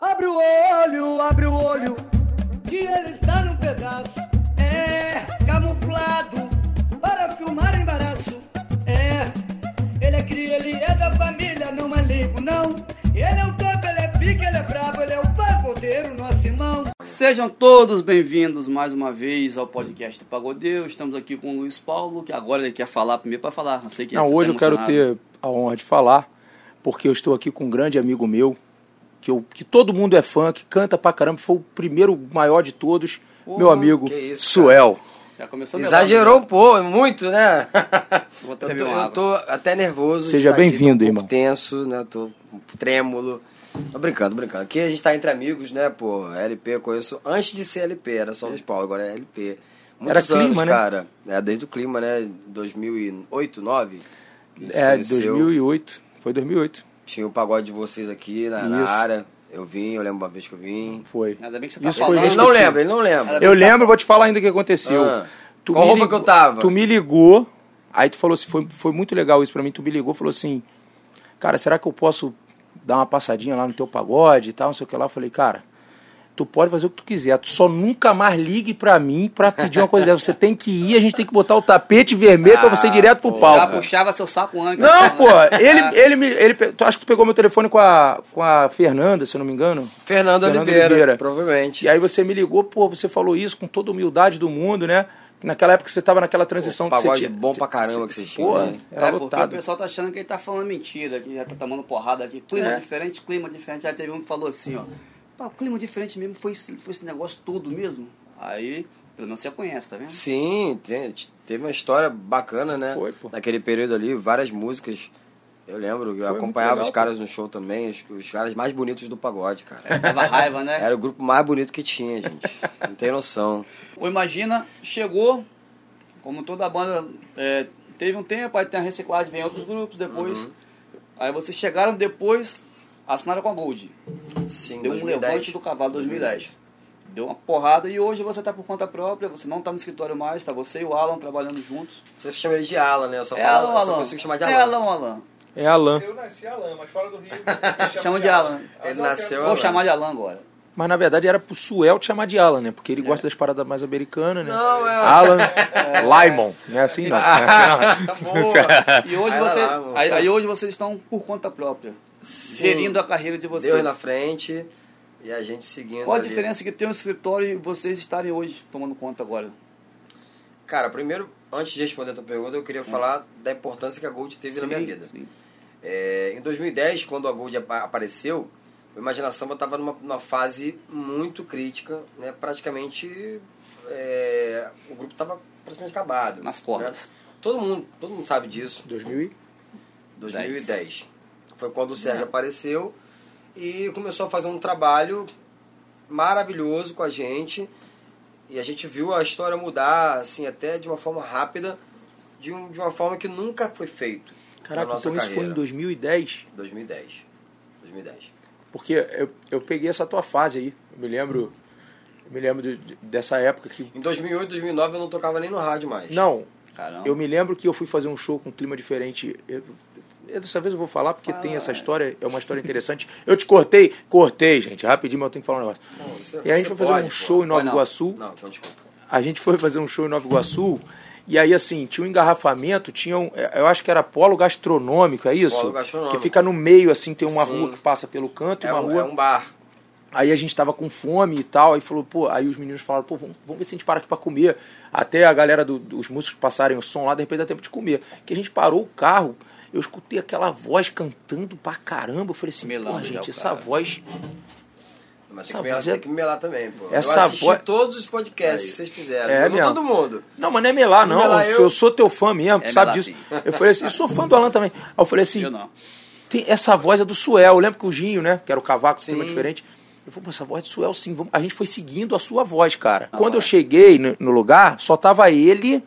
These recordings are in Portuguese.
Abre o olho, abre o olho, que ele está num pedaço. É camuflado para filmar embaraço. É, ele é cria, ele é da família, não é limpo, não. Ele é o topo, ele é pique, ele é brabo, ele é o pagodeiro, nosso irmão. Sejam todos bem-vindos mais uma vez ao podcast do Pagodeiro. Estamos aqui com o Luiz Paulo, que agora ele quer falar primeiro para falar. Não sei quem é, Não, hoje tá eu quero ter a honra de falar, porque eu estou aqui com um grande amigo meu, que, eu, que todo mundo é fã, que canta pra caramba, foi o primeiro maior de todos, meu amigo isso, Suel. Já começou a Exagerou um pouco, muito, né? Vou até Eu tô, eu tô até nervoso. Seja aqui, bem-vindo, um irmão. tenso, né? Tô trêmulo. Tô brincando, brincando. Aqui a gente tá entre amigos, né? Pô, LP eu conheço antes de ser LP, era só Luiz Paulo, agora é LP. Muitos Era anos, clima, né? cara. É, desde o clima, né? 2008, 2009. que a gente se É, conheceu. 2008, foi 2008, Tinha o pagode de vocês aqui na, na área. Eu vim, eu lembro uma vez que eu vim. foi. Ainda bem que você tá Isso foi falando. Ele não lembra, ele não lembra. Eu que lembro, vou te falar ainda o que aconteceu. Ah, Tu qual me roupa ligou- que eu tava? Tu me ligou, aí tu falou assim, foi, foi muito legal isso pra mim, tu me ligou, falou assim, cara, será que eu posso dar uma passadinha lá no teu pagode e tal, não sei o que lá. Eu falei, cara, tu pode fazer o que tu quiser, tu só nunca mais ligue pra mim pra pedir uma coisa dessa. Você tem que ir, a gente tem que botar o tapete vermelho pra você ir Ah, direto pro pô. Já palco. puxava seu saco antes. Não, pô, ele, Ah, ele me. Ele, tu acha que tu pegou meu telefone com a, com a Fernanda, se eu não me engano? Fernando, Fernando Oliveira, Oliveira. provavelmente. E aí você me ligou, pô, você falou isso com toda a humildade do mundo, né? Naquela época você tava naquela transição Pô, que você tinha. bom pra caramba que vocês Pô, tinham, né? era é, porque lotado. o pessoal tá achando que ele tá falando mentira, que já tá tomando porrada aqui. Clima É. diferente, clima diferente. Aí teve um que falou assim, ó. Pá, o clima diferente mesmo foi esse, foi esse negócio todo mesmo. Aí, pelo menos você conhece, tá vendo? Sim, tem- teve uma história bacana, né? Foi, pô. Naquele período ali, várias músicas. Eu lembro, eu muito acompanhava legal, os caras no show também, os, os caras mais bonitos do pagode, cara. Dava raiva, né? Era o grupo mais bonito que tinha, gente. Não tem noção. O Imagina chegou, como toda banda é, teve um tempo, aí tem a reciclagem, vem outros grupos depois. Uhum. Aí vocês chegaram depois, assinaram com a Gold. Sim, Deu um 2010. levante do cavalo 2010. Deu uma porrada e hoje você tá por conta própria, você não tá no escritório mais, tá você e o Alan trabalhando juntos. Você chama ele de Alan, né? Eu só, É falo, Alan, eu só Alan. consigo chamar de É Alan. Alan, Alan. É Alan. Eu nasci Alan, mas fora do Rio. Chama de Alan. Ele eu nasceu Vou Alan. chamar de Alan agora. Mas na verdade era pro Suel te chamar de Alan, né? Porque ele gosta das paradas mais americanas, né? Não, é- Alan Lyman, não é assim não. E hoje, você, aí, aí hoje vocês estão por conta própria. Gerindo a carreira de vocês. Deus na frente e a gente seguindo Qual a ali. diferença que tem um escritório e vocês estarem hoje tomando conta agora? Cara, primeiro, antes de responder a tua pergunta, eu queria falar da importância que a Gold teve na minha Sim, vida. sim. É, em 2010, quando a Gold apa- apareceu, o Imagina Samba estava numa, numa fase muito crítica, né? praticamente é, o grupo estava praticamente acabado. Nas cordas. né? Todo mundo, todo mundo sabe disso. 2000 e- 2010. Foi quando o Sérgio apareceu e começou a fazer um trabalho maravilhoso com a gente. E a gente viu a história mudar, assim, até de uma forma rápida, de, um- de uma forma que nunca foi feito. na Caraca, então isso foi em carreira. 2010. 2010. 2010. Porque eu, eu peguei essa tua fase aí. Eu me lembro. Eu me lembro de- de- dessa época que. Em 2008, 2009 eu não tocava nem no rádio mais. Não, Caramba. eu me lembro que eu fui fazer um show com um clima diferente. Eu- dessa vez eu vou falar porque Fala, tem essa é. história, é uma história interessante. Eu te cortei, cortei, gente, rapidinho, mas eu tenho que falar um negócio. Não, isso- E a gente você foi fazer pode, um pô. show em Nova não. Iguaçu. Não, então desculpa. A gente foi fazer um show em Nova Iguaçu. E aí, assim, tinha um engarrafamento, tinha um, eu acho que era polo gastronômico, é isso? Polo gastronômico. Que fica no meio, assim, tem uma Sim. rua que passa pelo canto e É uma um, rua. é um bar. Aí a gente tava com fome e tal, aí falou, pô, aí os meninos falaram, pô, vamos, vamos ver se a gente para aqui pra comer. Até a galera do- dos músicos passarem o som lá, de repente dá tempo de comer. Que a gente parou o carro, eu escutei aquela voz cantando pra caramba. Eu falei assim, Melando pô, gente, essa cara. voz. Mas Essa tem que, melar, é- tem que melar também, pô. Essa eu assisti voz- todos os podcasts que vocês fizeram. É Eu não mesmo. todo mundo. Não, mas não é melar, não. Melar, eu... eu- eu sou teu fã mesmo, É sabe melar, disso. sim. Eu falei assim, eu sou fã do Alan também. Aí eu falei assim, Eu não. tem essa voz é do Suel. Eu lembro que o Ginho, né? Que era o cavaco, Sim. diferente. Eu falei, pô, essa voz é do Suel, sim. Vamos... A gente foi seguindo a sua voz, cara. Ah, Quando eu é. cheguei no, no lugar, só tava ele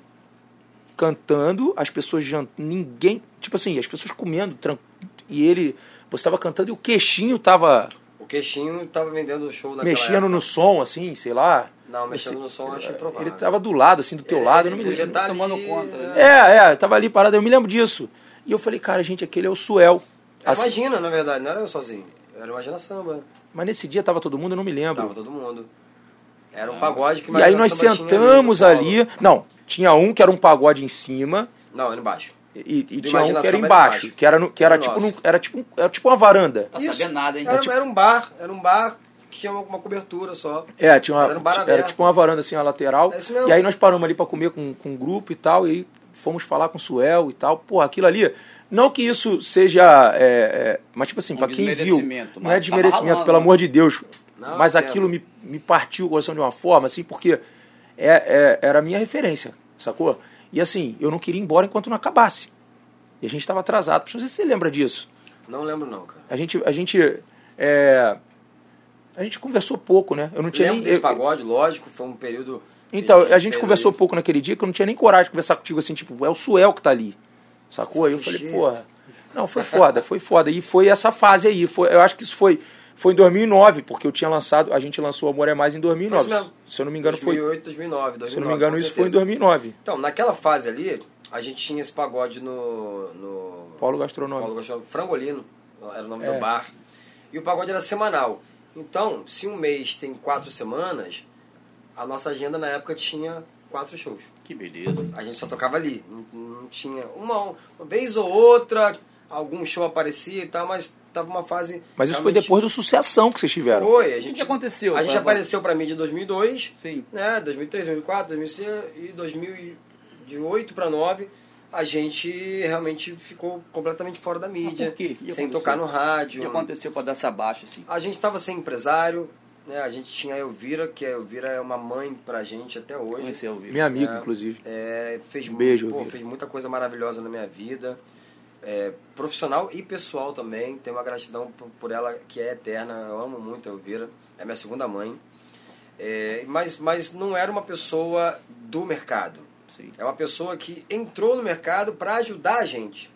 cantando, as pessoas jantando, ninguém. Tipo assim, as pessoas comendo, tran... e ele. Você tava cantando e o queixinho tava O Queixinho tava vendendo o show naquela mexendo época. no som, assim, sei lá. Não, mexendo no som eu acho improvável. Ele tava do lado, assim, do teu Ele- lado, eu ele não me podia lembro. tá tomando ali, conta, né? É, é, tava ali parado, eu me lembro disso. E eu falei, cara, gente, aquele é o Suel. Era Assim- Imagina, na verdade, não era eu sozinho. Era Imagina Samba. Mas nesse dia tava todo mundo, eu não me lembro. Tava todo mundo. Era um pagode que E aí nós sentamos ali. Não, tinha um que era um pagode em cima Não, era embaixo. e, e tinha um que era embaixo, embaixo. que era, no, que era, Era tipo, era, tipo, um- era tipo uma varanda. Tá sabendo nada, hein? Era, era um bar, era um bar que tinha uma, uma cobertura só. É, tinha uma, Era um bar era tipo uma varanda assim, a lateral. É isso mesmo. E aí nós paramos ali pra comer com, com um grupo e tal, e aí fomos falar com o Suel e tal. Pô, aquilo ali. Não que isso seja. é, é, mas tipo assim, Um pra quem viu. desmerecimento, Não é desmerecimento, ralando, pelo amor de Deus. Não, mas aquilo me, me partiu o coração de uma forma, assim, porque é, é- era a minha referência, sacou? E assim, eu não queria ir embora enquanto não acabasse. E a gente estava atrasado. Não sei se você lembra disso. Não lembro não, cara. A gente. A gente, é, a gente conversou pouco, né? Eu não tinha Lembro nem. desse pagode, lógico, foi um período... então, a gente conversou ali. pouco naquele dia que eu não tinha nem coragem de conversar contigo assim, tipo, é o Suel que tá ali. Sacou? Aí eu Que falei, jeito. porra. Não, foi foda, foi foda. E foi essa fase aí. Foi, eu acho que isso foi, foi em 2009, porque eu tinha lançado, a gente lançou Amor é Mais em 2009. Foi isso mesmo. Se eu não me engano, foi. 2008, 2009, 2009. Se eu não me engano, isso foi em certeza. 2009. Então, naquela fase ali, a gente tinha esse pagode no... no Paulo Gastronômico. Paulo Gastronômico, Frangolino, era o nome É. do bar. E o pagode era semanal. Então, se um mês tem quatro semanas, a nossa agenda na época tinha quatro shows. Que beleza. A gente só tocava ali. Não, não tinha uma, uma vez ou outra, algum show aparecia e tal, mas tava uma fase. Mas isso foi depois do sucessação que vocês tiveram. Foi, a O que, gente, aconteceu? a gente Pra- apareceu pra mídia em 2002, Sim. né? 2003, 2004, 2005 e 2008 para 2009 a gente realmente ficou completamente fora da mídia, sem aconteceu? tocar no O que rádio. aconteceu pra dar essa baixa, assim? A gente estava sem empresário, né? A gente tinha a Elvira, que a Elvira é uma mãe pra gente até hoje. Conheceu, viu? Minha amiga, É. inclusive. É, fez, Um beijo, pô, Elvira. fez muita coisa maravilhosa na minha vida. É, profissional e pessoal também. Tenho uma gratidão por, por ela que é eterna. Eu amo muito a Elvira. É minha segunda mãe. É, mas, mas não era uma pessoa do mercado. Sim. É uma pessoa que entrou no mercado para ajudar a gente.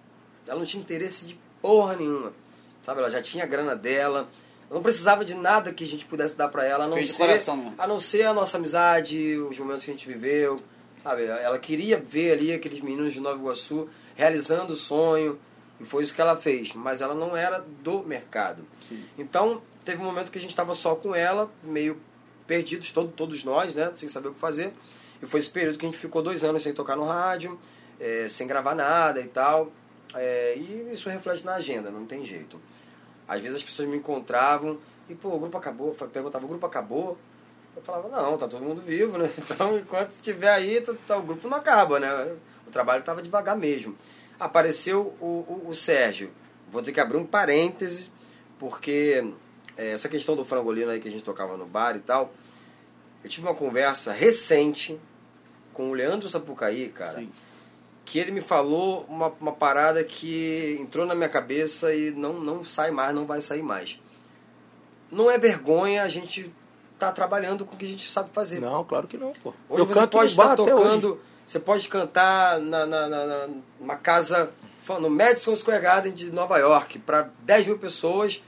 Ela não tinha interesse de porra nenhuma. Sabe, ela já tinha a grana dela. Não precisava de nada que a gente pudesse dar para ela, a não, Fez ser, coração a não ser a nossa amizade, os momentos que a gente viveu. Sabe, ela queria ver ali aqueles meninos de Nova Iguaçu realizando o sonho. E foi isso que ela fez. Mas ela não era do mercado. Sim. Então, teve um momento que a gente estava só com ela, meio perdidos, todo, todos nós, né? Sem saber o que fazer. E foi esse período que a gente ficou dois anos sem tocar no rádio, eh, sem gravar nada e tal. Eh, e isso reflete na agenda, não tem jeito. Às vezes as pessoas me encontravam e, pô, o grupo acabou. Perguntava, o grupo acabou? Eu falava, não, tá todo mundo vivo, né? Então, enquanto estiver aí, tá- tá- o grupo não acaba, né? O trabalho estava devagar mesmo. Apareceu o, o, o Sérgio. Vou ter que abrir um parêntese, porque eh, essa questão do frangolino aí que a gente tocava no bar e tal, eu tive uma conversa recente com o Leandro Sapucaí, cara, Sim. que ele me falou uma, uma parada que entrou na minha cabeça e não, não sai mais, não vai sair mais. Não é vergonha a gente estar trabalhando com o que a gente sabe fazer. Não, claro que não, pô. Hoje eu você canto pode estar hoje. tocando, você pode cantar na, na, na, na- numa casa, no Madison Square Garden de Nova York, para 10 mil pessoas,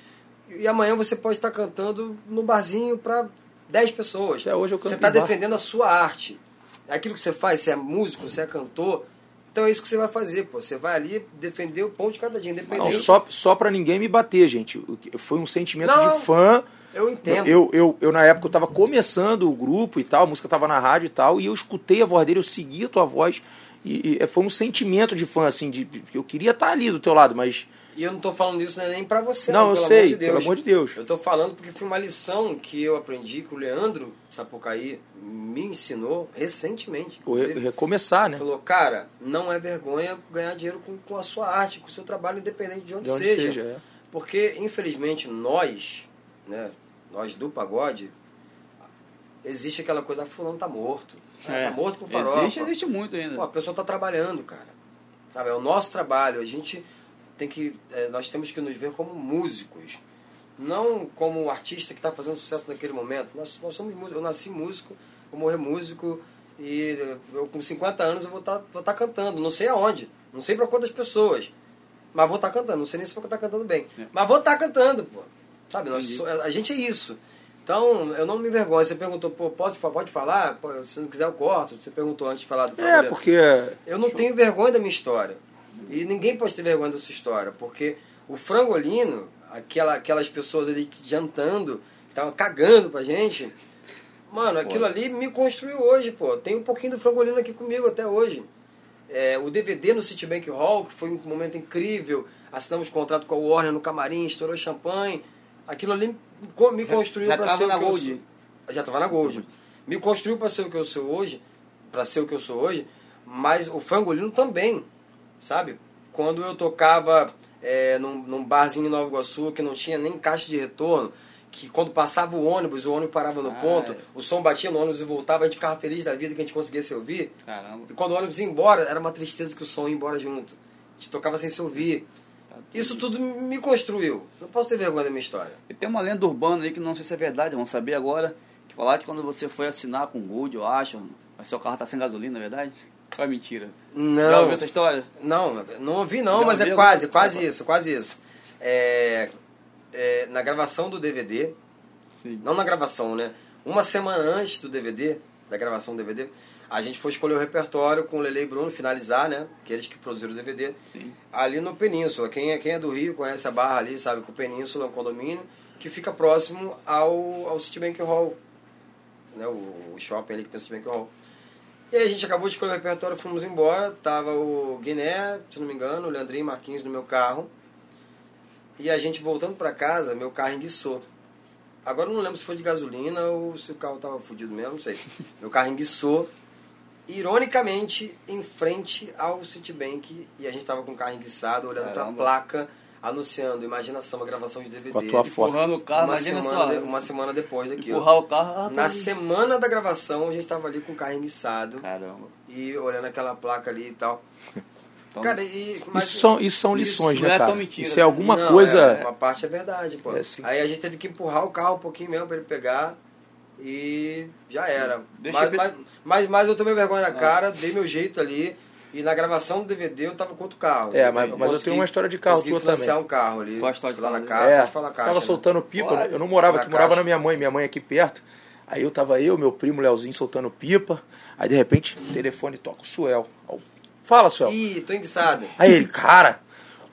e amanhã você pode estar cantando no barzinho para 10 pessoas. Até hoje eu canto Você está defendendo a sua arte. É aquilo que você faz, você é músico, você é cantor, então é isso que você vai fazer, pô. Você vai ali defender o pão de cada dia, Não, independente. só, só pra ninguém me bater, gente. Foi um sentimento Não, de fã. Eu entendo. Eu, eu, eu, na época, eu tava começando o grupo e tal, a música tava na rádio e tal, e eu escutei a voz dele, eu segui a tua voz, e, e foi um sentimento de fã, assim, de, de- eu queria estar ali do teu lado, mas. E eu não tô falando isso nem pra você, Não, eu pelo sei, amor de Deus. pelo amor de Deus. Eu tô falando porque foi uma lição que eu aprendi que o Leandro Sapucaí me ensinou recentemente. Recomeçar, né? Falou, cara, não é vergonha ganhar dinheiro com, com a sua arte, com o seu trabalho, independente de onde, De onde seja. seja, é. Porque, infelizmente, nós, né, nós do pagode, existe aquela coisa, ah, fulano tá morto. Ah, Tá morto com farofa. Existe, existe muito ainda. Pô, a pessoa está trabalhando, cara. Sabe? É o nosso trabalho. A gente tem que. é, nós temos que nos ver como músicos. Não como um artista que está fazendo sucesso naquele momento. Nós, nós somos músicos. Eu nasci músico, vou morrer músico. E eu com 50 anos eu vou estar vou tá cantando. Não sei aonde. Não sei para quantas pessoas. Mas vou estar cantando. Não sei nem se vou estar cantando bem. É. Mas vou estar cantando, pô. Sabe? Nós, a gente é isso. Então, eu não me envergonho. Você perguntou, pô, pode, pode falar? Pô, se não quiser, eu corto. Você perguntou antes de falar do É, porque. Eu não tenho vergonha da minha história. E ninguém pode ter vergonha da sua história, porque o frangolino, aquela, aquelas pessoas ali jantando, que estavam cagando pra gente. Mano, aquilo ali me construiu hoje, pô. Tem um pouquinho do frangolino aqui comigo até hoje. É, o DVD no Citibank Hall, que foi um momento incrível. Assinamos contrato com a Warner no camarim, estourou champanhe. Aquilo ali me construiu tava ser o que eu Gold. sou. Já tava na Gold. Me construiu pra ser o que eu sou hoje, pra ser o que eu sou hoje, mas o frangolino também, sabe? Quando eu tocava é, num, num barzinho em Nova Iguaçu que não tinha nem caixa de retorno, que quando passava o ônibus, o ônibus parava no Ah, ponto, é. o som batia no ônibus e voltava, a gente ficava feliz da vida que a gente conseguia se ouvir. Caramba. E quando o ônibus ia embora, era uma tristeza que o som ia embora junto. A gente tocava sem se ouvir. Isso tudo me construiu. Não posso ter vergonha da minha história. E tem uma lenda urbana aí que não sei se é verdade, vamos saber agora. Que falar que quando você foi assinar com o Gold, eu acho, mas seu carro tá sem gasolina, é verdade? Ou é mentira? Já Não. ouviu essa história? Não, não ouvi não, Já mas é ouviu? quase, quase isso, quase isso. É, é, na gravação do DVD, Sim. não na gravação, né? Uma semana antes do DVD, da gravação do DVD, a gente foi escolher o repertório com o Lele e Bruno, finalizar, né? Que eles que produziram o DVD. Sim. Ali no Península. Quem é, quem é do Rio conhece a barra ali, sabe que o Península é um condomínio que fica próximo ao, ao Citibank Hall. Né? O, o shopping ali que tem o Citibank Hall. E aí a gente acabou de escolher o repertório, fomos embora. Tava o Guiné, se não me engano, o Leandrinho e Marquinhos no meu carro. E a gente voltando para casa, meu carro enguiçou. Agora eu não lembro se foi de gasolina ou se o carro tava fudido mesmo, não sei. Meu carro enguiçou, ironicamente, em frente ao Citibank. E a gente tava com o carro enguiçado, olhando para a placa, anunciando Imagina Samba, gravação de DVD. Com a tua foto. Empurrando o carro, uma, imagina semana só. de- uma semana depois daquilo. Empurrar o carro. ah, tá Na semana da gravação, a gente tava ali com o carro enguiçado Caramba. e olhando aquela placa ali e tal. Então, Cara, e. mas- Isso são, isso são Isso lições, não né, é cara? mentira, Isso é né? alguma Não, coisa. é, uma parte é verdade, pô. É, sim. Aí a gente teve que empurrar o carro um pouquinho mesmo pra ele pegar e já era. Deixa mas, eu ver- mas, mas, mas eu tomei vergonha na cara, dei meu jeito ali. E na gravação do DVD eu tava com outro carro. É, mas- mas eu tenho uma história de carro tua também. um carro ali. História de lá na caixa, É, pode caixa. tava né? soltando pipa, Pode. eu não morava aqui, morava na minha mãe, minha mãe aqui perto. Aí eu tava eu, meu primo Leozinho soltando pipa. Aí de repente, o telefone toca o Suel. Eu, Fala, Suel. Ih, tô enguiçado. Aí ele, cara,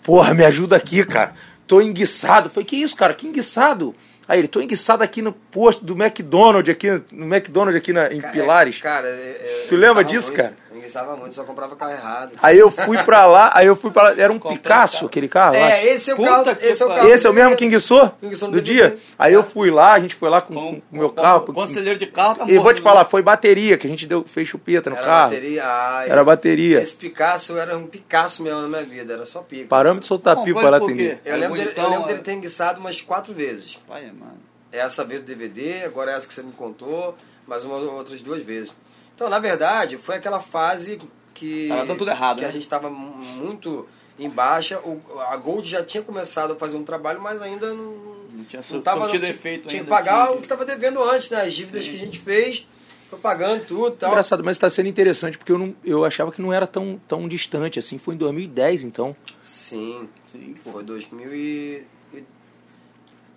porra, me ajuda aqui, cara. Tô enguiçado. Falei, que isso, cara? Que enguiçado? Aí ele, tô enguiçado aqui no posto do McDonald's, aqui, no McDonald's aqui na, em Ca- Pilares. Cara, é- é- Tu lembra disso, cara? Eu enguiçava muito, só comprava carro errado. Aí eu fui pra lá, aí eu fui pra lá, era um Comprou Picasso, carro. aquele carro lá. É, esse é o Puta carro. Esse é o carro. Esse é o mesmo enguiçou no do dia? Aí eu fui lá, a gente foi lá com, Com, com o meu carro. O conselheiro de carro tá E vou te falar, foi bateria, que a gente deu, fez chupeta no Era carro. bateria. Ai, Era bateria. Esse Picasso era um Picasso mesmo na minha vida, era só pica. Paramos de soltar Bom, pipa lá, atender. Eu lembro, dele, eu lembro dele é. ter enguiçado umas quatro vezes. Pai, mano. Essa vez do DVD, agora essa que você me contou, mais uma outras duas vezes. Então, na verdade, foi aquela fase que. Tava dando tudo errado, Que né? a gente estava muito em baixa. O, a Gold já tinha começado a fazer um trabalho, mas ainda não. Não tinha Não tava, surtido tinha, efeito tinha ainda. que pagar tinha o que estava devendo antes, né? As dívidas Sim. que a gente fez, foi pagando tudo e tal. Engraçado, mas está sendo interessante, porque eu, não, eu achava que não era tão, tão distante assim. Foi em 2010, então. Sim, Sim, foi 2000 e... e-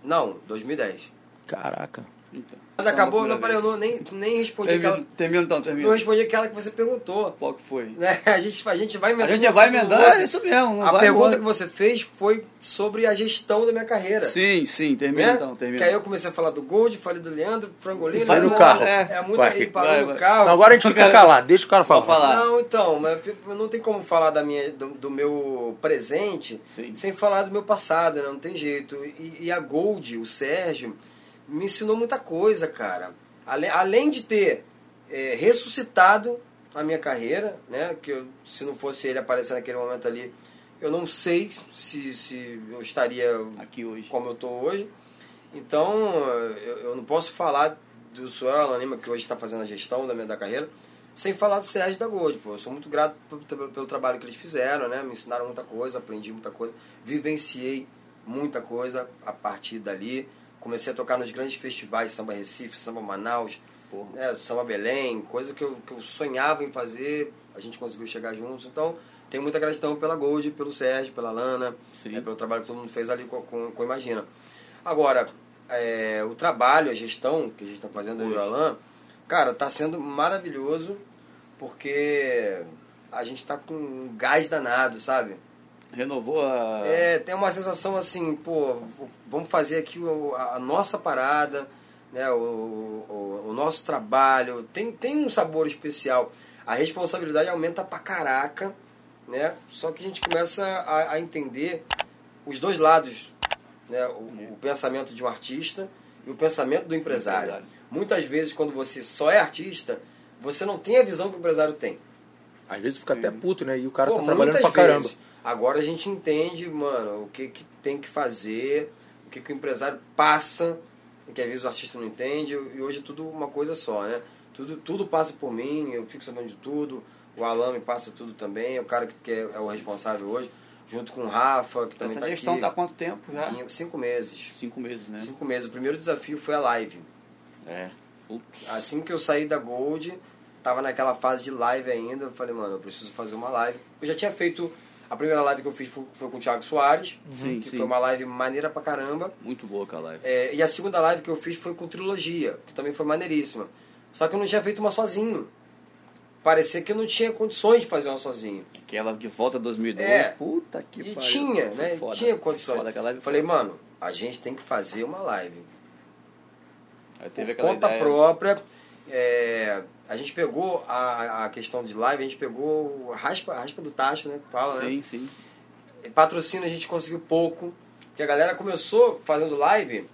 Não, 2010. Caraca. Então, Mas acabou, não, primeira peraí, eu vez. não, nem, nem respondi Termina, aquela... termina então, termina. Não respondi aquela que você perguntou. Qual que foi? Né? A, gente, a gente vai A emendando gente já um vai outro. é isso mesmo. Não A vai pergunta embora. que você fez foi sobre a gestão da minha carreira. Sim, sim, termina né? então, termina. Que aí eu comecei a falar do Gold, falei do Leandro, Frangolino. Vai no carro. É, é muito Vai. aí, parou Vai, no vai. carro. Não, agora a gente fica calado, deixa o cara falar. Falar. Não, então, mas não tem como falar da minha, do, do meu presente Sim. sem falar do meu passado, né? Não tem jeito. E, e a Gold, o Sérgio, me ensinou muita coisa, cara. Além, além de ter é, ressuscitado a minha carreira, né? Que eu, se não fosse ele aparecer naquele momento ali, eu não sei se, se eu estaria Aqui hoje. como eu tô hoje. Então, eu, eu não posso falar do Suel Anima, que hoje está fazendo a gestão da minha da carreira, sem falar do Sérgio da Gold. Pô. Eu sou muito grato pelo trabalho que eles fizeram, né? Me ensinaram muita coisa, aprendi muita coisa, vivenciei muita coisa a partir dali. Comecei a tocar nos grandes festivais, Samba Recife, Samba Manaus, né, Samba Belém, coisa que eu, que eu sonhava em fazer, a gente conseguiu chegar juntos. Então, tenho muita gratidão pela Gold, pelo Sérgio, pela Lana, né, pelo trabalho que todo mundo fez ali com, com, com Imagina. Agora, é, o trabalho, a gestão que a gente está fazendo aí, Hoje. Alan, cara, tá sendo maravilhoso porque a gente tá com um gás danado, sabe? Renovou a. É, tem uma sensação assim, pô, vamos fazer aqui a, nossa parada, né, o, o, o nosso trabalho, tem, tem um sabor especial. A responsabilidade aumenta pra caraca, né? Só que a gente começa a, a entender os dois lados, né? O, o pensamento de um artista e o pensamento do empresário. Empresário. Muitas vezes, quando você só é artista, você não tem a visão que o empresário tem. Às vezes fica até puto, né? E o cara Pô, tá trabalhando pra caramba. Agora a gente entende, mano, o que, que tem que fazer, o que, que o empresário passa, que às vezes o artista não entende, e hoje é tudo uma coisa só, né? Tudo, tudo passa por mim, eu fico sabendo de tudo, o Alan me passa tudo também, o cara que, que é, é o responsável hoje, junto com o Rafa, que também Essa tá gestão aqui. tá há quanto tempo já? Cinco meses. Cinco meses, né? Cinco meses. O primeiro desafio foi a live. É. Putz. Assim que eu saí da Gold, tava naquela fase de live ainda. Eu falei, mano, eu preciso fazer uma live. Eu já tinha feito. A primeira live que eu fiz foi, foi com o Thiago Soares, Sim, que sim. foi uma live maneira pra caramba. Muito boa aquela live. É, e a segunda live que eu fiz foi com Trilogia, que também foi maneiríssima. Só que eu não tinha feito uma sozinho. Parecia que eu não tinha condições de fazer uma sozinho. Aquela de volta 2002. É. Puta que E pariu. tinha, Foi né? Foda. Tinha condições. Foda live. Falei, mano, a gente tem que fazer uma live. Aí teve por aquela conta ideia. própria. é, a gente pegou a, a questão de live, a gente pegou raspa, raspa do tacho, né? que Fala, né? Sim, sim. E Patrocínio a gente conseguiu pouco. Porque a galera começou fazendo live.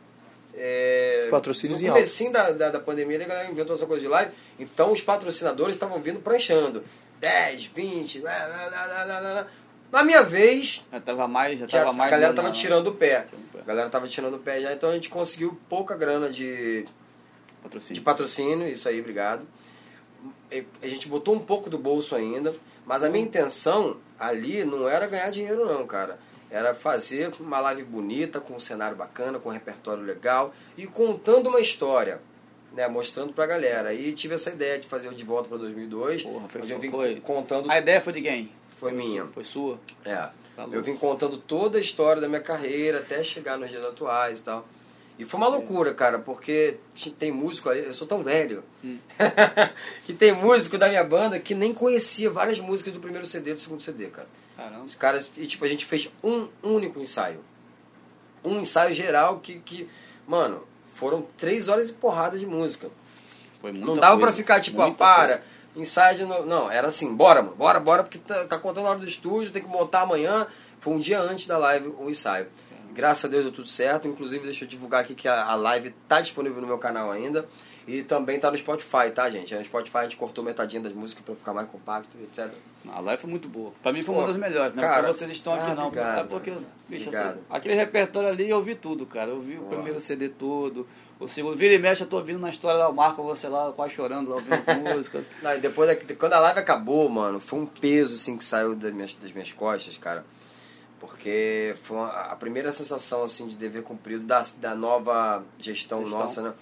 É, Patrocínios no comecinho da, da, da pandemia, a galera inventou essa coisa de live. Então os patrocinadores estavam vindo pranchando. 10, 20, lá, lá, lá, lá, lá, lá. Na minha vez, Já tava mais. Já já tava a mais galera na- tava na- tirando o pé. Tirando o pé. A galera tava tirando o pé já, então a gente conseguiu pouca grana de, Patrocínio. de patrocínio, isso aí, obrigado. E A gente botou um pouco do bolso ainda, mas a minha intenção ali não era ganhar dinheiro não, cara. Era fazer uma live bonita, com um cenário bacana, com um repertório legal e contando uma história, né, mostrando pra galera. E tive essa ideia de fazer o De Volta para 2002, Porra, foi- onde eu vim foi- contando... A ideia foi de quem? Foi minha. Foi sua? É. Tá eu vim contando toda a história da minha carreira até chegar nos dias atuais e tal. E foi uma loucura, cara, porque tem músico ali, eu sou tão velho, Hum. que tem músico da minha banda que nem conhecia várias músicas do primeiro CD e do segundo CD, cara. Caramba. Os caras, e tipo, a gente fez um único ensaio. Um ensaio geral que, que mano, foram três horas e porrada de música. Foi muita Não dava coisa. pra ficar tipo, ah, para, ensaio de novo. Não, era assim, bora, mano, bora, bora, porque tá, tá contando a hora do estúdio, tem que montar amanhã. Foi um dia antes da live o ensaio. Graças a Deus deu tudo certo. Inclusive, deixa eu divulgar aqui que a, a live tá disponível no meu canal ainda. E também tá no Spotify, tá, gente? No Spotify a gente cortou metadinha das músicas pra ficar mais compacto, etc. A live foi muito boa. Pra mim foi Pô, uma das melhores, né? cara, Porque vocês estão aqui ah, não. obrigado, é porque, bicho, assim, aquele repertório ali eu ouvi tudo, cara. Eu ouvi o primeiro CD todo, o segundo. Vira e mexe, eu tô ouvindo na história lá, o Marco, você lá, quase chorando lá, ouvindo as músicas. Não, e depois, da- quando a live acabou, mano, foi um peso assim que saiu das minhas, das minhas costas, cara. Porque foi a primeira sensação assim de dever cumprido da, da nova gestão, Gestão. nossa, né?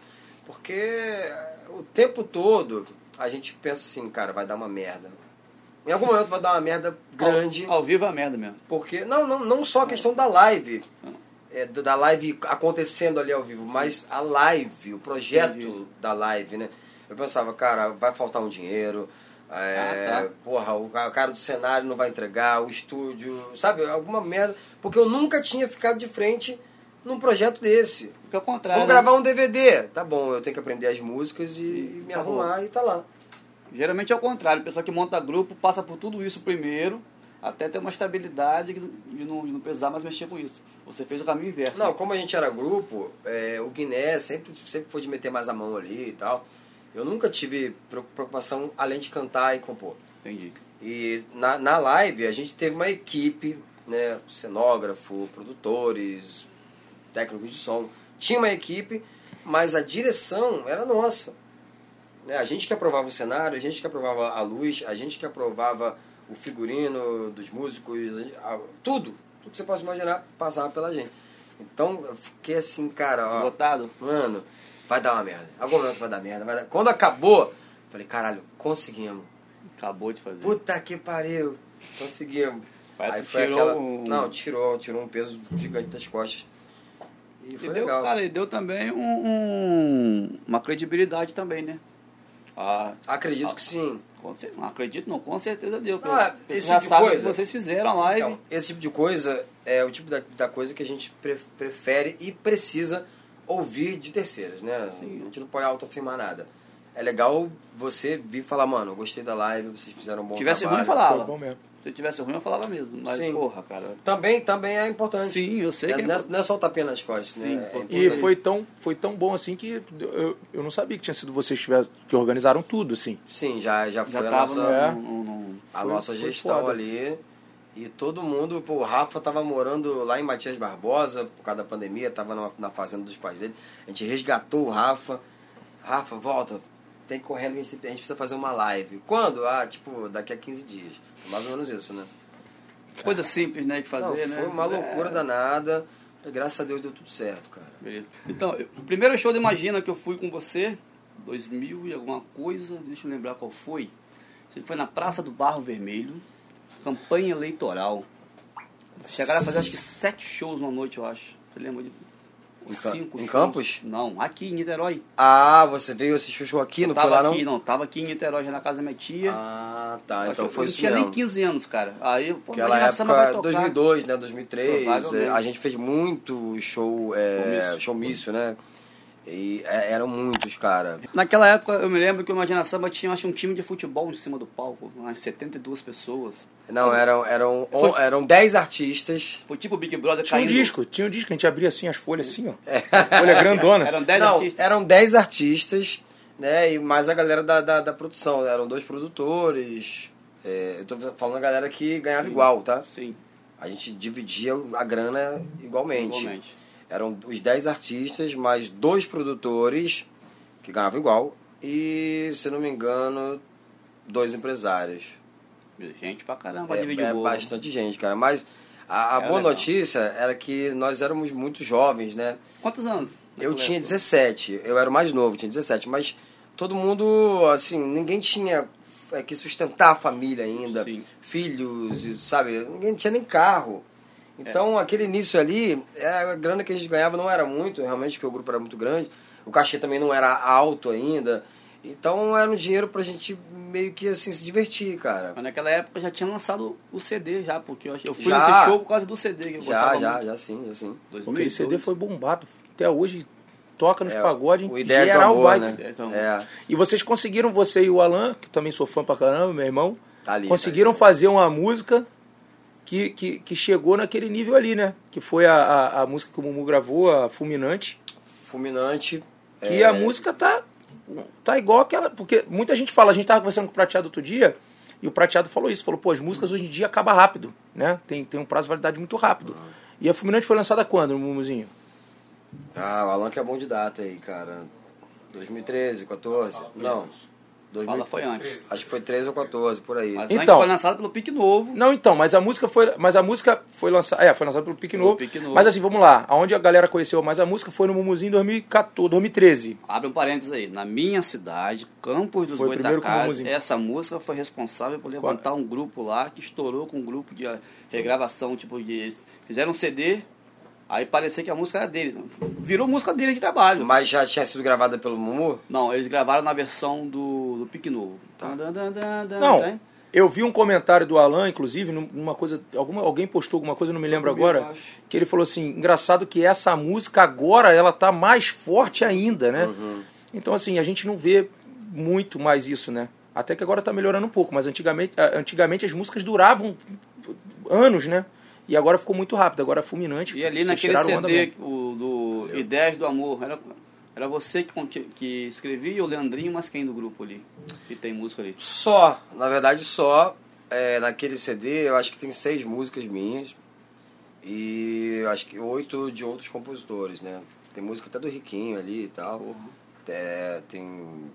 Porque eh, o tempo todo a gente pensa assim, cara, vai dar uma merda. Em algum momento vai dar uma merda grande. Ao, ao vivo é a merda mesmo. Porque, não, não, não só a questão da live, é, da da live acontecendo ali ao vivo, mas a live, o projeto Entendi. da live, né? Eu pensava, cara, vai faltar um dinheiro, é, Ah, tá. porra, o ca- o cara do cenário não vai entregar, o estúdio, sabe, alguma merda. Porque eu nunca tinha ficado de frente num projeto desse. Pelo contrário. Vamos né? gravar um DVD. Tá bom, eu tenho que aprender as músicas e, E me acabou. arrumar e tá lá. Geralmente é o contrário. O pessoal que monta grupo passa por tudo isso primeiro, até ter uma estabilidade de não, de não precisar mais mexer com isso. Você fez o caminho inverso. Não, como a gente era grupo, é, o Guiné sempre, sempre foi de meter mais a mão ali e tal. Eu nunca tive preocupação além de cantar e compor. Entendi. E na, na live a gente teve uma equipe, né, cenógrafo, produtores, técnicos de som. Tinha uma equipe, mas a direção era nossa. Né, a gente que aprovava o cenário, a gente que aprovava a luz, a gente que aprovava o figurino dos músicos, a a- tudo. Tudo que você possa imaginar passava pela gente. Então eu fiquei assim, cara, ó, Esgotado? mano, vai dar uma merda. Algum momento vai dar merda. Vai dar... Quando acabou, falei, caralho, conseguimos. Acabou de fazer. Puta que pariu. Conseguimos. Parece Aí foi tirou aquela... um- Não, tirou, tirou um peso gigante das costas. E E foi deu, legal. cara, e deu também um, um- uma credibilidade também, né? Ah, Acredito Ah. que sim. com não acredito não, com certeza deu. Porque esse já tipo sabe coisa- que vocês fizeram a live. Então, esse tipo de coisa é o tipo da, da coisa que a gente pre- prefere e precisa ouvir de terceiras, né? Sim. A gente não pode autoafirmar nada. É legal você vir falar, mano, eu gostei da live, vocês fizeram um bom tivesse trabalho. ruim, eu falava. Foi bom mesmo. Se tivesse ruim, eu falava mesmo. Mas, Sim. porra, cara. Também, também é importante. Sim, eu sei É, que é não, é, não é só o tapinha nas costas, Sim, né? É. E foi tão, foi tão bom assim que eu, eu não sabia que tinha sido vocês que, organizaram tudo, assim. Sim, já, já foi Já a tava nossa, no, É. no- no- a foi- nossa foi gestão ali. E todo mundo, pô, o Rafa tava morando lá em Matias Barbosa, por causa da pandemia, tava na, na fazenda dos pais dele. A gente resgatou o Rafa. Rafa, volta, tem que correndo, a gente, a gente precisa fazer uma live. Quando? Ah, tipo, daqui a 15 dias. Mais ou menos isso, né? Coisa simples, né, de fazer, Não, né? foi uma é- loucura danada. Graças a Deus deu tudo certo, cara. Beleza. Então, eu- o primeiro show do Imagina que eu fui com você, 2000 e alguma coisa, deixa eu lembrar qual foi. Foi na Praça do Barro Vermelho, campanha eleitoral. Chegaram a fazer acho que sete shows numa noite, eu acho. Você lembra de Em cinco em shows? Campos? Não, aqui em Niterói. Ah, você veio assistir o show aqui, não foi tava lá não? aqui, não, tava aqui em Niterói, já na casa da minha tia. Ah, tá. Então foi eu isso não tinha mesmo. nem 15 anos, cara. Aí, pô, Aquela imagina a samba vai época, tocar. 2002, né? 2003. Provavelmente. é, A gente fez muito show, é, showmício, né? E é, eram muitos, cara. Naquela época, eu me lembro que o Imagina Samba tinha, acho, um time de futebol em cima do palco, umas 72 pessoas. Não, eram, eram, Foi- eram 10 artistas. Foi tipo o Big Brother Tinha um caindo. disco, tinha um disco, a gente abria assim as folhas assim, ó. Folha grandona. Eram 10 Não, artistas. eram 10 artistas, né? E mais a galera da, da, da produção. Eram dois produtores. É, eu tô falando a galera que ganhava Sim. igual, tá? Sim, A gente dividia a grana igualmente. igualmente. Eram os 10 artistas, mais dois produtores, que ganhavam igual, e, se não me engano, dois empresários. Gente pra caramba, É, dividir é o bastante gente, cara. Mas a, a Era boa legal. notícia era que nós éramos muito jovens, né? Quantos anos? Eu tinha época? 17, eu era o mais novo, tinha 17, mas todo mundo, assim, ninguém tinha é, que sustentar a família ainda, Sim. filhos, sabe? Ninguém tinha nem carro. Então, aquele início ali, é, a grana que a gente ganhava não era muito, realmente, porque o grupo era muito grande. O cachê também não era alto ainda. Então, era um dinheiro pra gente meio que, assim, se divertir, cara. Mas naquela época já tinha lançado o CD já, porque eu, eu fui Já. nesse show por causa do CD que eu Já, gostava já, muito. já sim, já sim. 2002. Aquele CD foi bombado. Até hoje toca nos É, pagodes, o Ideias do geral Amor, vai. né? Então, É, E vocês conseguiram, você e o Alan, que também sou fã pra caramba, meu irmão, tá ali. conseguiram fazer uma música que, que, que chegou naquele nível ali, né? Que foi a, a, a música que o Mumu gravou, a Fulminante. Fulminante. Que é, a música tá, tá igual aquela. Porque muita gente fala, a gente tava conversando com o Prateado outro dia, e o Prateado falou isso, falou, pô, as músicas hoje em dia acabam rápido, né? Tem, tem um prazo de validade muito rápido. E a Fulminante foi lançada quando, Mumuzinho? Ah, o Alan que é bom de data aí, cara. 2013, 14? Não. 2000 Fala foi antes. Acho que foi 13 ou 14, por aí. Mas Então. antes foi lançado pelo Pique Novo. Não, então, mas a música foi, mas a música foi lançada, é, foi lançada pelo Pique Pelo Novo. Pique Novo. Mas assim, vamos lá, aonde a galera conheceu mais a música foi no Mumuzinho em 2014, 2013. Abre um parênteses aí. Na minha cidade, Campos dos Foi o primeiro com o Goitacazes, Mumuzinho. essa música foi responsável por levantar um grupo lá que estourou com um grupo de regravação, tipo, de. Fizeram um CD, aí parecia que a música era dele. Virou música dele de trabalho. Mas já tinha sido gravada pelo Mumu? Não, eles gravaram na versão do, do Pique Novo. Tá. Não, eu vi um comentário do Alan, inclusive, num- numa coisa, alguma, alguém postou alguma coisa, não me lembro agora, que ele falou assim, engraçado que essa música agora, ela tá mais forte ainda, né? Uhum. Então, assim, a gente não vê muito mais isso, né? Até que agora tá melhorando um pouco, mas antigamente, antigamente as músicas duravam anos, né? E agora ficou muito rápido, agora é fulminante. E ali naquele CD, o, do Ideias do Amor, era, era você que, que escrevia e o Leandrinho, mas quem do grupo ali? Que tem música ali. Só, na verdade só. É, naquele CD eu acho que tem seis músicas minhas. E acho que oito de outros compositores, né? Tem música até do Riquinho ali e tal. É, tem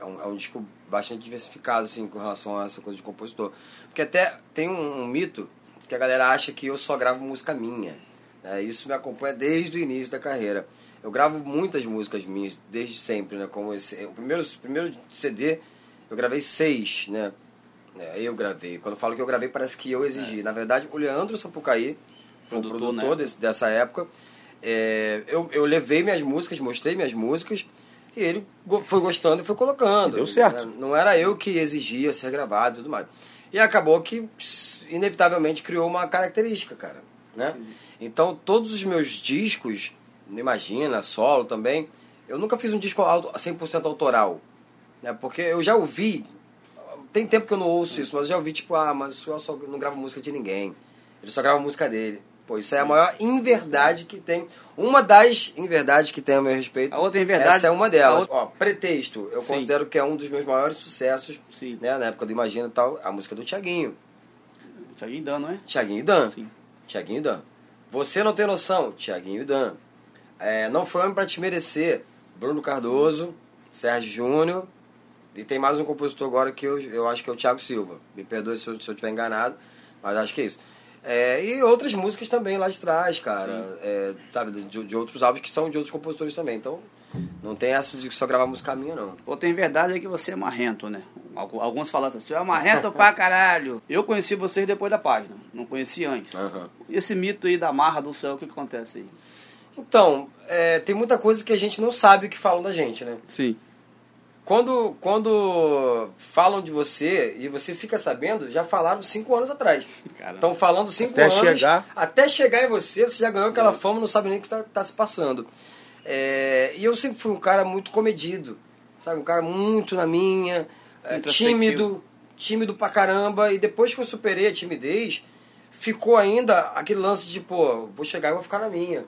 é um, é um disco bastante diversificado assim com relação a essa coisa de compositor porque até tem um, um mito que a galera acha que eu só gravo música minha né? isso me acompanha desde o início da carreira eu gravo muitas músicas minhas desde sempre né como esse o primeiro primeiro CD eu gravei seis né É, eu gravei quando eu falo que eu gravei parece que eu exigi na verdade o Leandro Sapucaí foi o Produtor, produtor né? desse- dessa época é, eu, eu levei minhas músicas mostrei minhas músicas E ele foi gostando e foi colocando. Deu certo. Não era eu que exigia ser gravado e tudo mais. E acabou que, inevitavelmente, criou uma característica, cara. Né? Então, todos os meus discos, imagina, solo também, eu nunca fiz um disco auto- 100% autoral. Né? Porque eu já ouvi, tem tempo que eu não ouço isso, mas eu já ouvi, tipo, ah, mas o Suel só não grava música de ninguém. Ele só grava música dele. Pô, isso é a maior inverdade que tem. Uma das inverdades que tem a meu respeito. A outra inverdade- Essa é uma delas. outra- Ó, Pretexto, eu Sim. considero que é um dos meus maiores sucessos, Sim. né? Na época do Imagina e tal, a música do Thiaguinho. Thiaguinho Dan, não é? Thiaguinho e Dan. Sim. Thiaguinho e Dan. Você não tem noção, Thiaguinho e Dan. É, não foi homem pra te merecer. Bruno Cardoso, Sérgio Júnior. E tem mais um compositor agora que eu, eu acho que é o Thiago Silva. Me perdoe se eu, se eu estiver enganado, mas acho que é isso. É, e outras músicas também lá de trás, cara. É, sabe, de, de outros álbuns que são de outros compositores também. Então, não tem essa de só gravar música minha, não. Outra inverdade é que você é marrento, né? Algu- Alguns falam assim, você é marrento pra caralho. Eu conheci vocês depois da página, não conheci antes. E esse mito aí da marra do céu, o que, que acontece aí? Então, é, tem muita coisa que a gente não sabe o que falam da gente, né? Sim. Quando, quando falam de você e você fica sabendo, já falaram cinco anos atrás. Estão falando cinco Até anos. chegar. Até chegar em você, você já ganhou aquela fama, não sabe nem o que está se passando. É, e eu sempre fui um cara muito comedido, sabe? Um cara muito na minha, é, tímido, tímido pra caramba. E depois que eu superei a timidez, ficou ainda aquele lance de, pô, vou chegar e vou ficar na minha.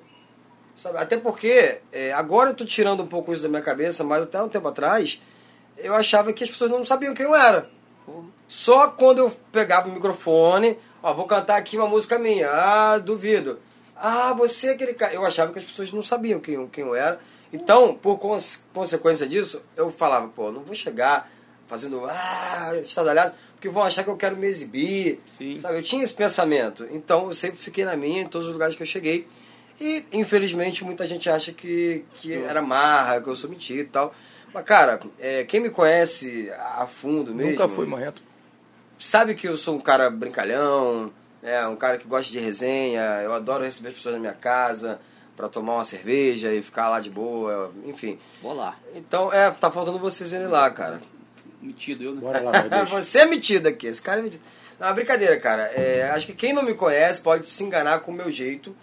Sabe? Até porque é, agora eu tô tirando um pouco isso da minha cabeça, mas até um tempo atrás eu achava que as pessoas não sabiam quem eu era. Só quando eu pegava o microfone, ó, vou cantar aqui uma música minha. Ah, duvido. Ah, você é aquele cara. Eu achava que as pessoas não sabiam quem, quem eu era. Então, por cons- consequência disso, eu falava, pô, não vou chegar fazendo ah, estadalhado, porque vão achar que eu quero me exibir. Sim. Sabe? Eu tinha esse pensamento. Então, eu sempre fiquei na minha, em todos os lugares que eu cheguei. E, infelizmente, muita gente acha que, que era marra, que eu sou metido e tal. Mas, cara, é, quem me conhece a fundo mesmo Nunca foi marrento. sabe que eu sou um cara brincalhão, é um cara que gosta de resenha, eu adoro receber as pessoas na minha casa pra tomar uma cerveja e ficar lá de boa, enfim. Vou lá. Então, é, tá faltando vocês irem lá, cara. Metido eu, né? Bora lá. Você é metido aqui, esse cara é metido. Não, é brincadeira, cara. É, acho que quem não me conhece pode se enganar com o meu jeito.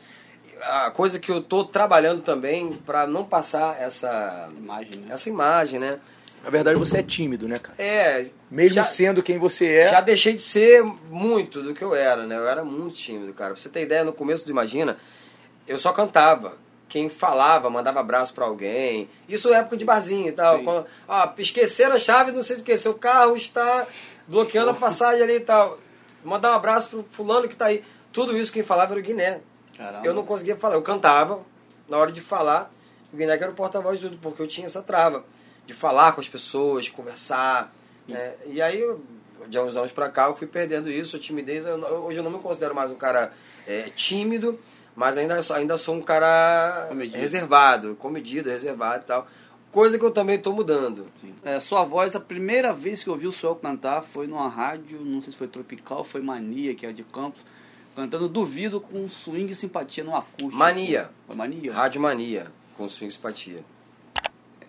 A coisa que eu tô trabalhando também pra não passar essa, Imagem, né? essa imagem, né? Na verdade, você é tímido, né, cara? É, Mesmo já- sendo quem você é. Já deixei de ser muito do que eu era, né? Eu era muito tímido, cara. Pra você ter ideia, no começo do Imagina, eu só cantava. Quem falava, mandava abraço pra alguém. Isso é época de barzinho e tal. Quando, ah, esqueceram a chave, não sei do que. Seu carro está bloqueando a passagem ali e tal. Mandar um abraço pro fulano que tá aí. Tudo isso quem falava era o Guiné. Caramba. Eu não conseguia falar. Eu cantava, na hora de falar, o Guiné que era o porta-voz de tudo, porque eu tinha essa trava de falar com as pessoas, de conversar. né? E aí, eu, de uns anos pra cá, eu fui perdendo isso, a timidez. Eu, não- hoje eu não me considero mais um cara é, tímido, mas ainda, sou- ainda sou um cara Comedido. reservado, comedido, reservado e tal. Coisa que eu também tô mudando. É, sua voz, a primeira vez que eu ouvi o Suel cantar foi numa rádio, não sei se foi Tropical, foi Mania, que é de Campos, cantando Duvido com swing e simpatia no acústico. Mania. Foi Mania? Rádio Mania, com swing simpatia.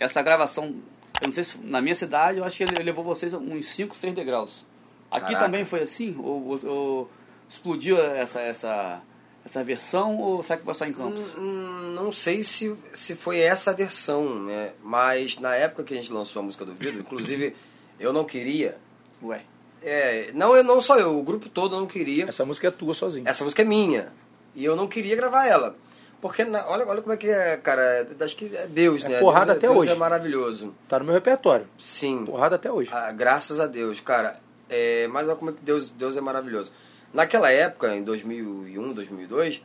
Essa gravação, eu não sei se na minha cidade, eu acho que ele levou vocês uns 5, 6 degraus. Aqui Caraca. também foi assim? Ou, ou- explodiu essa, essa, essa versão ou será que foi só em Campos? Hum, hum, não sei se, se foi essa versão, né? Mas na época que a gente lançou a música do Vidro, inclusive eu não queria. Ué. É, não, eu não só eu, o grupo todo não queria. Essa música é tua sozinho. Essa música é minha. E eu não queria gravar ela. Porque, na- olha, olha como é que é, cara. Acho que é Deus, É né? porrada Deus até Deus hoje. é maravilhoso. Tá no meu repertório. Sim. Porrada até hoje. Ah, graças a Deus, cara. É, mas olha como é que Deus, Deus é maravilhoso. Naquela época, em 2001, 2002,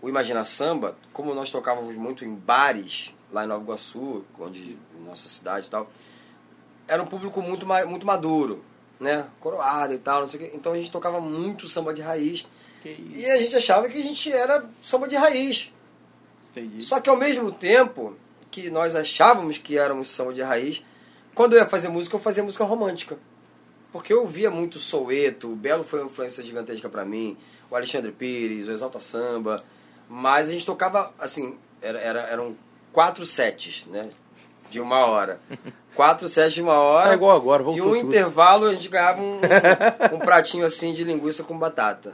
o Imagina Samba, como nós tocávamos muito em bares lá em Nova Iguaçu, onde nossa cidade e tal, era um público muito muito maduro, né? Coroado e tal, não sei o quê. Então a gente tocava muito samba de raiz e a gente achava que a gente era samba de raiz. entendi. Só que ao mesmo tempo que nós achávamos que éramos samba de raiz, quando eu ia fazer música, eu fazia música romântica. Porque eu via muito Soueto, o Belo foi uma influência gigantesca pra mim, o Alexandre Pires, o Exalta Samba, mas a gente tocava, assim, era, era- eram quatro sets, né? de uma hora. Quatro sets de uma hora. Tá igual agora, E voltou um tudo. intervalo a gente ganhava um, um pratinho assim de linguiça com batata.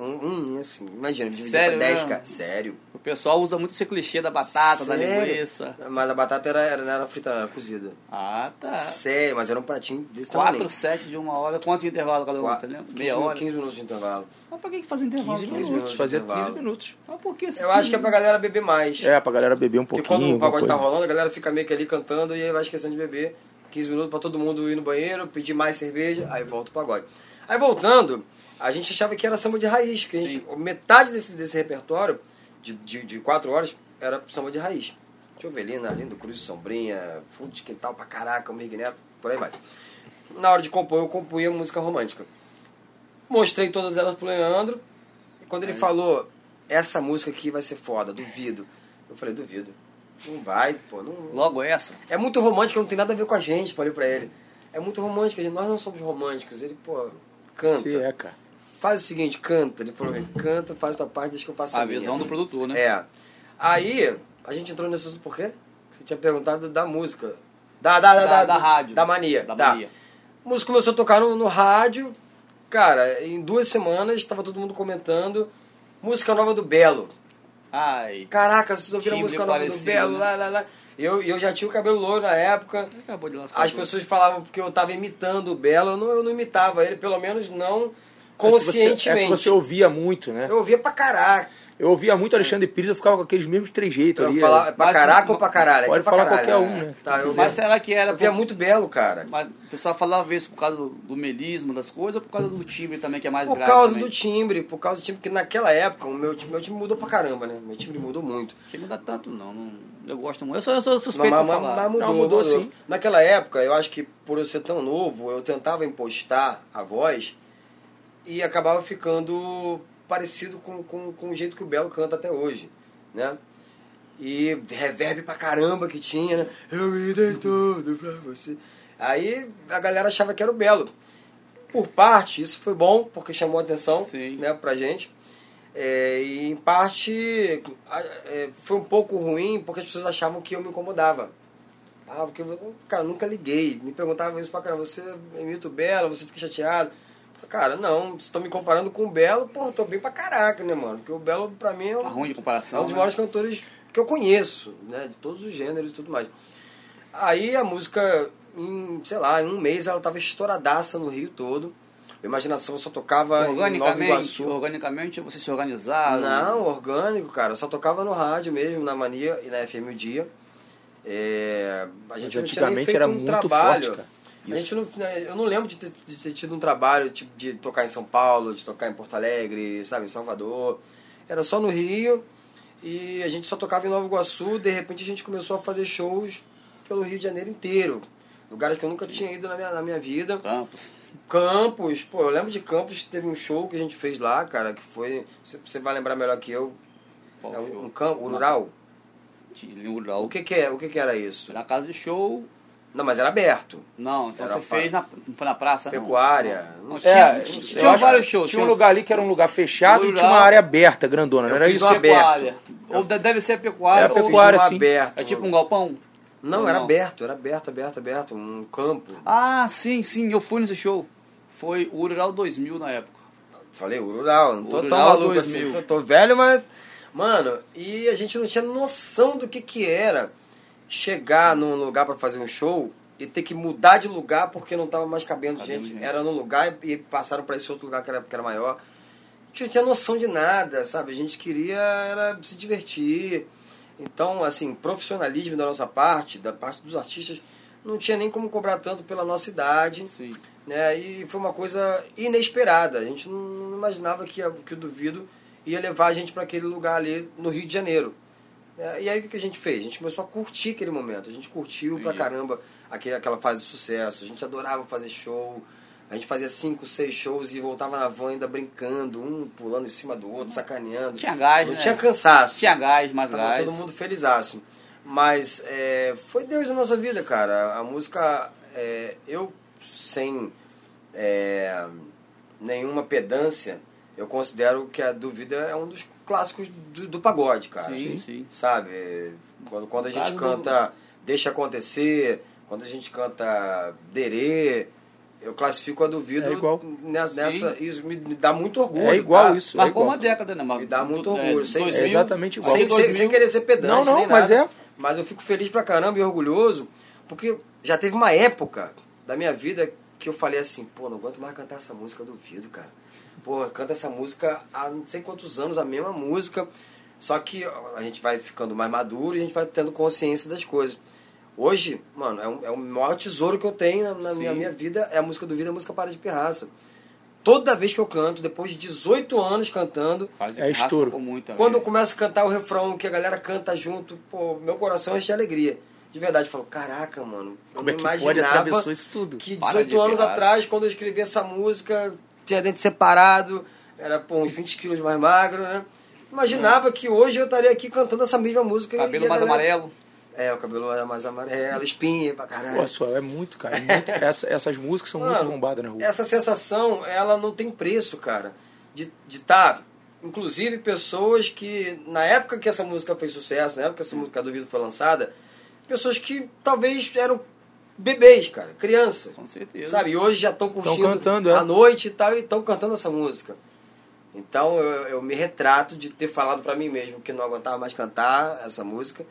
Um, um assim, imagina, dividir Sério pra 10, mesmo? cara. Sério. O pessoal usa muito esse clichê da batata, da Sério? linguiça. Mas a batata era, era, não era frita, não, era cozida. Ah, tá. Sério, mas era um pratinho desse Quatro tamanho. sets de uma hora. Quantos de intervalo cada um? Você lembra? 15 Meia hora. 15 minutos de intervalo. Mas pra que que faz um intervalo? 15 então? minutos, minutos de fazia intervalo. 15 minutos. Mas por que Eu acho que é pra galera beber mais. É, pra galera beber um Porque pouquinho. quando o pagode tá rolando, a galera fica meio que ali cantando e aí vai esquecendo de beber. 15 minutos pra todo mundo ir no banheiro, pedir mais cerveja, aí volta o pagode. Aí voltando, a gente achava que era samba de raiz, porque a gente, metade desse, desse repertório, de, de, de quatro horas, era samba de raiz. Jovelina, Lindo Cruz, Sombrinha, Fundo de Quintal pra caraca, o Mig Neto, por aí vai. Na hora de compor, eu compunha música romântica. Mostrei todas elas pro Leandro, e quando ele falou, essa música aqui vai ser foda, duvido. Eu falei, duvido. Não vai, pô, não, Logo essa. é muito romântica, não tem nada a ver com a gente, falei pra ele. É muito romântica, nós não somos românticos. Ele, pô, canta. Você é, cara. Faz o seguinte, canta. Ele falou, canta, faz tua parte, deixa que eu faça a, A visão do produtor, né? É. Aí, a gente entrou nesse assunto por quê? Você tinha perguntado da música. Da, da, da, Da- da rádio. Da mania. Da tá. mania. A música começou a tocar no, no rádio. Cara, em duas semanas estava todo mundo comentando. Música nova do Belo. Ai. Caraca, vocês ouviram a música nova do parecido, Belo? né? Lá, lá, lá. Eu, eu já tinha o cabelo loiro na época. Acabou de lascar. As pessoas falavam porque eu estava imitando o Belo, eu não, eu não imitava ele, pelo menos não É que conscientemente. você, é que você ouvia muito, né? Eu ouvia pra caraca. Eu ouvia muito Alexandre Pires, eu ficava com aqueles mesmos trejeitos Eu ali. falava, é pra Mas- caraca ou pra caralho? Pode É pra falar caralho, qualquer um, né? Tá, eu Mas será que era eu ouvia por- muito Belo, cara. Mas o pessoal falava isso por causa do, do melismo das coisas ou por causa do timbre também, que é mais Por grave causa também? do timbre, por causa do timbre, porque naquela época o meu, time- meu time mudou pra caramba, né? Meu timbre mudou muito. Que muda tanto, não, não. Eu gosto muito. Eu sou, eu sou suspeito mas- mas- falar. mas mudou, Não, mudou mudou. sim. Naquela época, eu acho que por eu ser tão novo, eu tentava impostar a voz e acabava ficando parecido com, com, com o jeito que o Belo canta até hoje, né? E reverb pra caramba que tinha, né? Eu me dei tudo pra você. Aí a galera achava que era o Belo. Por parte, isso foi bom, porque chamou a atenção Sim. né, pra gente. É, e em parte é, foi um pouco ruim porque as pessoas achavam que eu me incomodava. Ah, porque cara, nunca liguei. Me perguntavam isso pra caramba, você imita o Belo, você fica chateado. Cara, não, vocês estão me comparando com o Belo, pô, eu tô bem pra caraca, né, mano? Porque o Belo, pra mim, é um, Tá ruim de é comparação. um dos né? maiores cantores que eu conheço, né? De todos os gêneros e tudo mais. Aí a música, em, sei lá, em um mês ela tava estouradaça no Rio todo. A imaginação só tocava em Nova Organicamente, Iguaçu. organicamente você se organizaram. Não, orgânico, cara. Só tocava no rádio mesmo, na Mania e na FM o Dia. É, a gente Mas não tinha nem antigamente feito era um muito trabalho. forte, cara. A gente não, né, eu não lembro de ter, de ter tido um trabalho tipo, de tocar em São Paulo, de tocar em Porto Alegre, sabe, em Salvador. Era só no Rio e a gente só tocava em Nova Iguaçu. De repente a gente começou a fazer shows pelo Rio de Janeiro inteiro. Lugares que eu nunca tinha ido na minha, na minha vida. Campos. Campos, pô, eu lembro de Campos, teve um show que a gente fez lá, cara, que foi. Você vai lembrar melhor que eu. Qual É um, show? um campo, rural. Tinha rural. O que que é? O que que era isso? Na casa de show. Não, mas era aberto. Não, então Era você fez na, não foi na praça, não? Pecuária. Não, Não tinha, É, tinha, tinha vários shows. Tinha um lugar ali que era um lugar fechado e Rural. tinha uma área aberta, grandona, não era isso? aberto. Ou de- deve ser pecuária. Era ou- pecuária, no sim. aberto. É tipo um galpão? Não, Ou era não? aberto, era aberto, aberto, aberto. Um campo. Ah, sim, sim, eu fui nesse show. Foi o Rural 2000 na época. Falei, rural, não tô tão maluco 2000. assim. Tô, tô velho, mas. Mano, e a gente não tinha noção do que que era chegar num lugar pra fazer um show e ter que mudar de lugar porque não tava mais cabendo gente. Era num lugar e passaram pra esse outro lugar que era, que era maior. A gente não tinha noção de nada, sabe? A gente queria era se divertir. Então, assim, profissionalismo da nossa parte, da parte dos artistas, não tinha nem como cobrar tanto pela nossa idade Sim. né? E foi uma coisa inesperada. A gente não imaginava que, que o Duvido ia levar a gente para aquele lugar ali no Rio de Janeiro. É, e aí o que a gente fez? A gente começou a curtir aquele momento. A gente curtiu pra Entendi. caramba aquele, aquela fase de sucesso. A gente adorava fazer show. A gente fazia cinco, seis shows e voltava na van ainda brincando, um pulando em cima do outro, sacaneando. Tinha gás, não né? tinha cansaço. Tinha gás, mais Tava gás. todo mundo felizaço. Mas é, foi Deus na nossa vida, cara. A música, é, eu sem é, nenhuma pedância, eu considero que a Duvida é um dos clássicos do, do pagode, cara. Sim, sim. Sabe? Quando, quando a gente canta Deixa Acontecer, quando a gente canta Derê, eu classifico a Duvido É igual. ne- nessa. Isso me, me dá muito orgulho. É igual tá? isso. é Marcou igual. uma década, né? Mar- Me dá muito do- orgulho, sem- 2000, É exatamente igual. Sem, sem, 2000, sem querer ser pedante, Não, não, nem mas nada. é. Mas eu fico feliz pra caramba e orgulhoso, porque já teve uma época da minha vida que eu falei assim, pô, não aguento mais cantar essa música, duvido, cara. Pô, canta essa música há não sei quantos anos, a mesma música. Só que a gente vai ficando mais maduro e a gente vai tendo consciência das coisas. Hoje, mano, é, um, é o maior tesouro que eu tenho na, na minha, minha vida, é a música do vida, a música Para de Pirraça. Toda vez que eu canto, depois de 18 anos cantando, É estouro. quando eu começo a cantar o refrão, que a galera canta junto, pô, meu coração enche de alegria. De verdade, eu falo, caraca, mano, eu Como é não que pode imaginava atravessou isso tudo? que Para 18 de anos pirraça. atrás, quando eu escrevi essa música, tinha dente separado, era pô, uns 20 quilos mais magro, né? Imaginava que hoje eu estaria aqui cantando essa mesma música. Cabelo mais galera- amarelo. É, o cabelo era mais amarelo, espinha pra caralho. Pô, só, é muito, cara. é muito- essa- essas músicas são muito Mano, bombadas na rua. Essa sensação, ela não tem preço, cara. De estar, de tá, inclusive, pessoas que, na época que essa música fez sucesso, na época que essa música do Vido foi lançada, pessoas que talvez eram bebês, cara, criança. Com certeza. Sabe? E hoje já estão curtindo cantando, é. à noite e tal, e estão cantando essa música. Então eu, eu me retrato de ter falado pra mim mesmo que não aguentava mais cantar essa música,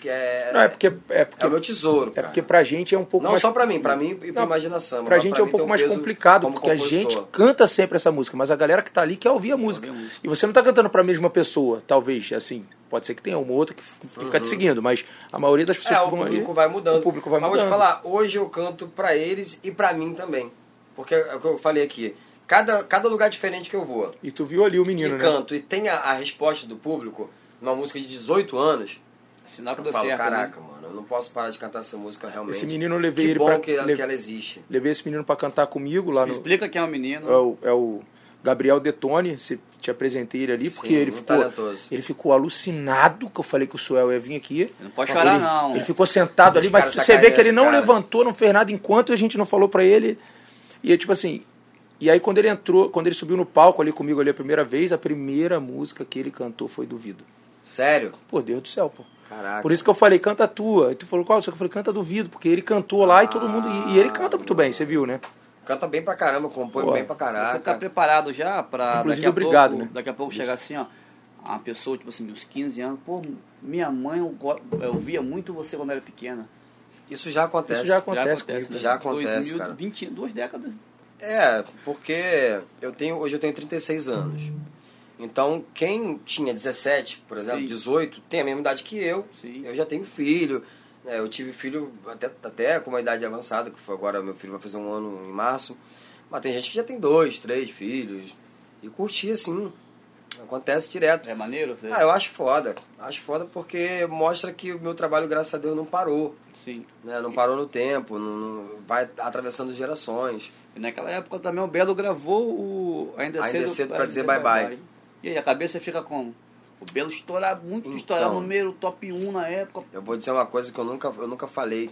que é, Não, é porque, é porque, é o meu tesouro, é cara. porque pra gente é um pouco Não mais... só pra mim, pra mim e pra Não, imaginação. Pra gente é um pouco tem mais complicado, porque a compositor. gente canta sempre essa música, mas a galera que tá ali quer ouvir a música. ouvir a música. E você não tá cantando pra mesma pessoa, talvez, assim, pode ser que tenha uma ou outra que fica te seguindo, mas a maioria das pessoas Uhum. É, que o vão público ali, vai mudando. o público vai Mas vou te mudando. falar, hoje eu canto pra eles e pra mim também. Porque é o que eu falei aqui. Cada, cada lugar diferente que eu vou E tu viu ali o menino, e né? canto e tem a, a resposta do público numa música de 18 anos, Sinal que eu deu falo, certo. caraca, né? mano, eu não posso parar de cantar essa música realmente. Esse menino eu levei que ele bom pra... que, ela- le- que ela existe. Levei esse menino pra cantar comigo lá no... Explica quem é o menino. É o, é o Gabriel Detone, se te apresentei ele ali, Sim, porque ele ficou, talentoso. ele ficou alucinado que eu falei que o Suel ia vir aqui. Não pode chorar, ele, não. Ele ficou sentado ali, mas você vê que ele não cara. levantou, não fez nada enquanto a gente não falou pra ele. E é tipo assim. E aí quando ele entrou, quando ele subiu no palco ali comigo ali a primeira vez, a primeira música que ele cantou foi Duvido. Sério? Por Deus do céu, pô. Caraca. Por isso que eu falei, canta a tua. E tu falou, qual? Eu falei, canta Duvido, porque ele cantou lá e todo mundo. E, e ele canta muito bem, você viu, né? Canta bem pra caramba, compõe Pô, bem pra Você tá caraca. preparado já pra Inclusive, daqui a obrigado, pouco, né? daqui a pouco chegar assim, ó, uma pessoa, tipo assim, uns 15 anos, pô, minha mãe, eu, eu via muito você quando era pequena. Isso já acontece. Isso já acontece comigo. né? Já acontece, 2000, cara. 20, duas décadas. É, porque eu tenho, hoje eu tenho 36 anos. Então, quem tinha 17, por exemplo, Sim. 18, tem a mesma idade que eu. Sim. Eu já tenho filho. Né, eu tive filho até, até com uma idade avançada, que foi agora meu filho vai fazer um ano em março. Mas tem gente que já tem dois, três filhos. E curti assim. Acontece direto. É maneiro? Você... Ah, eu acho foda. Acho foda porque mostra que o meu trabalho, graças a Deus, não parou. Sim. Né? Não parou no tempo, não, não- vai atravessando gerações. E naquela época também o Belo gravou o Ainda, Ainda é cedo pra dizer bye bye. E aí a cabeça fica como? O Belo estourar muito, Então. estourar número top 1 na época. Eu vou dizer uma coisa que eu nunca, eu nunca falei.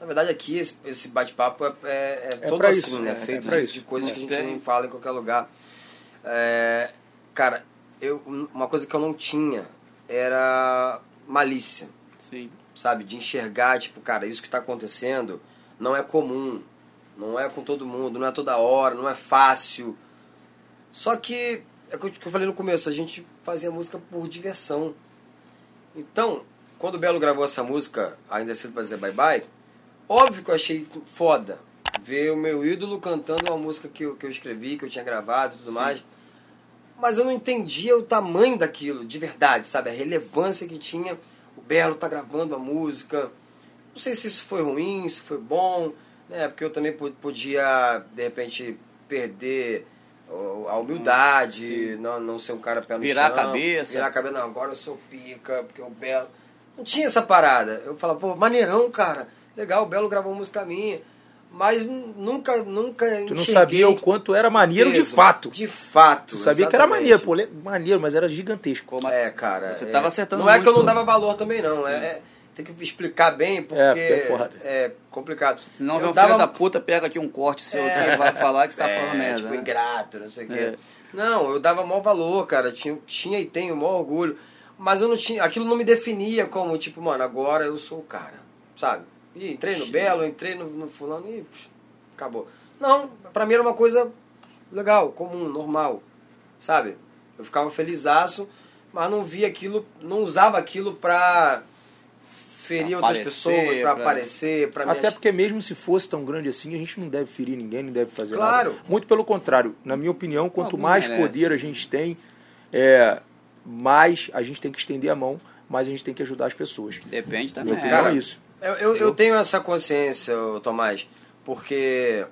Na verdade, aqui, esse, esse bate-papo é, é, é É todo assim, isso, né? é, é Feito de, de coisas que a gente Tem. não fala em qualquer lugar. É, cara, eu, uma coisa que eu não tinha era malícia, Sim. sabe? De enxergar, tipo, cara, isso que está acontecendo não é comum. Não é com todo mundo, não é toda hora, não é fácil. Só que, é o que eu falei no começo, a gente fazia música por diversão. Então, quando o Belo gravou essa música, Ainda é Cedo Pra Dizer Bye Bye, óbvio que eu achei foda ver o meu ídolo cantando uma música que eu, que eu escrevi, que eu tinha gravado e tudo mais. Mas eu não entendia o tamanho daquilo, de verdade, sabe? A relevância que tinha. O Belo tá gravando a música. Não sei se isso foi ruim, se foi bom, né? Porque eu também po- podia, de repente, perder a humildade, não, não ser um cara pé no Virar chão. a cabeça. Virar a cabeça, não, agora eu sou pica, porque o Belo... Não tinha essa parada. Eu falava, pô, maneirão, cara. Legal, o Belo gravou música minha. Mas nunca, nunca Tu não sabia o quanto era maneiro de fato. De fato. Tu sabia que era exatamente. maneiro, pô, maneiro, mas era gigantesco. Como a- É, cara. Você é- tava acertando Não é que eu não muito. dava valor também, não. É, é- tem que explicar bem, porque É, porque é é complicado. Senão vem um dava filho da puta, pega aqui um corte seu É. vai falar que você tá é, falando merda. tipo, né? ingrato, não sei o quê. É. Não, eu dava maior valor, cara. Tinha, tinha e tenho maior orgulho. Mas eu não tinha. Aquilo não me definia como, tipo, mano, agora eu sou o cara. sabe? E entrei no Belo, entrei no, no fulano e acabou. Não, pra mim era uma coisa legal, comum, normal, sabe? Eu ficava felizaço, mas não via aquilo, não usava aquilo pra ferir outras Aparecer, pessoas, pra- aparecer, me Até porque mesmo se fosse tão grande assim, a gente não deve ferir ninguém, não deve fazer Claro. nada. Muito pelo contrário, na minha opinião, quanto Alguns mais merecem. poder a gente tem, é, mais a gente tem que estender a mão, mais a gente tem que ajudar as pessoas. Depende Minha também. opinião Cara, é isso. Eu, eu, eu tenho essa consciência, Tomás, porque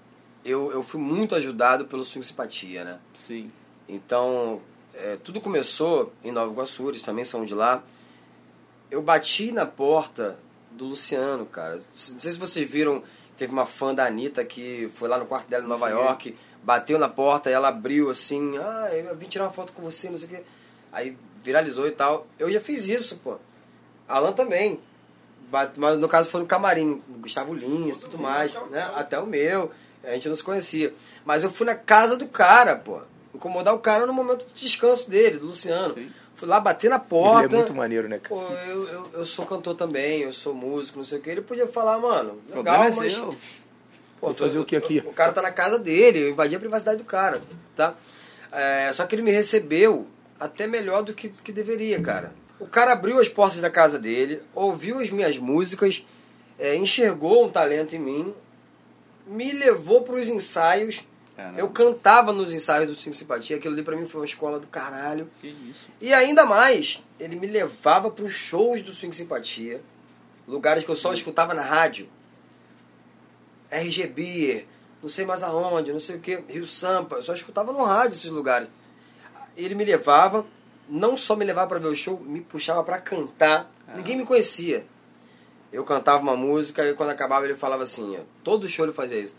eu, eu fui muito ajudado pelo Swing Simpatia, né? Sim. Então, é, tudo começou em Nova Iguaçu, eles também são de lá. Eu bati na porta do Luciano, cara. Não sei se vocês viram, teve uma fã da Anitta que foi lá no quarto dela em Nova Sim. York, bateu na porta e ela abriu assim, ah, eu vim tirar uma foto com você, não sei o quê. Aí viralizou e tal. Eu já fiz isso, pô. Alan também. Mas no caso foi no camarim, Gustavo Lins e tudo mais, né? Até o meu. A gente não se conhecia. Mas eu fui na casa do cara, pô. Incomodar o cara no momento de descanso dele, do Luciano. Sim. Fui lá bater na porta. Ele é muito maneiro, né, cara? Pô, eu, eu, eu sou cantor também, eu sou músico, não sei o que. Ele podia falar, mano, legal, é mas. seu. Pô, Vou fazer o que aqui? O, cara tá na casa dele, eu invadi a privacidade do cara, tá? É, só que ele me recebeu até melhor do que, que deveria, cara. O cara abriu as portas da casa dele, ouviu as minhas músicas, é, enxergou um talento em mim, me levou pros ensaios. Caramba. Eu cantava nos ensaios do Cinco Simpatia, aquilo ali pra mim foi uma escola do caralho. Que isso. E ainda mais, ele me levava para os shows do Swing Simpatia, lugares que eu só escutava na rádio. RGB, não sei mais aonde, não sei o que, Rio Sampa, eu só escutava no rádio esses lugares. Ele me levava, não só me levava para ver o show, me puxava para cantar. Ninguém me conhecia. Eu cantava uma música e quando acabava ele falava assim, ó, todo show ele fazia isso.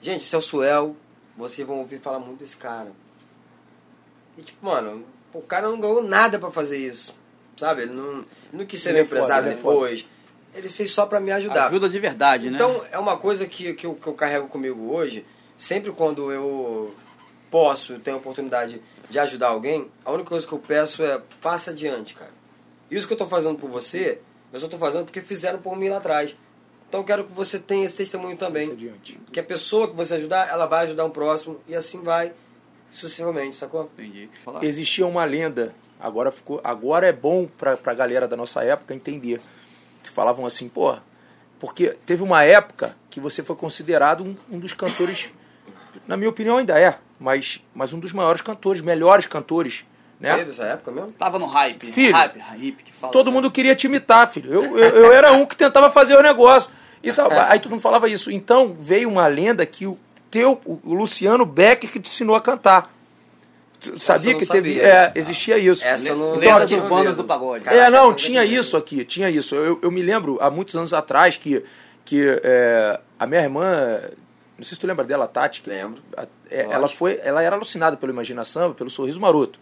Gente, esse é o Suel, vocês vão ouvir falar muito desse cara. E tipo, mano, o cara não ganhou nada pra fazer isso. Sabe? Ele não, ele não quis ser Ele meu é foda, empresário é foda. depois. Ele fez só pra me ajudar. Ajuda de verdade, né? Então, é uma coisa que, que, eu, que eu carrego comigo hoje. Sempre quando eu posso, tenho a oportunidade de ajudar alguém, a única coisa que eu peço é passa adiante, cara. Isso que eu tô fazendo por você, eu só tô fazendo porque fizeram por mim lá atrás. Então eu quero que você tenha esse testemunho também. Que a pessoa que você ajudar, ela vai ajudar um próximo e assim vai sucessivamente, sacou? Entendi. Falar. Existia uma lenda, agora ficou, agora é bom pra, pra galera da nossa época entender. Que falavam assim, pô, porque teve uma época que você foi considerado um, um dos cantores, na minha opinião ainda é, mas, mas um dos maiores cantores, melhores cantores, né? Teve essa época mesmo? Tava no hype. Filho, hype, hype que fala. Todo né? mundo queria te imitar, filho. Eu, eu, eu era um que tentava fazer o negócio. E tal. Aí todo mundo falava isso. Então veio uma lenda que o teu, o Luciano Becker, que te ensinou a cantar. Tu Sabia que teve. sabia. É, existia isso. Essa eu não- Então, aqui- urbanas do pagode. Caraca, é, não, tinha não isso aqui, tinha isso. Eu, eu me lembro, há muitos anos atrás, que, que é, a minha irmã, não sei se tu lembra dela, a Tati. Lembro. a- é, ela, foi, ela era alucinada pela imaginação, pelo sorriso maroto.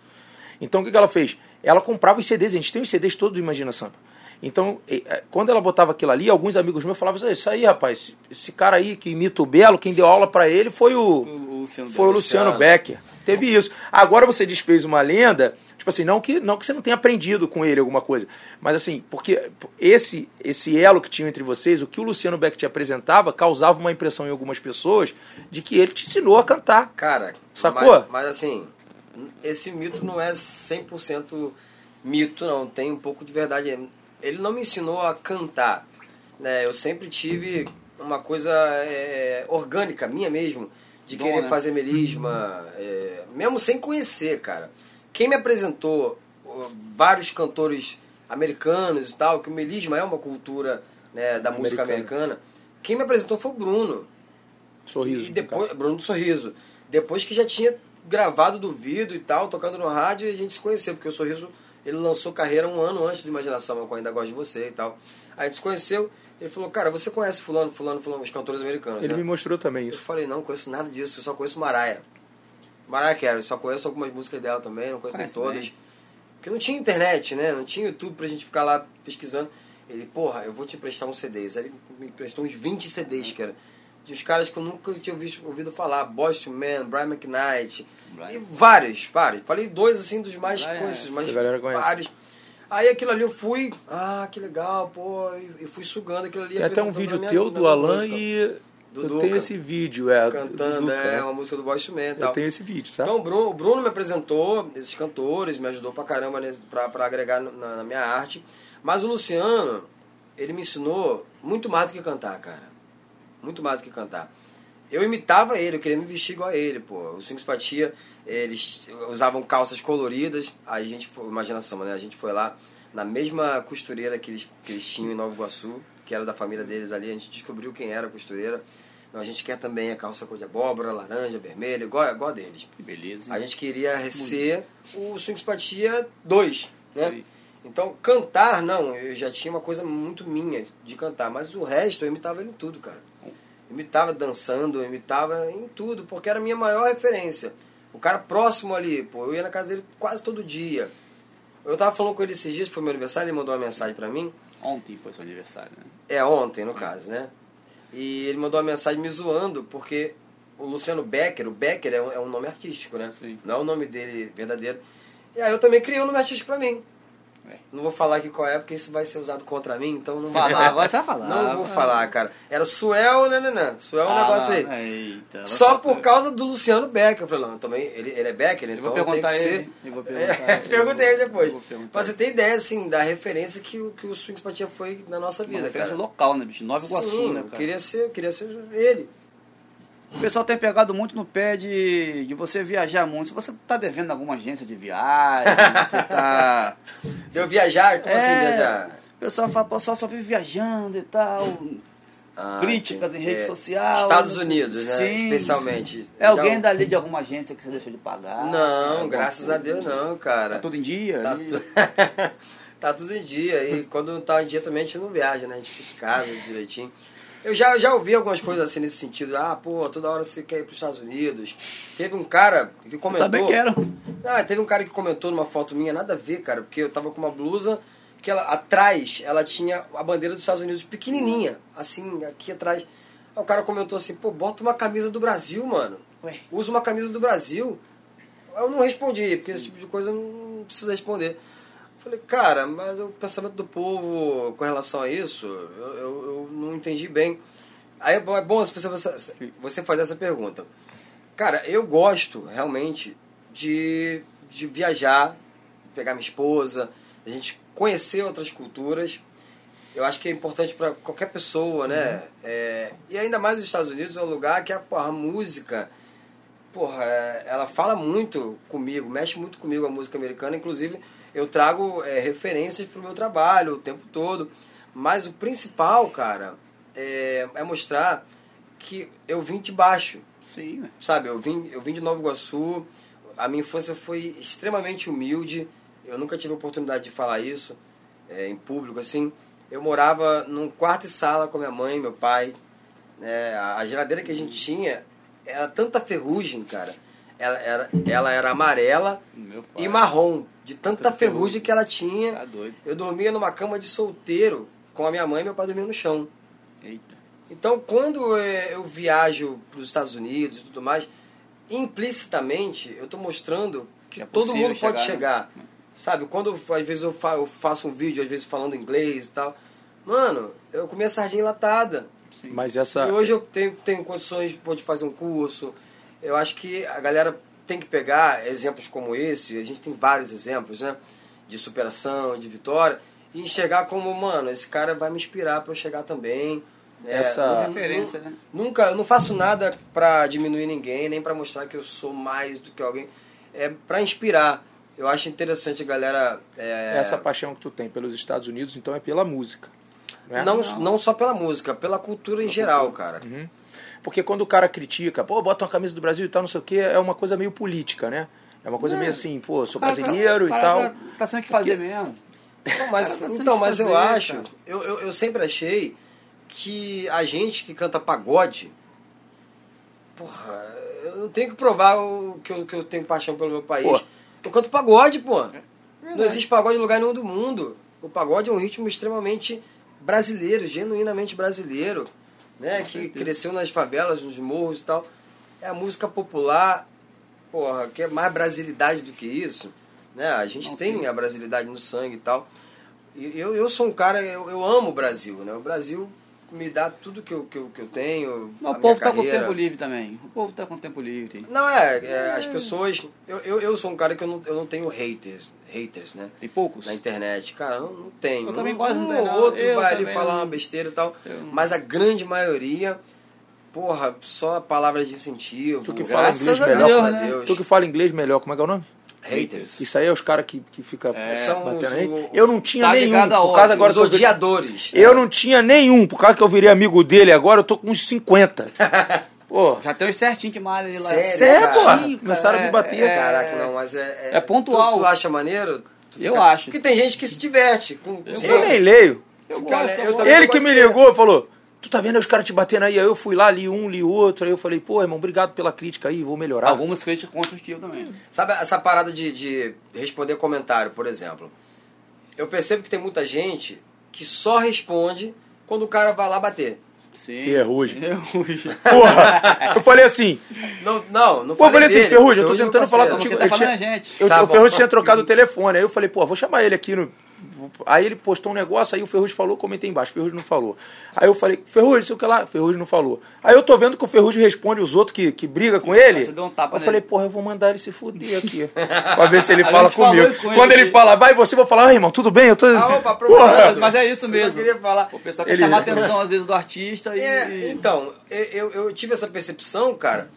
Então o que, que ela fez? Ela comprava os CDs, a gente tem os CDs todos do Imagina Sampa. Então, é, quando ela botava aquilo ali, alguns amigos meus falavam assim, isso aí, rapaz, esse, cara aí que imita o Belo, quem deu aula pra ele foi o, O Luciano foi o Luciano. Becker. Teve isso. Agora você desfez uma lenda, tipo assim, não que, não que você não tenha aprendido com ele alguma coisa, mas assim, porque esse, esse elo que tinha entre vocês, o que o Luciano Becker te apresentava, causava uma impressão em algumas pessoas de que ele te ensinou a cantar. Cara, Sacou? Mas, mas assim, esse mito não é 100% mito, não. Tem um pouco de verdade. Ele não me ensinou a cantar. Né? Eu sempre tive uma coisa é, orgânica, minha mesmo, de Dom, querer né? fazer melisma, é, mesmo sem conhecer, cara. Quem me apresentou vários cantores americanos e tal, que o melisma é uma cultura né, da música Americana. quem me apresentou foi o Bruno. Sorriso. E depois. Bruno do Sorriso. Depois que já tinha gravado do vídeo e tal, tocando no rádio, e a gente se conheceu, porque o Sorriso ele lançou carreira um ano antes do Imaginação, eu ainda gosto de você e tal. Aí a gente se conheceu, ele falou, cara, você conhece fulano, fulano, fulano, os cantores americanos, Ele né? me mostrou também Eu isso. falei, não, conheço nada disso, eu só conheço Mariah. Mariah Carey, só conheço algumas músicas dela também, não conheço nem todas. bem. Porque não tinha internet, né? Não tinha YouTube pra gente ficar lá pesquisando. Ele, porra, eu vou te emprestar uns CDs. Aí ele me emprestou uns 20 CDs, cara. De uns caras que eu nunca tinha ouvido, ouvido falar. Boston Man, Brian McKnight. Brian. E vários, vários. Falei dois, assim, dos mais Brian, conhecidos, mas vários. Aí aquilo ali eu fui, ah, que legal, pô, e, fui sugando aquilo ali. Tem até um vídeo teu do Alan e Do eu Duca. tenho esse vídeo, é. do Cantando, Duca, é, né? uma música do Boy Instrumento e Eu tal. tenho esse vídeo, sabe? Então o Bruno, o Bruno me apresentou esses cantores, me ajudou pra caramba nesse- pra, pra agregar na, na minha arte. Mas o Luciano, ele me ensinou muito mais do que cantar, cara. Muito mais do que cantar. Eu imitava ele, eu queria me vestir igual a ele, pô. O Swing Simpatia, eles usavam calças coloridas. A gente foi, imaginação, né? A gente foi lá na mesma costureira que eles, que eles tinham em Nova Iguaçu, que era da família deles ali. A gente descobriu quem era a costureira. Então, a gente quer também a calça cor de abóbora, laranja, vermelha, igual, igual a deles. Que beleza. hein? A gente queria ser o Swing Simpatia 2, né? Sei. Então, cantar, não, eu já tinha uma coisa muito minha de cantar, mas o resto eu imitava ele em tudo, cara. Eu imitava dançando, eu imitava em tudo, porque era a minha maior referência. O cara próximo ali, pô, eu ia na casa dele quase todo dia. Eu tava falando com ele esses dias, foi meu aniversário, ele mandou uma mensagem pra mim. Ontem foi seu aniversário, né? É, ontem, no caso, né? E ele mandou uma mensagem me zoando, porque o Luciano Becker, o Becker é um, é um nome artístico, né? Sim. Não é o nome dele verdadeiro. E aí eu também criei um nome artístico pra mim. É. Não vou falar aqui qual é, porque isso vai ser usado contra mim, então não Falar, agora você vai falar. Não vou falar, cara. Era Suel, nananã. Suel é um Ah, negócio aí. Eita. Só por causa do Luciano Becker. Eu falei, não, também, ele, ele é Becker, Eu então vou perguntar tem que ele. ser... Eu vou perguntar É, ele. pergunta ele depois. Vou Pra você ter ideia, assim, da referência que, o- que o Swing Simpatia foi na nossa Uma vida, referência cara. local, né, bicho? Nova Iguaçu, Sim, né, cara? queria ser, eu queria ser ele. O pessoal tem pegado muito no pé de, de você viajar muito. Se você tá devendo alguma agência de viagem, você tá... De eu viajar, como assim É, viajar? O pessoal fala, pô, só, só vive viajando e tal. Ah, Críticas em rede social. Estados Unidos, né? Sim, Especialmente. É alguém Já- dali de alguma agência que você deixou de pagar? Não, graças coisa? a Deus não, cara. Tá tudo em dia? Tá, tu- tá tudo em dia. E quando não tá em dia também a gente não viaja, né? A gente fica em casa direitinho. Eu já, eu já ouvi algumas coisas assim nesse sentido. Ah, pô, toda hora você quer ir pros Estados Unidos. Teve um cara que comentou. Também quero. Ah, teve um cara que comentou numa foto minha, nada a ver, cara, porque eu tava com uma blusa que ela atrás ela tinha a bandeira dos Estados Unidos pequenininha, assim, aqui atrás. Aí o cara comentou assim, pô, bota uma camisa do Brasil, mano. Ué. Usa uma camisa do Brasil. Eu não respondi, porque esse tipo de coisa não precisa responder. Falei, cara, mas o pensamento do povo com relação a isso, eu, eu, eu não entendi bem. Aí é bom, é você, você, fazer essa pergunta. Cara, eu gosto realmente de, de viajar, pegar minha esposa, a gente conhecer outras culturas. Eu acho que é importante para qualquer pessoa, né? É, e ainda mais os Estados Unidos é um lugar que a, porra, a música, porra, é, ela fala muito comigo, mexe muito comigo a música americana. Inclusive, eu trago é, referências pro meu trabalho o tempo todo. Mas o principal, cara, é, é mostrar que eu vim de baixo Sim, sabe, eu vim, eu vim de Nova Iguaçu, a minha infância foi extremamente humilde, eu nunca tive a oportunidade de falar isso é, em público, assim. Eu morava num quarto e sala com minha mãe meu pai. né, a a geladeira que a gente tinha era tanta ferrugem, cara. Ela era, ela era amarela e marrom, de tanta Tanta ferrugem ferrugem. que ela tinha. Tá doido. Eu dormia numa cama de solteiro com a minha mãe e meu pai dormiam no chão. Eita. Então, quando eh, eu viajo para os Estados Unidos e tudo mais, implicitamente eu estou mostrando que, Que é todo mundo pode chegar, chegar. Sabe? Quando às vezes eu, fa- eu faço um vídeo, às vezes falando inglês e tal, mano, eu comi a sardinha enlatada. Sim. Mas essa. E hoje eu tenho, tenho condições de fazer um curso. Eu acho que a galera tem que pegar exemplos como esse, a gente tem vários exemplos, né? De superação, de vitória, e enxergar como, mano, esse cara vai me inspirar para eu chegar também. né? Essa- Não- Referência, não- né? Nunca, eu não faço nada pra diminuir ninguém, nem pra mostrar que eu sou mais do que alguém. É pra inspirar. Eu acho interessante a galera. é, Essa paixão que tu tem pelos Estados Unidos, então é pela música. né? não, Não. não só pela música, pela cultura em geral, cara. Uhum. Porque quando o cara critica, pô, bota uma camisa do Brasil e tal, não sei o que, é uma coisa meio política, né? É uma coisa É. meio assim, pô, sou cara- brasileiro o e cara tal. Tá, tá tendo que fazer mesmo. Então, mas, Cara, tá sendo então, mas eu fazer, acho, cara. eu, eu, eu sempre achei que a gente que canta pagode, porra, eu não tenho que provar o, que, eu, que eu tenho paixão pelo meu país. Pô. Eu canto pagode, pô. É Não existe pagode em lugar nenhum do mundo. O pagode é um ritmo extremamente brasileiro, genuinamente brasileiro, né? Que certeza. cresceu nas favelas, nos morros e tal. É a música popular, porra, que é mais brasilidade do que isso. né? A gente Não, tem sim. a brasilidade no sangue e tal. E eu, eu sou um cara, eu, eu amo o Brasil, né? O Brasil me dá tudo que eu, que eu, que eu tenho. Mas a o povo minha tá com tempo livre também. O povo tá com tempo livre. Não, é, é, as pessoas. Eu, eu, eu sou um cara que eu não, eu não tenho haters, haters, né? Tem poucos. Na internet. Cara, não, não tenho. Eu também Um- quase não um tenho, ou não. outro Eu vai ali falar não. uma besteira e tal. Eu não. Mas a grande maioria, porra, só palavras de incentivo. Tu que fala inglês melhor. Deus, como- né? Tu que fala inglês melhor, como é que é o nome? Haters. Isso aí é os caras que, que ficam É, batendo Eu não tinha tá nenhum. Por causa agora Os que eu odiadores. né? Eu não tinha nenhum, por causa que eu virei amigo dele agora, eu tô com uns 50. Pô, Já tem os certinho que malha ali lá. Sério, porra. Sim, Começaram a me é- bater, é- Caraca, não, mas é. É pontual. Tu, tu acha maneiro? Tu Eu acho. Porque tem gente que se diverte com. os eu nem leio. Eu Cara, eu eu Ele que me ligou e falou: Tu tá vendo aí os caras te batendo aí? Aí eu fui lá, li um, li outro. Aí eu falei: Pô, irmão, obrigado pela crítica aí, vou melhorar. Algumas críticas construtivas também. Sabe essa parada de, de responder comentário, por exemplo? Eu percebo que tem muita gente que só responde quando o cara vai lá bater. Sim. Ferrugem. Ferrugem. Porra! Eu falei assim: Não, não, não Pô, eu falei assim, dele, Ferrugem, eu tô é tentando falar contigo. Tá Eu falando tinha- a gente. Eu, Tá o. Ferrugem tinha trocado o telefone. Aí eu falei, pô, vou chamar ele aqui no. Aí ele postou um negócio, aí o Ferrugem falou, comentei embaixo, Ferrugem não falou. Aí eu falei, Ferrugem, sei o que lá, Ferrugem não falou. Aí eu tô vendo que o Ferrugem responde os outros que, que briga com ele. Você deu um tapa eu nele. falei, porra, eu vou mandar ele se fuder aqui. pra ver se ele A fala comigo. com Quando ele ele fala, vai você, eu vou falar, "Oi, irmão, tudo bem? Eu tô. Ah, opa, Porra! Mas é isso Eu mesmo. só queria falar. O pessoal quer Ele- chamar a atenção, às vezes, do artista e... É, então, eu, eu tive essa percepção, cara,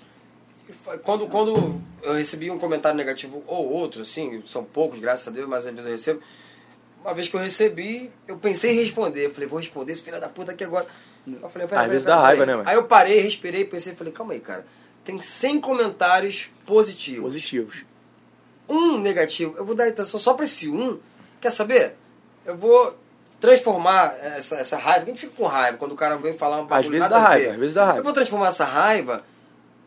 quando, quando eu recebi um comentário negativo ou outro, assim, são poucos, graças a Deus, mas às vezes eu recebo. Uma vez que eu recebi, eu pensei em responder. Eu falei, vou responder esse filho da puta aqui agora. Eu falei, pera, Às vezes dá raiva, né, mano? Aí eu parei, respirei, pensei, falei, calma aí, cara. Tem 100 comentários positivos. Positivos. Um negativo, eu vou dar atenção só pra esse um. Quer saber? Eu vou transformar essa, essa raiva. A gente fica com raiva quando o cara vem falar um bagulho vezes nada dá raiva, às vezes dá raiva. Eu vou transformar essa raiva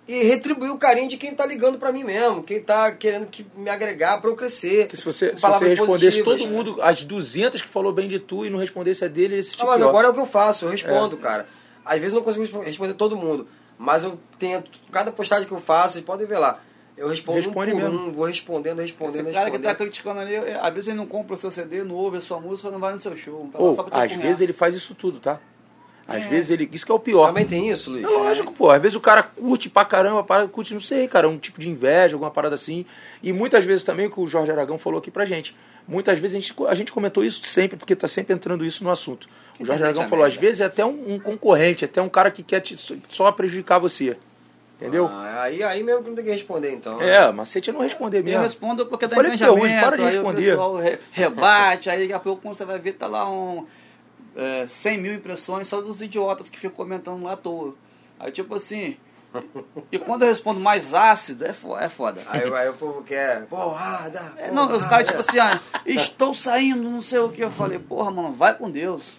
e retribuir o carinho de quem tá ligando pra mim mesmo, quem tá querendo que me agregar pra eu crescer. Porque se você, se você respondesse positivas. todo mundo, as 200 que falou bem de tu e não respondesse a dele, esse Ah, tipo mas pior. agora é o que eu faço, eu respondo, cara. Às vezes eu não consigo respo- responder todo mundo, mas eu tento, cada postagem que eu faço, vocês podem ver lá, eu respondo Responde um por mesmo. um, vou respondendo, respondendo, Esse cara que tá criticando ali, é, às vezes ele não compra o seu CD, não ouve a sua música, não vai no seu show. Tá Ou, às vezes ele faz isso tudo, tá? Às É. vezes ele. Isso que é o pior. Também tem isso, Luiz? É lógico, pô. Às vezes o cara curte pra caramba, para, curte, não sei, cara, um tipo de inveja, alguma parada assim. E muitas vezes também, o que o Jorge Aragão falou aqui pra gente. Muitas vezes a gente, a gente comentou isso sempre, porque tá sempre entrando isso no assunto. O Jorge Aragão é falou, às merda. vezes é até um, um concorrente, até um cara que quer te, só prejudicar você. Entendeu? Ah, aí, aí mesmo que não tem que responder, então. É, macete é não responder Eu mesmo. respondo porque Eu dá falei engajamento, Ferrugem, para de aí responder. o pessoal re- rebate, aí daqui a pouco quando você vai ver, tá lá um, é, 100 mil impressões só dos idiotas que ficam comentando lá à toa. Aí tipo assim, e quando eu respondo mais ácido, é, fo- é foda. Aí, aí o povo quer, porrada, É, não, os caras tipo assim, ah, estou saindo, não sei o que. Eu falei, porra, mano, vai com Deus.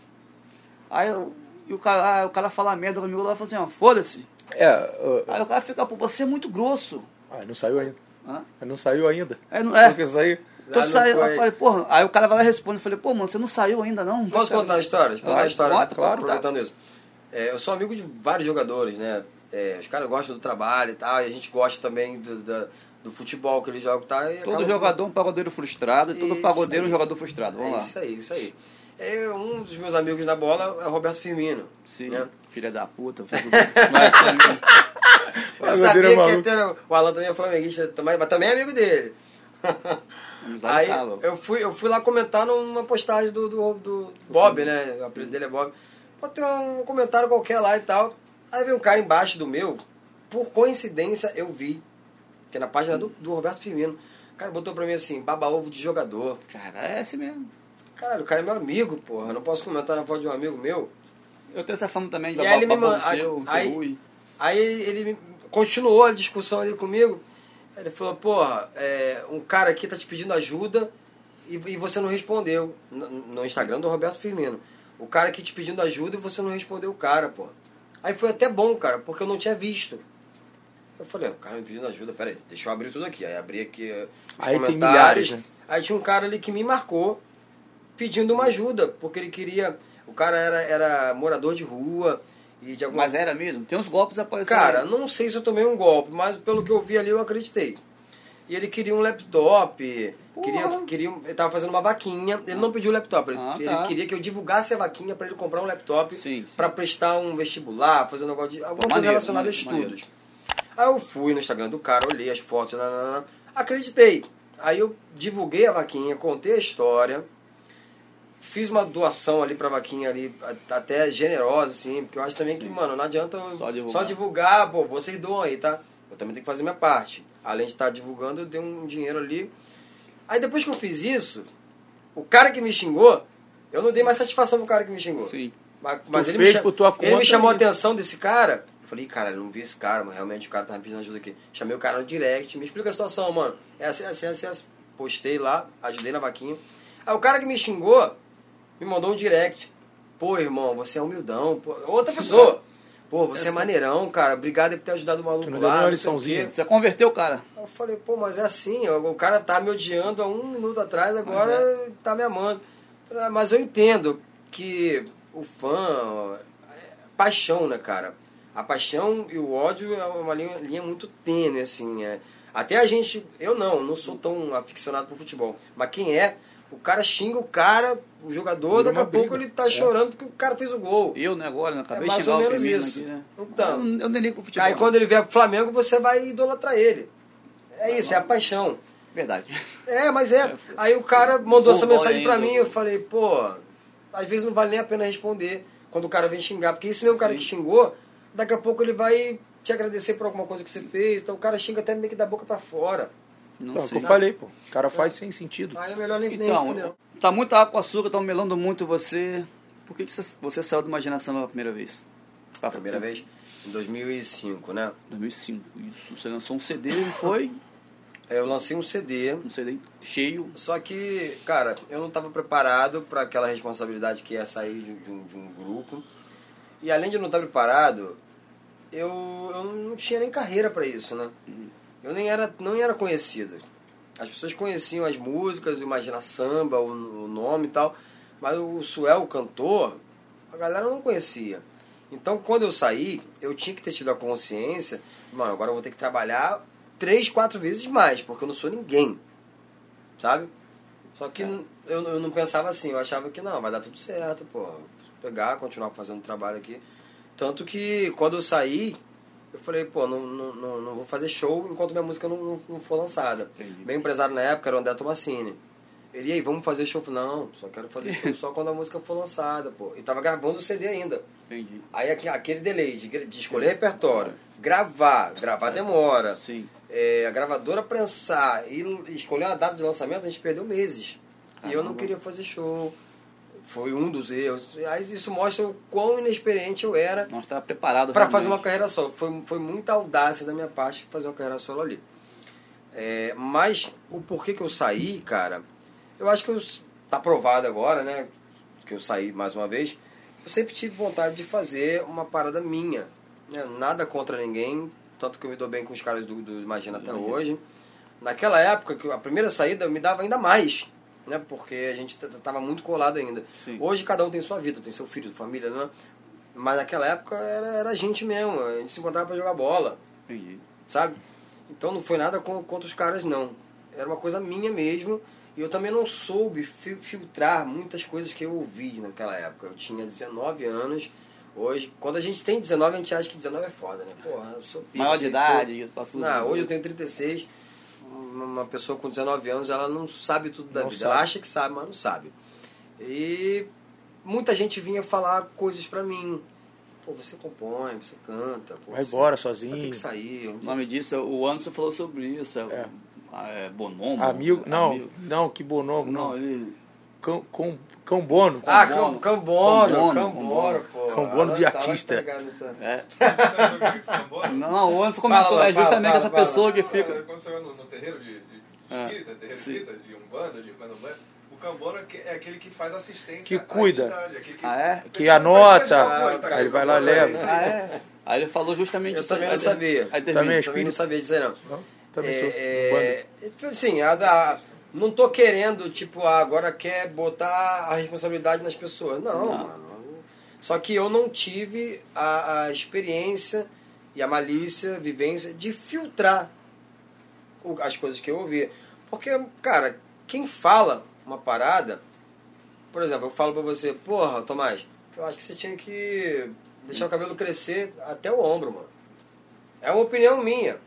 Aí eu- e o cara, ah, o cara fala merda comigo lá e fala assim, ó, foda-se. É, uh, Aí o cara fica, pô, você é muito grosso. ah, não saiu ainda. Hã? Não saiu ainda. É, não- é. Porque saiu. Tô não saindo, foi. eu falei, porra, aí o cara vai lá e responde, eu falei, pô, mano, você não saiu ainda não? Posso contar a história? Eu contar Ah, a história, conta, claro, aproveitando isso. É, eu sou amigo de vários jogadores, né? É, os caras gostam do trabalho e tal, e a gente gosta também do, da- do futebol que eles jogam e tal. e Todo acaba- jogador é um pagodeiro frustrado e todo Isso pagodeiro é um jogador frustrado. É Vamos lá. isso aí, isso aí. É, um dos meus amigos na bola é o Roberto Firmino. Sim, né? filha da puta. do-. Eu sabia que ia ter, o Alan também é flamenguista, mas também é amigo dele. Aí eu fui, eu fui lá comentar numa postagem do, do, do Bob, né? O apelido dele é Bob. Botei um comentário qualquer lá e tal. Aí veio um cara embaixo do meu, por coincidência eu vi, que é na página do, do Roberto Firmino. O cara botou pra mim assim, baba-ovo de jogador. Cara, é esse mesmo. Caralho, o cara é meu amigo, porra. Eu não posso comentar na foto de um amigo meu. Eu tenho essa fama também de E aí babar ele me papo manda- seu, aí-. Aí ele continuou a discussão ali comigo. Ele falou, porra, é, um cara aqui tá te pedindo ajuda e, e você não respondeu. No, no Instagram do Roberto Firmino. O cara aqui te pedindo ajuda e você não respondeu o cara, porra. Aí foi até bom, cara, porque eu não tinha visto. Eu falei, o cara me pedindo ajuda, peraí, deixa eu abrir tudo aqui. Aí abri aqui eh, os Aí tem comentários. milhares, né? Aí tinha um cara ali que me marcou pedindo uma ajuda, porque ele queria. O cara era, era morador de rua e de alguma Mas era mesmo? Tem uns golpes aparecendo. Cara, não sei se eu tomei um golpe, mas pelo que eu vi ali eu acreditei. E ele queria um laptop, queria, queria, ele tava fazendo uma vaquinha, ele não pediu o laptop, ele, Ah, ele tá. queria que eu divulgasse a vaquinha para ele comprar um laptop para prestar um vestibular, fazer um negócio de alguma coisa maneiro, relacionada a maneiro, estudos. Aí eu fui no Instagram do cara, olhei as fotos, acreditei. Aí eu divulguei a vaquinha, contei a história, fiz uma doação ali pra vaquinha ali, até generosa, assim, porque eu acho também que, mano, não adianta Só divulgar. só divulgar, pô, vocês doam aí, tá? Eu também tenho que fazer minha parte. Além de estar divulgando, eu dei um dinheiro ali. Aí depois que eu fiz isso, o cara que me xingou, eu não dei mais satisfação pro cara que me xingou. Sim. Mas, mas ele, me, por tua ele conta me chamou a atenção desse cara. Eu falei, cara, eu não vi esse cara, mas realmente o cara tava me pedindo ajuda aqui. Chamei o cara no direct, me explica a situação, mano. É assim, assim, assim, assim. Postei lá, ajudei na vaquinha. Aí o cara que me xingou me mandou um direct. Pô, irmão, você é humildão. Pô. Outra pessoa. Pô, você é maneirão, cara. Obrigado por ter ajudado o maluco Tu não lá. deu o liçãozinha? Você converteu, cara. Aí Eu falei, pô, mas é assim, o cara tá me odiando há um minuto atrás, agora é. tá me amando. Falei, "Ah, Mas eu entendo que o fã. É paixão, né, cara? A paixão e o ódio é uma linha, linha muito tênue, assim. É. Até a gente. Eu não, não sou tão aficionado por futebol. Mas quem é, o cara xinga o cara, o jogador, daqui a pouco ele tá chorando porque o cara fez o gol. Eu, né, agora, né? Acabei É de mais xingar ou o menos isso. aqui, né? Então. Eu, não- eu nem ligo pro futebol. Aí quando ele vier pro Flamengo, você vai idolatrar ele. É isso, é a paixão. Verdade. É, mas é. Aí o cara mandou essa mensagem pra ainda. mim, eu falei, pô, às vezes não vale nem a pena responder quando o cara vem xingar. Porque esse mesmo cara Sim. que xingou, daqui a pouco ele vai te agradecer por alguma coisa que você fez. Então o cara xinga até meio que da boca pra fora. Não Então, é o que sei. eu falei, pô. O cara faz sem sentido. Aí é melhor nem, nem. Então, tá muito água com açúcar, estão melando muito você. Por que, que você, você saiu de imaginação pela primeira vez? A primeira vez em 2005, né? 2005. Isso. Você lançou um CD, não foi? Eu lancei um CD. Um CD cheio. Só que, cara, eu não estava preparado para aquela responsabilidade que ia sair de, de um, de um grupo. E além de não estar preparado, eu, eu não tinha nem carreira para isso, né? Eu nem era, não era conhecido. As pessoas conheciam as músicas, o Imagina Samba, o, o nome e tal, mas o Suel, o cantor, a galera não conhecia. Então, quando eu saí, eu tinha que ter tido a consciência, mano, agora eu vou ter que trabalhar três, quatro vezes mais, porque eu não sou ninguém sabe? Só que eu, eu não pensava assim, eu achava que não, vai dar tudo certo, pô. Pegar, continuar fazendo trabalho aqui. Tanto que quando eu saí, eu falei, pô, não, não, não, não vou fazer show enquanto minha música não, não, não for lançada. Entendi. Meu empresário na época era o André Tomassini. Ele, e aí, vamos fazer show? Não, só quero fazer show só quando a música for lançada, pô. E tava gravando o CD ainda. Entendi. Aí aque- aquele delay de, de escolher repertório, gravar, gravar demora, Sim. é, a gravadora prensar e escolher uma data de lançamento, a gente perdeu meses. E eu não queria fazer show. Foi um dos erros. Aí isso mostra o quão inexperiente eu era Não estava preparado para fazer uma carreira solo. Foi, foi muita audácia da minha parte fazer uma carreira solo ali. É, mas o porquê que eu saí, cara, eu acho que eu, tá provado agora, né? Que eu saí mais uma vez. Eu sempre tive vontade de fazer uma parada minha. Né? Nada contra ninguém, tanto que eu me dou bem com os caras do, do Imagina até Imagina. hoje. Naquela época, que a primeira saída me dava ainda mais, né? Porque a gente tava muito colado ainda. Sim. Hoje cada um tem sua vida, tem seu filho, família, né? Mas naquela época era, era a gente mesmo, a gente se encontrava pra jogar bola, Entendi. sabe? Então não foi nada com- contra os caras, não. Era uma coisa minha mesmo. E eu também não soube fi- filtrar muitas coisas que eu ouvi naquela época. Eu tinha 19 anos. Hoje, quando a gente tem 19, a gente acha que 19 é foda, né? Porra, eu sou pica, Maior de idade, passou tudo. Não, hoje eu tenho 36. Uma pessoa com 19 anos, ela não sabe tudo da Não vida. sabe. Ela acha que sabe, mas não sabe. E muita gente vinha falar coisas pra mim. Pô, você compõe, você canta. Pô, Vai você- embora sozinho. que sair. O nome disso, é- o Anderson falou sobre isso. É, É. ah, é Bonomo. Amigo, não, Amigo. não, que bonomo, Não, não. ele... Cão, cão, cão bono. Ah, Cambono. Cam- Cambono, Cambono, Cambono, pô. Cambono de tava artista. É. Não, o Anderson comentou, Fala, é justamente essa fala. pessoa que fica... Quando você vai no, no terreiro de, de É, espírita, terreiro sim. espírita, de umbanda, de candomblé, o cambono é que- é aquele que faz assistência Que à cuida. entidade, aquele que, Ah, é? Que anota, coisa, aí ele vai lá, cambono, é leva. Ah, é? Aí ele falou justamente Eu isso. também aí. não sabia. Aí. Também é Também não espírito? sabia dizer, não. Não, também sou. É, é, tipo assim, a da- não tô querendo, tipo, ah, agora quer botar a responsabilidade nas pessoas. Não, Não. mano. Só que eu não tive a, a experiência e a malícia, a vivência de filtrar as coisas que eu ouvia. Porque, cara, quem fala uma parada, por exemplo, eu falo pra você, porra, Tomás, eu acho que você tinha que deixar o cabelo crescer até o ombro, mano. É uma opinião minha.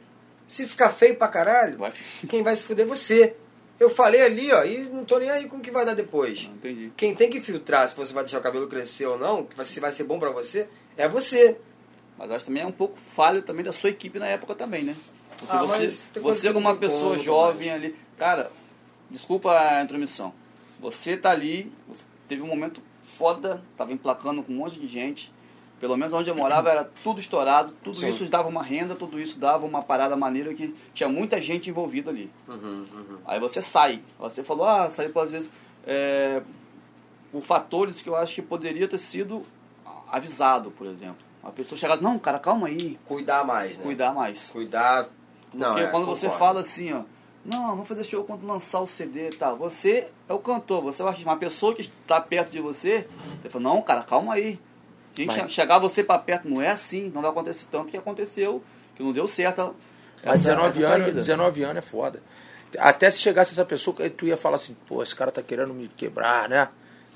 Se ficar feio pra caralho, Vai. quem vai se fuder é você. Eu falei ali, ó, e não tô nem aí com o que vai dar depois. Não entendi. Quem tem que filtrar se você vai deixar o cabelo crescer ou não, se vai ser bom pra você, é você. Mas acho também é um pouco falho também da sua equipe na época também, né? Porque Ah, você, mas você como uma pessoa como, jovem ali. Cara, desculpa a intromissão. Você tá ali, você teve um momento foda, tava emplacando com um monte de gente. Pelo menos onde eu morava era tudo estourado, tudo Sim. isso dava uma renda, tudo isso dava uma parada maneira que tinha muita gente envolvida ali. Uhum, uhum. Aí você sai. Você falou, ah, saiu por vezes. É, por fatores que eu acho que poderia ter sido avisado, por exemplo. A pessoa chegar, não, cara, calma aí, Cuidar mais, né? cuidar mais. Cuidar. Não, Porque é, quando você concordo. fala assim, ó, não, vamos fazer show quando lançar o CD e tal. Você é o cantor, você é o artista. Uma pessoa que está perto de você, você fala, não, cara, calma aí. Se a gente Mas- chegar você para perto, não é assim, não vai acontecer tanto que aconteceu, que não deu certo. Mas essa- 19 essa anos, saída. 19 anos é foda. Até se chegasse essa pessoa, tu ia falar assim, pô, esse cara tá querendo me quebrar, né?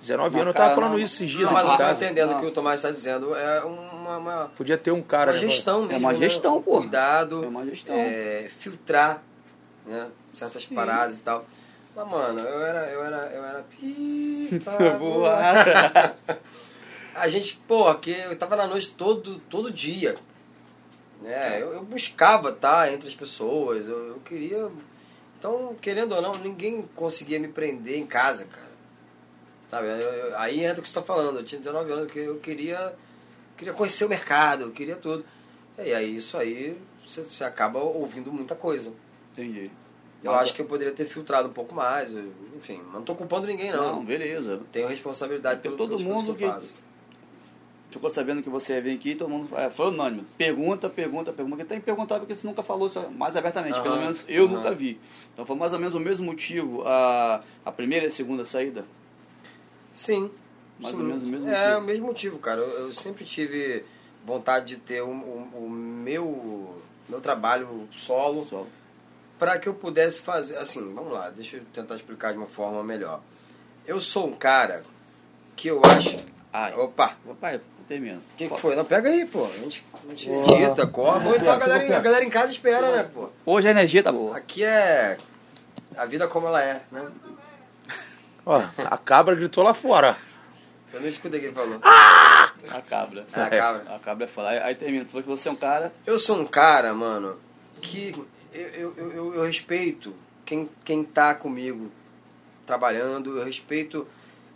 19 Não, anos, eu tava falando não. isso esses dias Não, mas aqui eu em tô casa. entendendo o que o Tomás está dizendo. É uma, uma, Podia ter um cara, uma né? gestão mesmo. uma né? gestão, pô. Cuidado. É uma gestão. é, filtrar né? certas Sim. paradas e tal. Mas, mano, eu era. Eu era. Eu era. Pipa, Boa. A gente, pô, aqui eu tava na noite todo, todo dia. Né? Eu, eu buscava estar entre as pessoas. Eu, eu queria. Então, querendo ou não, ninguém conseguia me prender em casa, cara. Sabe? Eu- eu- aí entra o que você está falando. Eu tinha 19 anos, porque eu queria, queria conhecer o mercado, eu queria tudo. E aí, isso aí, você, você acaba ouvindo muita coisa. Entendi. Eu acho que eu poderia ter filtrado um pouco mais. enfim, mas não tô culpando ninguém, não. Não, beleza. Tenho responsabilidade pelo todo mundo que eu que- faço. Ficou sabendo que você ia vir aqui, todo mundo é, foi unânime. Pergunta, pergunta, pergunta. Porque tem que perguntar porque você nunca falou isso mais abertamente. Aham, Pelo menos eu aham. nunca vi. Então foi mais ou menos o mesmo motivo a, a primeira e a segunda saída. Sim. Mais sim. ou menos o mesmo É, motivo. o mesmo motivo, cara. Eu, eu sempre tive vontade de ter o, o, o meu, meu trabalho solo Só. para que eu pudesse fazer. Assim, vamos lá, deixa eu tentar explicar de uma forma melhor. Eu sou um cara que eu acho. Ai. Opa! Ô, termina. O que, que foi? Não, pega aí, pô. A gente, a gente edita, corta. Ou então a galera, a galera em casa espera, né, pô? Hoje a energia tá boa. Aqui é a vida como ela é, né? Ó, a cabra gritou lá fora. Eu não escutei quem falou. A cabra. É, a cabra. A cabra é falar. Aí, aí termina. Tu falou que você é um cara. Eu sou um cara, mano, que eu, eu, eu, eu respeito quem, quem tá comigo trabalhando, eu respeito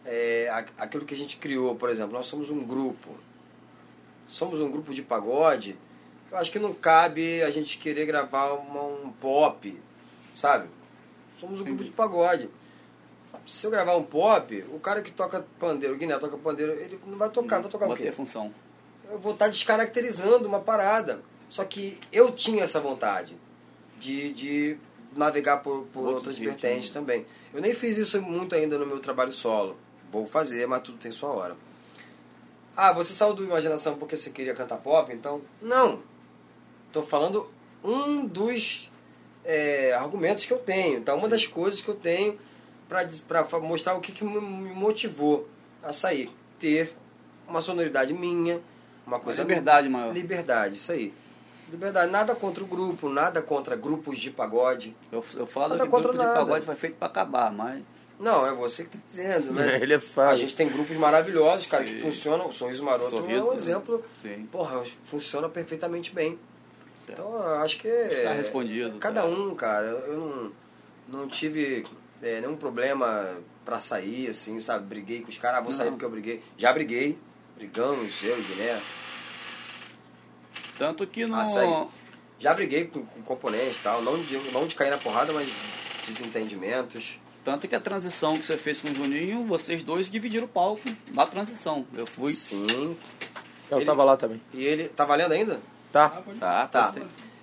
é, aquilo que a gente criou, por exemplo. Nós somos um grupo. Somos um grupo de pagode. Eu acho que não cabe a gente querer gravar uma- um pop, sabe? Somos um grupo de pagode. Se eu gravar um pop, o cara que toca pandeiro, o Guiné toca pandeiro, ele não vai tocar, vai tocar o Vai quê? ter função. eu vou estar descaracterizando uma parada. Só que eu tinha essa vontade de, de navegar por, por Outros outras vertentes também. Eu nem fiz isso muito ainda no meu trabalho solo. Vou fazer, mas tudo tem sua hora. Ah, você saiu do Imaginação porque você queria cantar pop? Então, não. Estou falando um dos é, argumentos que eu tenho. Então, uma das coisas que eu tenho para mostrar o que, que me motivou a sair. Ter uma sonoridade minha, uma coisa liberdade maior. Liberdade, isso aí. Liberdade, nada contra o grupo, nada contra grupos de pagode. Eu, eu falo Nada que o grupo de nada. pagode foi feito pra acabar, mas. Não, é você que está dizendo, né? Ele é A fácil. gente tem grupos maravilhosos, cara, Sim. que funcionam. O Sorriso Maroto é Sorriso, um exemplo. Sim. Porra, funciona perfeitamente bem. Certo. Então, eu acho que. Está é, respondido. Cada tá? um, cara, eu não, não tive é, nenhum problema pra sair, assim, sabe? Briguei com os caras, ah, vou sair Não. porque eu briguei. Já briguei, brigamos, eu e Guilherme. Tanto que no. Ah. Já briguei com, com componentes e tal, não de, não de cair na porrada, mas de desentendimentos. Tanto que a transição que você fez com o Juninho, vocês dois dividiram o palco na transição. Eu fui. Sim. Eu Ele- tava lá também. E ele. Tá valendo ainda? Tá? Tá, Tá. tá.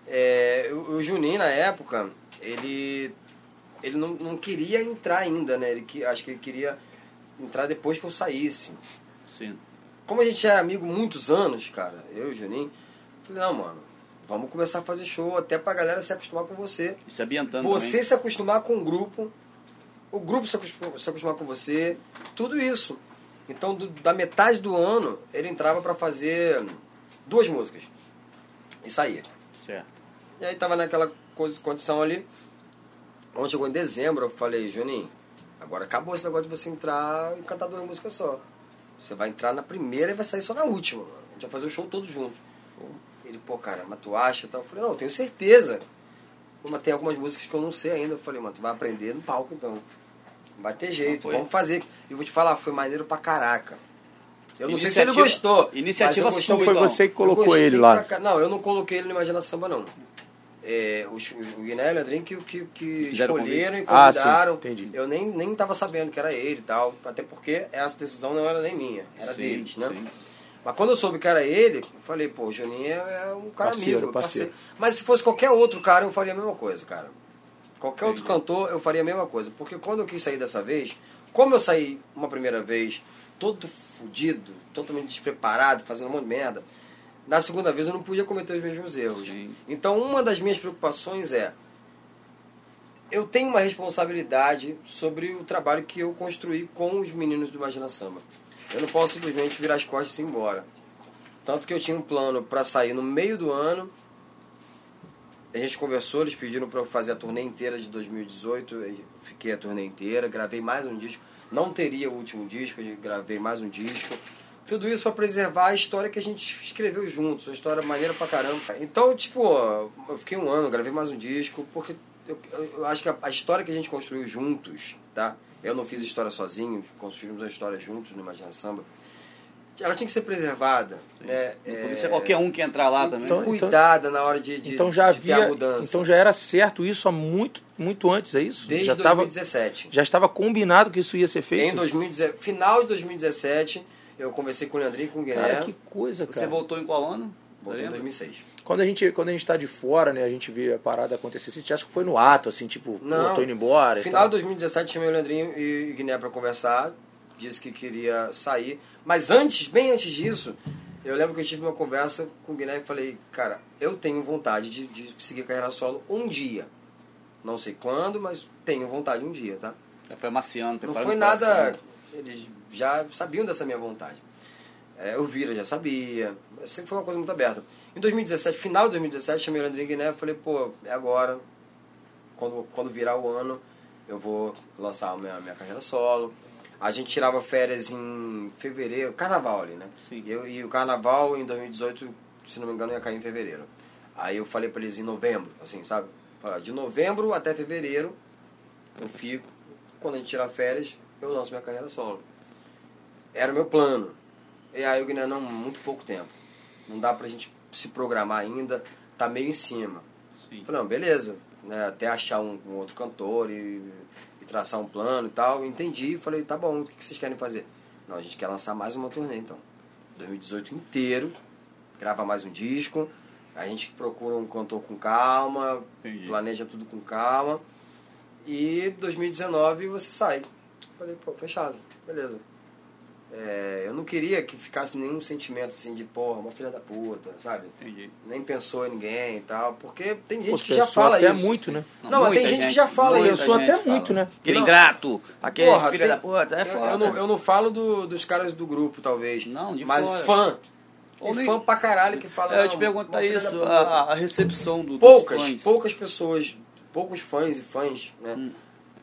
É, o, o Juninho, na época, ele. Ele não, não queria entrar ainda, né? Ele, que- acho que ele queria entrar depois que eu saísse. Sim. Como a gente era amigo muitos anos, cara, eu e o Juninho, falei, não, mano, vamos começar a fazer show até pra galera se acostumar com você. E se ambientando Você também. se acostumar com o grupo, o grupo se acostumar, se acostumar com você, tudo isso. Então, do- da metade do ano, ele entrava pra fazer duas músicas e saía. Certo. E aí tava naquela coisa, condição ali. Quando chegou em dezembro, eu falei, Juninho, agora acabou esse negócio de você entrar e cantar duas músicas só. Você vai entrar na primeira e vai sair só na última. A gente vai fazer o show todos juntos. Ele, pô, cara, mas tu acha tal? Eu falei, não, eu tenho certeza. Mas tem algumas músicas que eu não sei ainda. Eu falei, mano, tu vai aprender no palco então. Não vai ter jeito, vamos fazer. E eu vou te falar, foi maneiro pra caraca. Eu não sei se ele Iniciativa- gostou. iniciativa sua, Então foi então. você que colocou ele lá. pra Não, eu não coloquei ele no Imagina Samba, não. É, os- o Guiné e o Leandrinho que, que, que escolheram e Ah, sim, convidaram. entendi. Eu nem, nem tava sabendo que era ele e tal. Até porque essa decisão não era nem minha, era Sim, deles, né? sim. Mas quando eu soube que era ele, eu falei, pô, o Juninho é é um cara Parceiro, amigo, parceiro. Mas se fosse qualquer outro cara, eu faria a mesma coisa, cara. Qualquer outro Entendi. cantor, eu faria a mesma coisa. Porque quando eu quis sair dessa vez, como eu saí uma primeira vez, todo fudido, totalmente despreparado, fazendo um monte de merda, na segunda vez eu não podia cometer os mesmos erros. Sim. Então, uma das minhas preocupações é. Eu tenho uma responsabilidade sobre o trabalho que eu construí com os meninos do Imagina Samba. Eu não posso simplesmente virar as costas e ir embora. Tanto que eu tinha um plano para sair no meio do ano. A gente conversou, eles pediram para eu fazer a turnê inteira de 2018. Eu fiquei a turnê inteira, gravei mais um disco. Não teria o último disco, gravei mais um disco. Tudo isso para preservar a história que a gente escreveu juntos, uma história maneira pra caramba. Então, tipo, eu fiquei um ano, gravei mais um disco, porque eu- eu acho que a, a história que a gente construiu juntos, tá? Eu não fiz história sozinho, construímos a história juntos no Imagina Samba. Ela tinha que ser preservada, né? Não É, podia ser qualquer um que entrar lá também. Então- cuidada na hora de, de, Então já de ter a havia, mudança. então já era certo isso há muito, muito antes, é isso? Desde já estava 2017. já estava combinado que isso ia ser feito. Em 2017, final de 2017, eu conversei com o Leandrinho e com o Guilherme. Cara, que coisa, Você cara. voltou em qual ano? Voltei em Lembra? 2006. Quando a gente quando a gente tá de fora, né, a gente vê a parada acontecer, você acha que foi no ato assim, tipo, Não. pô, tô indo embora e Final tal. de 2017 chamei o Leandrinho e o Guiné para conversar, disse que queria sair. Mas antes, bem antes disso, eu lembro que eu tive uma conversa com o Guiné e falei, cara, eu tenho vontade de, de seguir carreira solo um dia. Não sei quando, mas tenho vontade um dia, tá? Já foi amaciando, Não foi o nada. Eles já sabiam dessa minha vontade. É, o Vira já sabia. Sempre foi uma coisa muito aberta. Em 2017, final de 2017, chamei o Leandrinho Guiné e falei, pô, é agora. Quando, quando virar o ano, eu vou lançar a minha, minha carreira solo. A gente tirava férias em fevereiro, carnaval ali, né? Sim. E, eu, e o carnaval em 2018, se não me engano, ia cair em fevereiro. Aí eu falei pra eles em novembro, assim, sabe? De novembro até fevereiro eu fico. Quando a gente tirar férias, eu lanço minha carreira solo. Era o meu plano. E aí o Guiné, não, muito pouco tempo. Não dá pra gente se programar ainda, tá meio em cima. Sim. Falei, não, beleza. Né, até achar um, um outro cantor e, e traçar um plano e tal. Entendi, falei, tá bom, o que que vocês querem fazer? Não, a gente quer lançar mais uma turnê então. 2018 inteiro, grava mais um disco, a gente procura um cantor com calma, Entendi. planeja tudo com calma. E 2019 você sai. Falei, pô, fechado, beleza. É, eu não queria que ficasse nenhum sentimento assim de, porra, uma filha da puta, sabe? Entendi. Nem pensou em ninguém e tal. Porque tem gente Pô, que já fala até isso. muito, né? Não, mas tem muita gente que já fala isso. Pensou gente até fala. muito, né? Aquele ingrato, aquele Porra, filho tem- da puta, é eu, foda. eu não, eu não falo do- dos caras do grupo, talvez. Não, de mas fora. fã. Ou nem- fã pra caralho que fala. É, eu te filha isso, a, a recepção do, dos poucas, fãs. poucas pessoas, poucos fãs e fãs, né? Hum.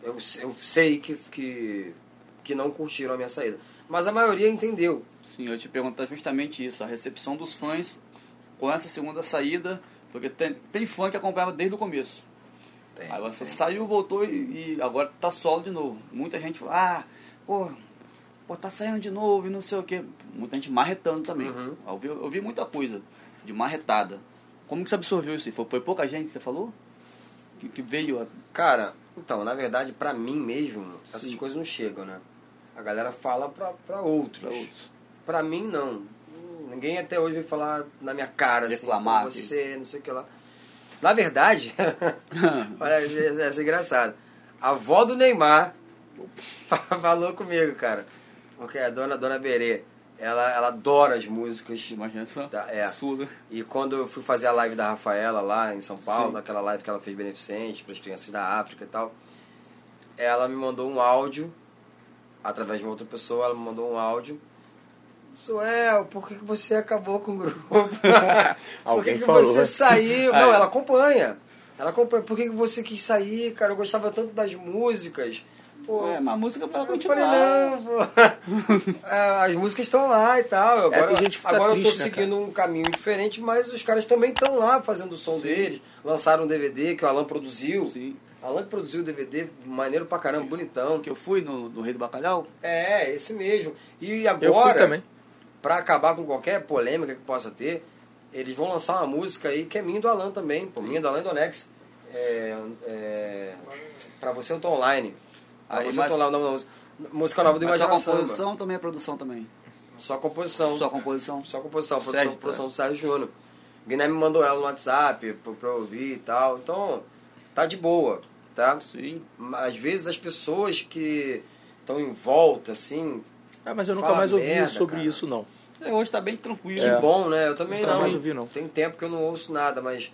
Eu, eu sei que, que, que não curtiram a minha saída. Mas a maioria entendeu. Sim, eu te perguntar justamente isso, a recepção dos fãs com essa segunda saída, porque tem, tem fã que acompanhava desde o começo. Tem, Aí você tem. saiu, voltou e, e agora tá solo de novo. Muita gente fala, ah, pô, pô, tá saindo de novo e não sei o que. Muita gente marretando também. Uhum. Eu, vi, eu vi muita coisa de marretada. Como que você absorveu isso? Foi, foi pouca gente, você falou? Que, que veio a... Cara, então, na verdade, pra mim mesmo, essas Sim. coisas não chegam, né? A galera fala pra, pra outros. Pra mim, não. Ninguém até hoje veio falar na minha cara, assim, Reclamar, "Pô, você, não sei o que lá. Na verdade, olha, essa é engraçado. A avó do Neymar falou comigo, cara. Porque a dona, dona Berê. ela, ela adora as músicas. Imagina só. Tá, é. Surda. E quando eu fui fazer a live da Rafaela lá em São Paulo, Sim. aquela live que ela fez beneficente para as crianças da África e tal, ela me mandou um áudio, através de uma outra pessoa, ela me mandou um áudio. Suel, por que, que você acabou com o grupo? por que, Alguém que falou, você né? saiu? Não, ela acompanha. Ela acompanha. Por que, que você quis sair, cara? Eu gostava tanto das músicas. Pô, É, mas a música pra ela eu continuar. falei, não, pô. É, As músicas estão lá e tal. Agora, tem gente que fica agora eu tô triste, né, seguindo um caminho diferente, mas os caras também estão lá fazendo o som deles. Lançaram um DVD que o Alan produziu. Sim. Alan que produziu o DVD, maneiro pra caramba, bonitão. Que eu fui no, no Rei do Bacalhau. É, esse mesmo. E Eu fui agora, também. pra acabar com qualquer polêmica que possa ter, eles vão lançar uma música aí que é minha do Alan também. Pô, minha do Alan e do Alex. É, é, pra você eu tô online. Pra Aí, você mas- eu tô lá, não, não, música nova do Mas só composição também é produção também. Só composição. Só composição. Só composição, produção, Sérgio, tá. produção do Sérgio Júnior. O Guilherme mandou ela no WhatsApp pra, pra ouvir e tal. Então, tá de boa, tá? Sim. Às vezes as pessoas que estão em volta, assim, Ah, mas eu nunca mais ouvi merda, sobre cara. isso, não. É, hoje tá bem tranquilo. que bom, né? Eu também Nunca não. mais ouvi, não. Tem tempo que eu não ouço nada, mas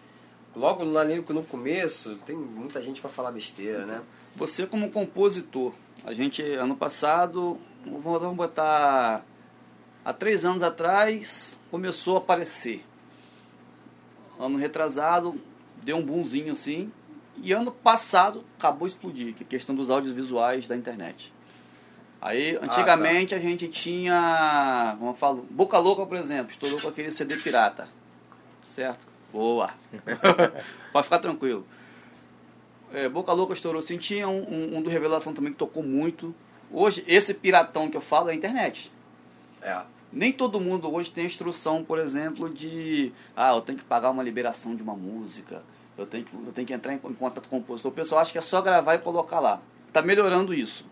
logo lá no no começo tem muita gente pra falar besteira, né? Você como compositor, a gente ano passado, vamos vamos botar há três anos atrás, começou a aparecer. Ano retrasado, deu um boomzinho assim. E ano passado acabou de explodir, que é a questão dos audiovisuais da internet. Aí, antigamente a gente tinha, como eu falo, Boca Louca, por exemplo, estourou com aquele CD pirata. Certo? Boa. Pode ficar tranquilo. É, Boca Louca estourou sim. Tinha um, um, um do Revelação também que tocou muito. Hoje, esse piratão que eu falo é a internet. É. Nem todo mundo hoje tem a instrução, por exemplo, de ah, eu tenho que pagar uma liberação de uma música, eu tenho que, eu tenho que entrar em, em contato com o compositor. O pessoal acha que é só gravar e colocar lá. Está melhorando isso.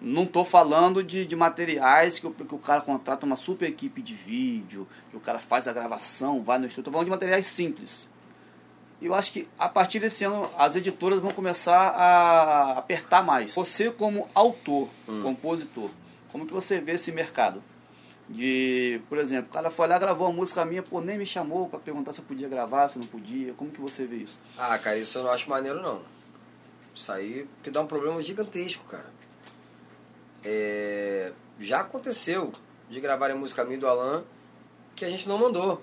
Não estou falando de, de materiais que o, que o cara contrata uma super equipe de vídeo, que o cara faz a gravação, vai no estúdio. Estou falando de materiais simples. E eu acho que a partir desse ano as editoras vão começar a apertar mais. Você como autor, compositor, como que você vê esse mercado? De, por exemplo, o cara foi lá, gravou uma música minha, pô, nem me chamou para perguntar se eu podia gravar, se não podia. Como que você vê isso? Ah, cara, isso eu não acho maneiro, não. Isso aí que dá um problema gigantesco, cara. É, já aconteceu de gravarem música minha do Alan que a gente não mandou.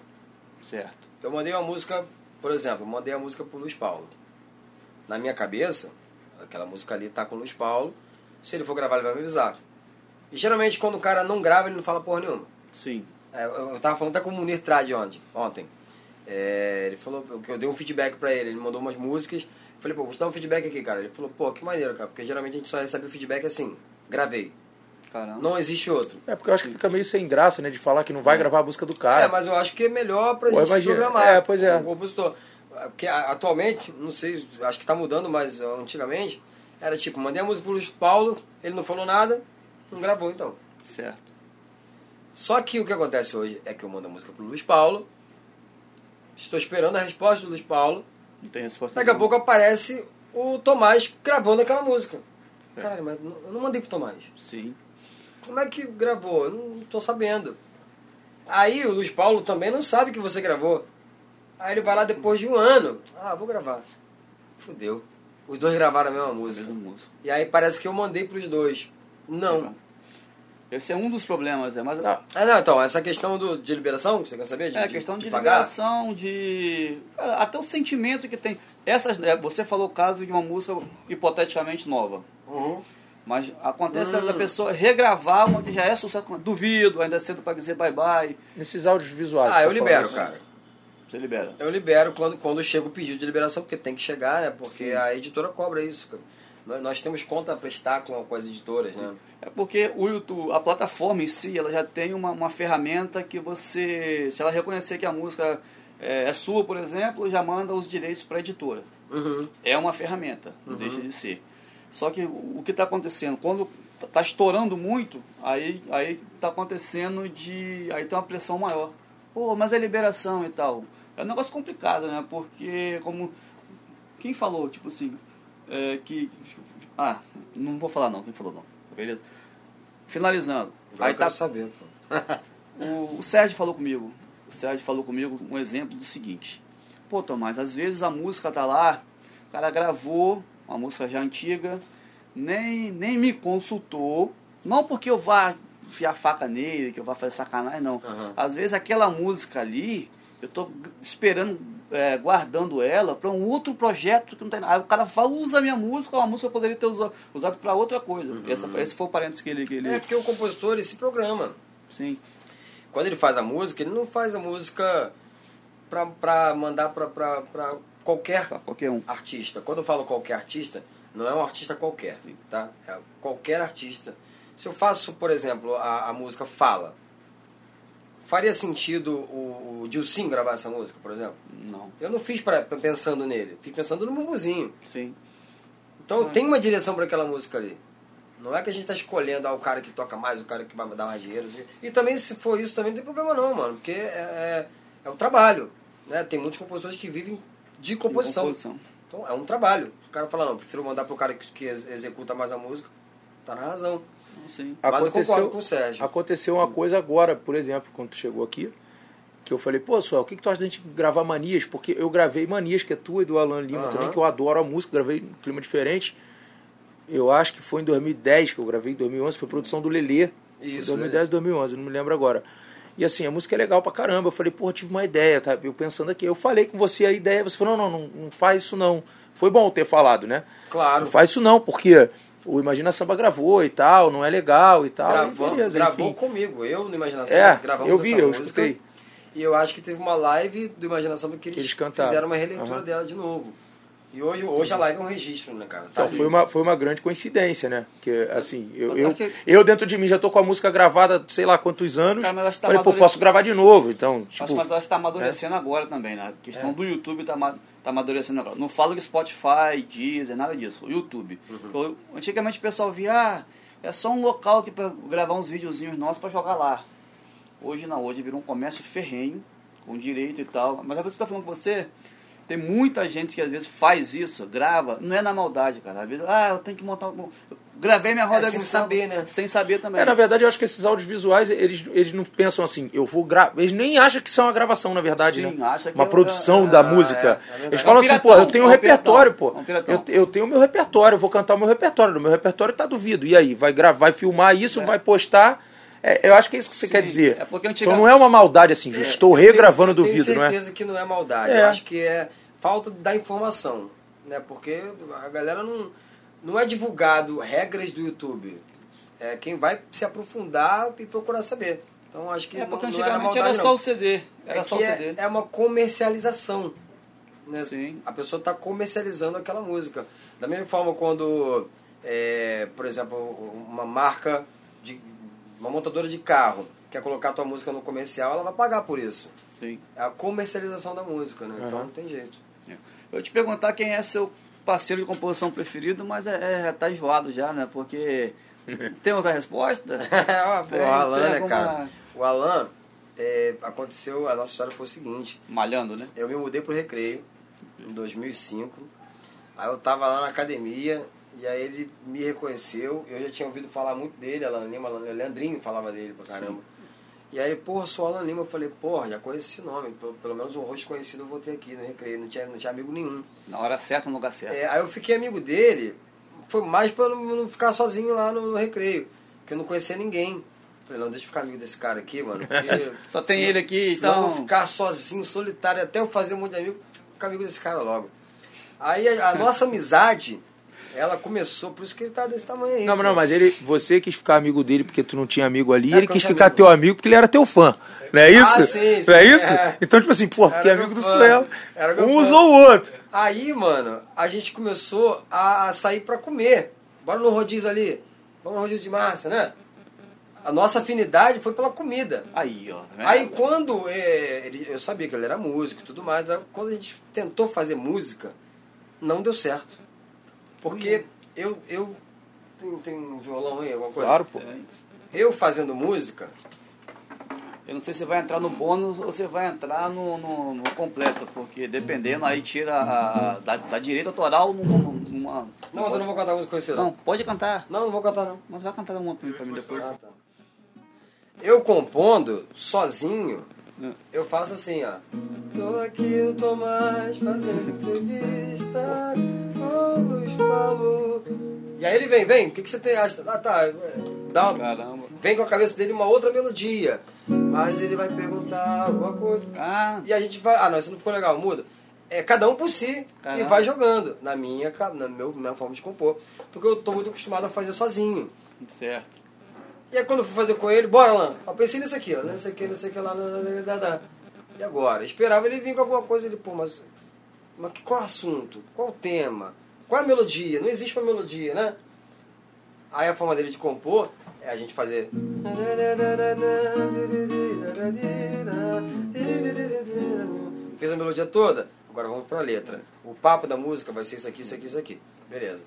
Certo. Eu mandei uma música, por exemplo, eu mandei a música pro Luiz Paulo. Na minha cabeça, aquela música ali tá com o Luiz Paulo. Se ele for gravar, ele vai me avisar. E geralmente quando o cara não grava, ele não fala porra nenhuma. Sim. É, eu eu tava falando até com o Munir Trade ontem. ontem. É, ele falou que eu dei um feedback pra ele, ele mandou umas músicas. Eu falei, pô, vou te dar um feedback aqui, cara. Ele falou, pô, que maneiro, cara, porque geralmente a gente só recebe o feedback assim, gravei. Caramba. Não existe outro. É porque eu acho que fica meio sem graça, né? De falar que não vai gravar a música do cara. É, mas eu acho que é melhor pra Pô, gente se imagina. programar. É, pois é. O compositor. Porque atualmente, não sei, acho que tá mudando, mas antigamente era tipo, mandei a música pro Luiz Paulo, ele não falou nada, não gravou então. Certo. Só que o que acontece hoje é que eu mando a música pro Luiz Paulo, estou esperando a resposta do Luiz Paulo, Não tem resposta. daqui a pouco aparece o Tomás gravando aquela música. Caralho, mas não- eu não mandei pro Tomás. Sim. Como é que gravou? Eu não tô sabendo. Aí o Luiz Paulo também não sabe que você gravou. Aí ele vai lá depois de um ano. Ah, vou gravar. Fudeu. Os dois gravaram a mesma música. Mesmo músico. E aí parece que eu mandei pros dois. Não. Esse é um dos problemas, é, mas Ah, Ah, não, então, essa questão do, de liberação, que você quer saber? De, É, questão de, pagar? liberação, de. Cara, até o sentimento que tem. Essas, é, você falou o caso de uma música hipoteticamente nova. Uhum. Mas acontece da- Hum. da pessoa regravar uma que já é sucesso. Duvido, ainda é cedo pra dizer bye bye. nesses áudios visuais. Ah, eu tá libero, falando. cara. Você libera. Eu libero quando, quando chega o pedido de liberação, porque tem que chegar, né? Porque a editora cobra isso. cara. Nós, temos conta a prestar com, com as editoras, né? É porque o YouTube, a plataforma em si, ela já tem uma, uma ferramenta que você, se ela reconhecer que a música é, é sua, por exemplo, já manda os direitos para a editora. Uhum. É uma ferramenta, não deixa de ser. Só que o o que está acontecendo? Quando está estourando muito, aí aí está acontecendo de. Aí tem uma pressão maior. Pô, mas é liberação e tal. É um negócio complicado, né? Porque como. Quem falou, tipo assim, é, que. Ah, não vou falar não, quem falou não. Beleza? Finalizando. Agora Aí eu tá, saber, pô. o, o Sérgio falou comigo. O Sérgio falou comigo um exemplo do seguinte. Pô, Tomás, às vezes a música tá lá, o cara gravou uma música já antiga, nem, nem me consultou. Não porque eu vá enfiar faca nele, que eu vá fazer sacanagem, não. Aham. Às vezes aquela música ali, eu tô esperando, é, guardando ela para um outro projeto que não tem nada. Aí o cara fala, usa a minha música, uma música que eu poderia ter usado, usado para outra coisa. Essa, foi- esse foi o parênteses que ele. Que ele É porque o compositor ele se programa. Sim. Quando ele faz a música, ele não faz a música pra, pra mandar pra qualquer Pra qualquer um. artista. Quando eu falo qualquer artista, não é um artista qualquer, tá? É qualquer artista. Se eu faço, por exemplo, a, a música Fala, faria sentido o, o Dilcim gravar essa música, por exemplo? Não. Eu não fiz pra, pensando nele, fiz pensando no Mumuzinho. Sim. Então tem uma direção para aquela música ali. Não é que a gente está escolhendo ah, o cara que toca mais, o cara que vai dar mais dinheiro. assim. E também, se for isso, também não tem problema não, mano. Porque é, é, é um trabalho. Né? Tem muitos compositores que vivem de composição. Composição. Então é um trabalho. O cara fala, não, prefiro mandar pro cara que, que ex- executa mais a música. Tá na razão. Sim. Mas eu concordo com o Sérgio. Aconteceu uma coisa agora, por exemplo, quando tu chegou aqui, que eu falei, pô, Suel, o que, que tu acha da gente gravar Manias? Porque eu gravei Manias, que é tua e do Alan Lima também, que eu adoro a música, gravei num clima diferente. Eu acho que foi em 2010 que eu gravei, em 2011, foi produção do Lelê. Isso, 2010, 2011, não me lembro agora. E assim, a música é legal pra caramba. Eu falei, pô, tive uma ideia, tá? Eu pensando aqui. Eu falei com você a ideia, você falou, não, não, não, não faz isso não. Foi bom ter falado, né? Claro. Não faz isso não, porque o Imagina Samba gravou e tal, não é legal e tal. Gravou, e beleza, gravou enfim. comigo, eu no Imaginação, É, gravamos eu vi, essa eu música. escutei. E eu acho que teve uma live do Imaginação que eles, Eles cantaram. fizeram uma releitura Aham. dela de novo. E hoje, hoje a live é um registro, né, cara? Tá Então, ali. foi uma, foi uma grande coincidência, né? Porque, assim, eu, Mas eu, é que- eu dentro de mim já tô com a música gravada sei lá quantos anos. Cara, mas acho que tá falei, pô, posso gravar de novo. Então, Acho, tipo, mas acho que tá amadurecendo agora também, né? A questão É. do YouTube tá, ama- tá amadurecendo agora. Não falo que Spotify, Deezer, nada disso. O YouTube. Eu- antigamente o pessoal via, ah, é só um local aqui pra gravar uns videozinhos nossos pra jogar lá. Hoje não, hoje virou um comércio ferrenho, com direito e tal. Mas que eu tô falando com você. Tem muita gente que às vezes faz isso, grava, não é na maldade, cara. Às vezes, ah, eu tenho que montar. um- eu Gravei minha roda É, sem saber, né? Sem saber também. É, na verdade, eu acho que esses audiovisuais, eles, eles não pensam assim, eu vou gravar. Eles nem acham que isso é uma gravação, na verdade, Sim, né? acha que Uma é- produção é- da é, música. é eles falam É um assim, piratão, pô, eu tenho um é um repertório, piratão, pô. é um eu, eu tenho o meu repertório, eu vou cantar o meu repertório. O meu repertório tá duvido. E aí, vai gravar, vai filmar isso, vai postar. É, eu acho que é isso que você Sim, quer dizer. é porque então antigamente- não é uma maldade assim, eu estou Eu tenho- regravando eu tenho duvido, não é? certeza que não é maldade. É. Eu acho que é falta da informação. Né? Porque a galera não, não é divulgado regras do YouTube. É quem vai se aprofundar e procurar saber. Então acho que É porque não, não era antigamente maldade, era não. só o CD. Era é só o CD. é, é uma comercialização. Né? Sim. A pessoa está comercializando aquela música. Da mesma forma quando, é, por exemplo, uma marca, de, uma montadora de carro quer colocar a tua música no comercial, ela vai pagar por isso. Sim. É a comercialização da música, né? Então Aham. não tem jeito. Eu ia te perguntar quem é seu parceiro de composição preferido, mas é, é tá enjoado já, né? Porque tem outra resposta? Pô, Tem- o Alan, tem né, alguma- cara? O Alan, é, aconteceu, a nossa história foi o seguinte. Malhando, né? Eu me mudei pro Recreio em 2005. Aí eu tava lá na academia e aí ele me reconheceu. Eu já tinha ouvido falar muito dele, Alan Lima, Leandrinho falava dele pra caramba. E aí, porra, sou Alan Lima. Eu falei, porra, já conheci esse nome. Pelo, pelo menos um rosto conhecido eu vou ter aqui no Recreio. Não tinha, não tinha amigo nenhum. Na hora certa, no lugar certo. É, aí eu fiquei amigo dele, foi mais pra eu não, não ficar sozinho lá no, no recreio, porque eu não conhecia ninguém. Falei, não, deixa eu ficar amigo desse cara aqui, mano. Só tem senão- ele aqui, senão eu então- vou ficar sozinho, solitário, até eu fazer um monte de amigo, ficar amigo desse cara logo. Aí a, a nossa amizade, ela começou, por isso que ele tá desse tamanho aí. Não, não, mas ele, você quis ficar amigo dele porque tu não tinha amigo ali, É, ele quis ficar amigo. teu amigo porque ele era teu fã. Não é isso? Ah, sim, sim, não é isso? é. Então, tipo assim, pô, fiquei Era amigo meu do fã. Suel. Um fã. usou o outro. Aí, mano, a gente começou a, sair pra comer. Bora no rodízio ali. Vamos no rodízio de massa, né? A nossa afinidade foi pela comida. Aí, ó. vendo? Aí quando é, ele- eu sabia que ele era músico e tudo mais, quando a gente tentou fazer música, não deu certo. Porque eu. eu tem, tem um violão aí, alguma coisa? Claro, pô. Eu fazendo música, Eu não sei se vai entrar no bônus ou se vai entrar no, no, no completo, porque dependendo, aí tira a, da, da direito autoral numa. numa Não, mas eu não vou cantar música conhecida. Não, pode cantar. Não, não vou cantar não. Mas vai cantar uma pra mim, pra mim depois. Ah, tá. Eu compondo, sozinho, É. eu faço assim, ó. Tô aqui no Tomás fazendo entrevista com o Luiz Paulo. E aí ele vem, vem, o que, que você tem? acha? Ah, tá. Dá uma, Caramba. vem com a cabeça dele uma outra melodia. Mas ele vai perguntar alguma coisa. Ah, E a gente vai. Ah, não, isso não ficou legal, muda. É cada um por si e Caramba. vai jogando. Na minha, na meu, minha forma de compor. Porque eu tô muito acostumado a fazer sozinho. certo. E aí quando eu fui fazer com ele, bora lá. Eu pensei nisso aqui, ó. Nesse aqui, nesse aqui lá. lá, lá. E agora? Esperava ele vir com alguma coisa. Ele, pô, mas. Mas qual o assunto? Qual o tema? Qual é a melodia? Não existe uma melodia, né? Aí a forma dele de compor é a gente fazer. Fez a melodia toda, agora vamos pra letra. O papo da música vai ser isso aqui, isso aqui, isso aqui. Beleza.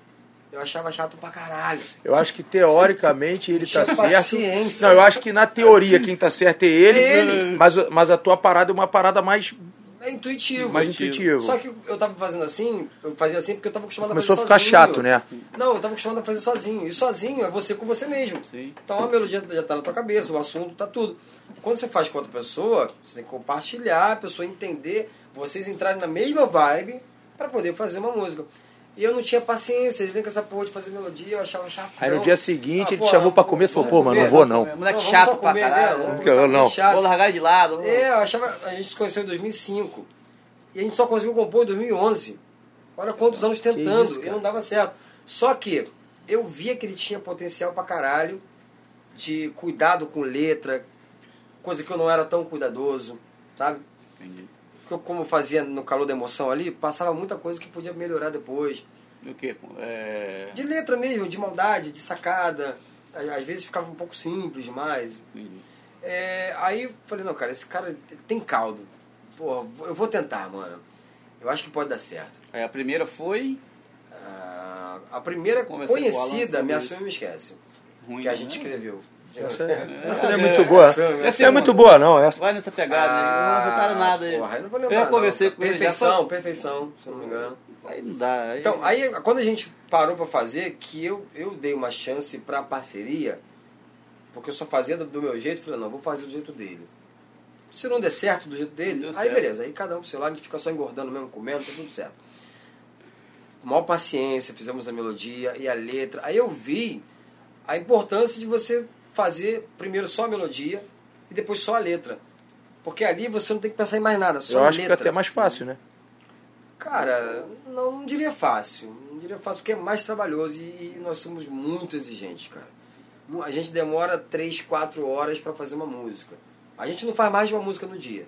Eu achava chato pra caralho. Eu acho que teoricamente ele tá certo. paciência. Não, eu acho que na teoria quem tá certo é ele, É ele. Mas, mas a tua parada é uma parada mais, É intuitivo. mais intuitiva. Só que eu tava fazendo assim, eu fazia assim porque eu tava acostumado Começou a a fazer ficar sozinho. chato, né? Não, eu tava acostumado a fazer sozinho. E sozinho é você com você mesmo. Sim. Então a melodia já tá na tua cabeça, o assunto tá tudo. Quando você faz com outra pessoa, você tem que compartilhar, a pessoa entender, vocês entrarem na mesma vibe pra poder fazer uma música. E eu não tinha paciência, ele vem com essa porra de fazer melodia, eu achava chato. Aí no dia seguinte ele pô, te chamou pra comer, tu falou, pô, mano, não vou não. Moleque chato pra caralho. Eu não. chato. Vou largar de lado. É, eu achava. A gente se conheceu em 2005. E a gente só conseguiu compor em 2011. Olha quantos anos tentando. isso, e não dava certo. Só que eu via que ele tinha potencial pra caralho de cuidado com letra, coisa que eu não era tão cuidadoso, sabe? Entendi. Porque eu, como eu fazia no calor da emoção ali, passava muita coisa que podia melhorar depois. O quê? É... De letra mesmo, de maldade, de sacada. Às vezes ficava um pouco simples demais. Entendi. É, aí falei, não, cara, esse cara tem caldo. Porra, eu vou tentar, mano. Eu acho que pode dar certo. A primeira foi Ah, a primeira Conversei com o Alan conhecida, Me. Assume e Me Esquece, ruim. que a né? gente escreveu. Essa é, essa não é muito boa. Essa é Essa é muito boa, não. Essa. Vai nessa pegada aí. Não acertaram nada aí. Ah, Porra, eu não vou lembrar. Eu conversei não. com ele já. Perfeição, perfeição, se eu não me engano. Aí não dá. Aí... Então, aí quando a gente parou pra fazer, que eu, eu dei uma chance pra parceria, porque eu só fazia do, do meu jeito, falei, não, vou fazer do jeito dele. Se não der certo do jeito dele, aí certo. beleza, aí cada um pro seu lado, a gente fica só engordando mesmo, comendo, tá tudo certo. Com maior paciência, fizemos a melodia e a letra. Aí eu vi a importância de você fazer primeiro só a melodia e depois só a letra. Porque ali você não tem que pensar em mais nada, só Eu a acho que letra. fica até mais fácil, né? Cara, não, não diria fácil. Não diria fácil porque é mais trabalhoso e, e nós somos muito exigentes, cara. A gente demora 3, 4 horas pra fazer uma música. A gente não faz mais de uma música no dia.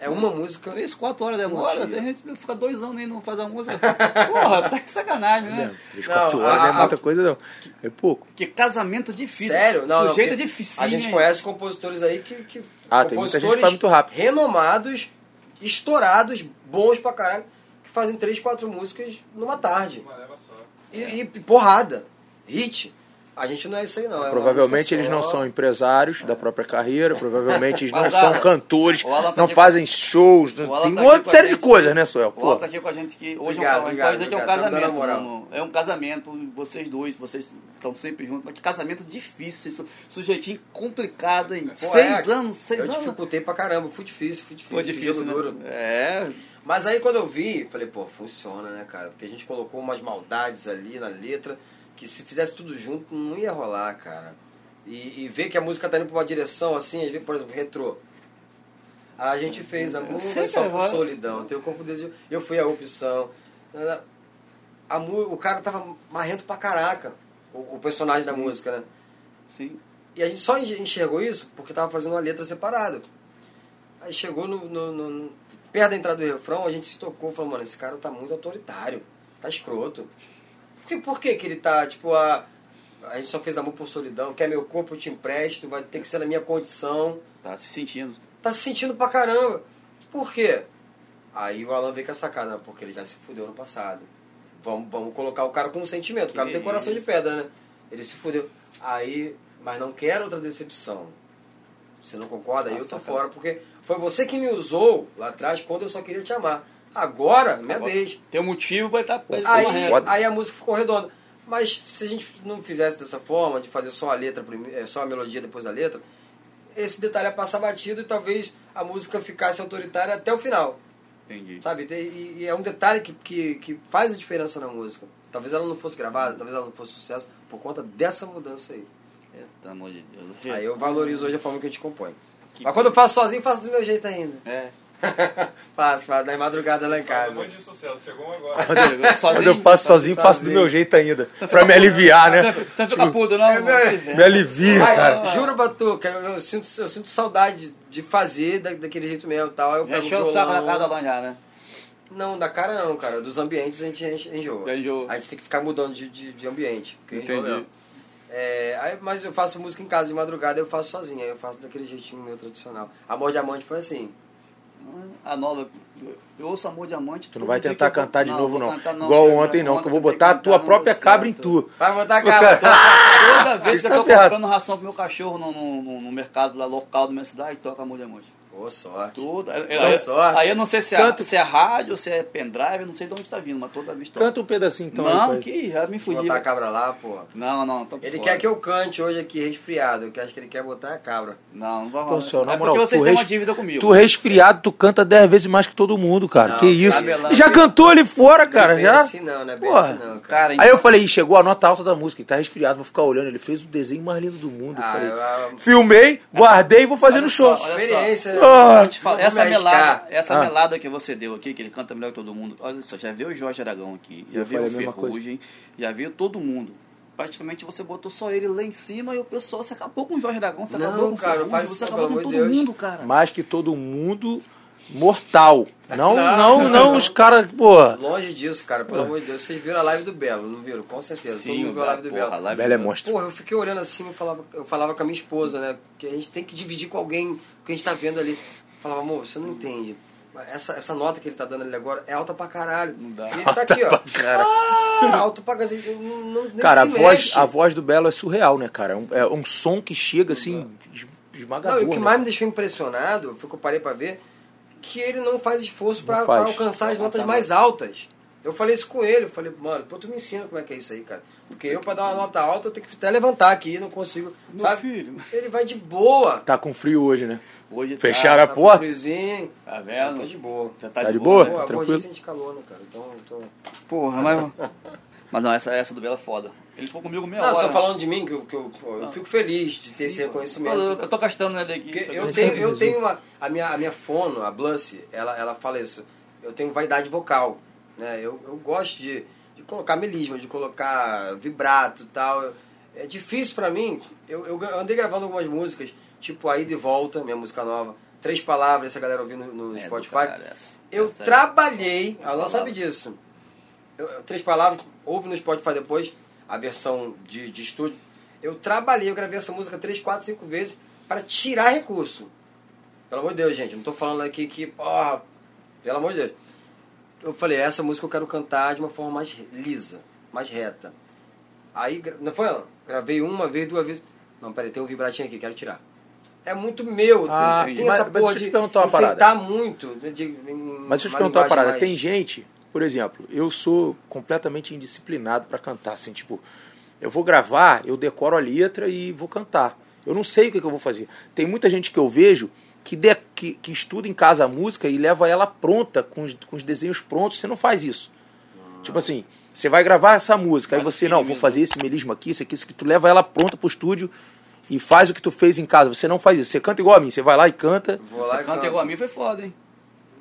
É uma música. Três, quatro horas demora. Dia. Tem gente que fica dois anos e não faz a música. Porra, tá de sacanagem, né? Três, Não, quatro horas a- não é muita coisa, não. É pouco. Que casamento difícil. Sério? Não, não, Sujeito é porque difícil. A gente conhece compositores aí que. que Ah, tem muita gente que compositores faz muito rápido. Renomados, estourados, bons pra caralho, que fazem 3, 4 músicas numa tarde. Uma leva só. E, e porrada. Hit. A gente não é isso aí, não. É Provavelmente eles não são empresários da própria carreira, provavelmente eles não Mas, são Alan, cantores, tá não fazem shows, o tem tá uma com série de coisas, né, Suel? O Alan tá aqui com a gente que hoje Obrigado, é um, obrigado, que é um obrigado. Casamento. moral. não- é um casamento, vocês dois, vocês estão sempre juntos, mas que casamento difícil, isso, sujeitinho complicado, hein? Pô, seis é, anos, seis eu anos. dificultei pra caramba, fui difícil, fui difícil. Foi difícil, né? duro. É, Mas aí quando eu vi, falei, pô, funciona, né, cara? Porque a gente colocou umas maldades ali na letra, que se fizesse tudo junto não ia rolar, cara. E, e ver que a música tá indo pra uma direção assim, por exemplo, retrô. A gente fez a música só por solidão, teu corpo desejo. Eu fui a opção. A, o cara tava marrento pra caraca, o, o personagem da música, né? sim. E a gente só enx- enxergou isso porque tava fazendo uma letra separada. Aí chegou no, no- no- no- perto da entrada do refrão, a gente se tocou e falou, mano, esse cara tá muito autoritário, tá escroto. Por que, por que, que ele tá, tipo, a, a gente só fez amor por solidão, quer meu corpo, eu te empresto, vai ter que ser na minha condição. Tá se sentindo. Tá se sentindo pra caramba. Por quê? Aí o Alan veio com a sacada, né? porque ele já se fudeu no passado. Vamos, vamos colocar o cara com um sentimento. O cara não tem coração de pedra, né? Ele se fudeu. Aí, mas não quero outra decepção. Você não concorda? Aí eu tô fora, porque foi você que me usou lá atrás quando eu só queria te amar. Agora, minha Agora, vez. Tem um motivo pra estar Aí, aí a música ficou redonda. Mas se a gente não fizesse dessa forma, de fazer só a letra, eh, só a melodia depois da letra, esse detalhe ia passar batido e talvez a música ficasse autoritária até o final. Entendi. Sabe? E, e é um detalhe que, que, que faz a diferença na música. Talvez ela não fosse gravada, talvez ela não fosse sucesso por conta dessa mudança aí. Pelo amor de Deus. Aí eu valorizo hoje a forma que a gente compõe. Que- Mas quando eu faço sozinho, faço do meu jeito ainda. É. faço, faço, da madrugada lá em Faz um casa. monte de sucesso. Chegou um agora. Quando eu faço sozinho, faço do sozinho. meu jeito ainda. Você Pra me aliviar, né? Você, você fica puto, não? É, Me alivia, Ai, cara. juro, Batuca, eu, eu sinto, eu sinto saudade de fazer da- daquele jeito mesmo e tal. Eu Já pego encheu o saco da cara da Lan já, né? Não, da cara não, cara. Dos ambientes a gente enjoa. Já enjoa. A gente tem que ficar mudando de, de, de ambiente. Entendi. É, aí, mas eu faço música em casa de madrugada, eu faço sozinho. Aí eu faço daquele jeitinho meu tradicional. Amor Diamante foi assim. A nova. Eu ouço Amor Diamante. Tu não vai tentar cantar de novo, não. cantar, Igual ontem, não, que eu vou botar a tua própria cabra em tu. Vai botar Cara, Toda, toda vez que eu Tá tô comprando ração pro meu cachorro no- no mercado lá local da minha cidade, toca Amor Diamante. Boa sorte. Tudo. Aí, Boa aí- sorte. aí eu não sei se é, Canto. se é rádio, se é pendrive, eu não sei de onde tá vindo, mas toda vez toca. Canta um pedacinho então. aí, Não, pai. que já me fudi. Botar a cabra lá, pô. Não, não, tô Ele fora. quer que eu cante hoje aqui resfriado. Eu acho que ele quer botar a cabra. Não, não vai Pô, rolar. senhor, na é moral, porque vocês têm uma res- dívida comigo. Tu resfriado, tu canta 10 vezes mais que todo mundo, cara. Não, que isso? cabelão. Já cantou ali fora, cara, não é bem já? assim não, não é bem Porra. assim não, cara. Cara, Aí eu falei, "Ih, chegou a nota alta da música, ele tá resfriado, vou ficar olhando. Ele fez o desenho mais lindo do mundo. eu Ah, falei, eu, eu, Filmei, guardei e vou fazer no show. experiência, né? Te Não essa melada, essa Ah. melada que você deu aqui, que ele canta melhor que todo mundo. Olha só, já viu o Jorge Aragão aqui, já Eu viu o. Ferrugem, já viu todo mundo. Praticamente você botou só ele lá em cima e o pessoal, você acabou com o Jorge Aragão, você Não, acabou com o cara, Ferrugem, faz você isso, acabou com todo de Deus. mundo, cara. Mais que todo mundo, mortal. Não, Não. não, não os caras, porra. Longe disso, cara, pelo amor de Deus. Vocês viram a live do Belo, não viram? Com certeza. Todo mundo viu a live do porra, Belo. live Belo é monstro. Porra, eu fiquei olhando assim, eu falava, eu falava com a minha esposa, né? Que a gente tem que dividir com alguém o que a gente tá vendo ali. Falava, amor, você não entende. Essa, essa nota que ele tá dando ali agora é alta pra caralho. Não dá. E ele tá aqui, ó. Ah, alto pra caralho. Não, não, Cara, a voz, mexe. a voz do Belo é surreal, né, cara? É um, é um som que chega assim, es- esmagador. Não, e o que né? mais me deixou impressionado, foi que eu parei pra ver, que ele não faz esforço pra alcançar as notas mais altas. Eu falei isso com ele, eu falei, mano, pô, tu me ensina como é que é isso aí, cara. Porque eu, pra dar uma nota alta, eu tenho que até levantar aqui, não consigo, Meu sabe? filho, Ele vai de boa. Tá com frio hoje, né? hoje Fecharam a Tá porta? friozinho. tá, tá Eu vendo? tô de boa. Já Tá de boa? Pô, a tranquilo. voz sente calor, né, cara? Então, eu tô... Porra, mas... mas não, essa, essa do Belo é foda. Ele ficou comigo meia Não, hora. só falando de mim, que eu, que eu, eu fico feliz de ter esse Sim, reconhecimento. Eu, eu tô gastando nele aqui. Porque eu tenho, eu tenho uma. A minha, a minha fono, a Blussy, ela, ela fala isso. Eu tenho vaidade vocal. Né? Eu, eu gosto de, de colocar melisma, de colocar vibrato e tal. É difícil pra mim. Eu, eu andei gravando algumas músicas, tipo Aí de Volta, minha música nova. Três palavras, essa galera ouvindo no, no É Spotify. caralho essa. Eu Essa é- trabalhei, Três ela não sabe disso. Eu- três palavras, ouve no Spotify depois, a versão de, de estúdio. Eu trabalhei, eu gravei essa música três, quatro, cinco vezes para tirar recurso. Pelo amor de Deus, gente, não tô falando aqui que, porra, pelo amor de Deus. Eu falei, essa música eu quero cantar de uma forma mais lisa, mais reta. Aí, não foi, não? Gravei uma vez, duas vezes. Não, peraí, tem um vibratinho aqui, quero tirar. É muito meu, Ah, tem, tem mas- essa mas porra deixa eu te perguntar uma parada. muito. De, de, em Mas deixa eu te perguntar uma parada. mais- Tem gente, por exemplo, eu sou completamente indisciplinado pra cantar. Assim, tipo, eu vou gravar, eu decoro a letra e vou cantar. Eu não sei o que, que eu vou fazer. Tem muita gente que eu vejo que, de- que, que estuda em casa a música e leva ela pronta, com os, com os desenhos prontos. Você não faz isso. Tipo assim, você vai gravar essa música, aí você, não, vou mesmo. fazer esse melisma aqui, isso aqui, isso aqui. Tu leva ela pronta pro estúdio e faz o que tu fez em casa. Você não faz isso. Você canta igual a mim. Você vai lá e canta. Vou lá Você e canta canto. igual a mim foi foda, hein?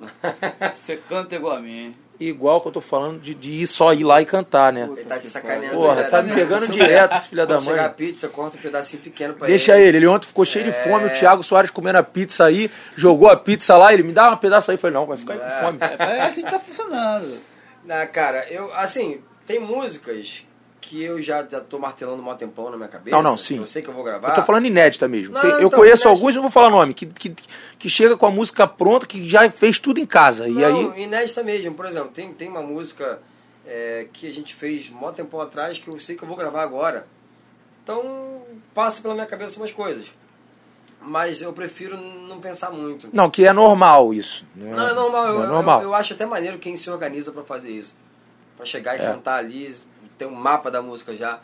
Você canta igual a mim. Igual que eu tô falando de, de ir só ir lá e cantar, né? Ele tá te sacaneando. Porra, tá me pegando direto esse filho da Quando chegar a mãe. pizza, corta um pedacinho pequeno pra Deixa ele, ele ontem ficou cheio de É. fome, o Thiago Soares comendo a pizza aí, jogou a pizza lá, ele me dá um pedaço aí, eu falei, não, vai ficar aí com fome. É, é assim que tá funcionando. Na cara, eu, assim, tem músicas que eu já, já tô martelando um tempão na minha cabeça. Não, não, sim. Eu sei que eu vou gravar. Eu tô falando inédita mesmo. Não, Tem- eu então, conheço inédita. alguns, não vou falar nome, que, que, que chega com a música pronta, que já fez tudo em casa. E Não, aí, inédita mesmo. Por exemplo, tem, tem uma música é, que a gente fez mó tempão atrás que eu sei que eu vou gravar agora. Então, passa pela minha cabeça umas coisas. Mas eu prefiro não pensar muito. não, que é normal isso. Não é, Não, é normal. Eu, não é eu- normal. Eu, eu acho até maneiro quem se organiza pra fazer isso. Pra chegar e É. cantar ali, ter um mapa da música já.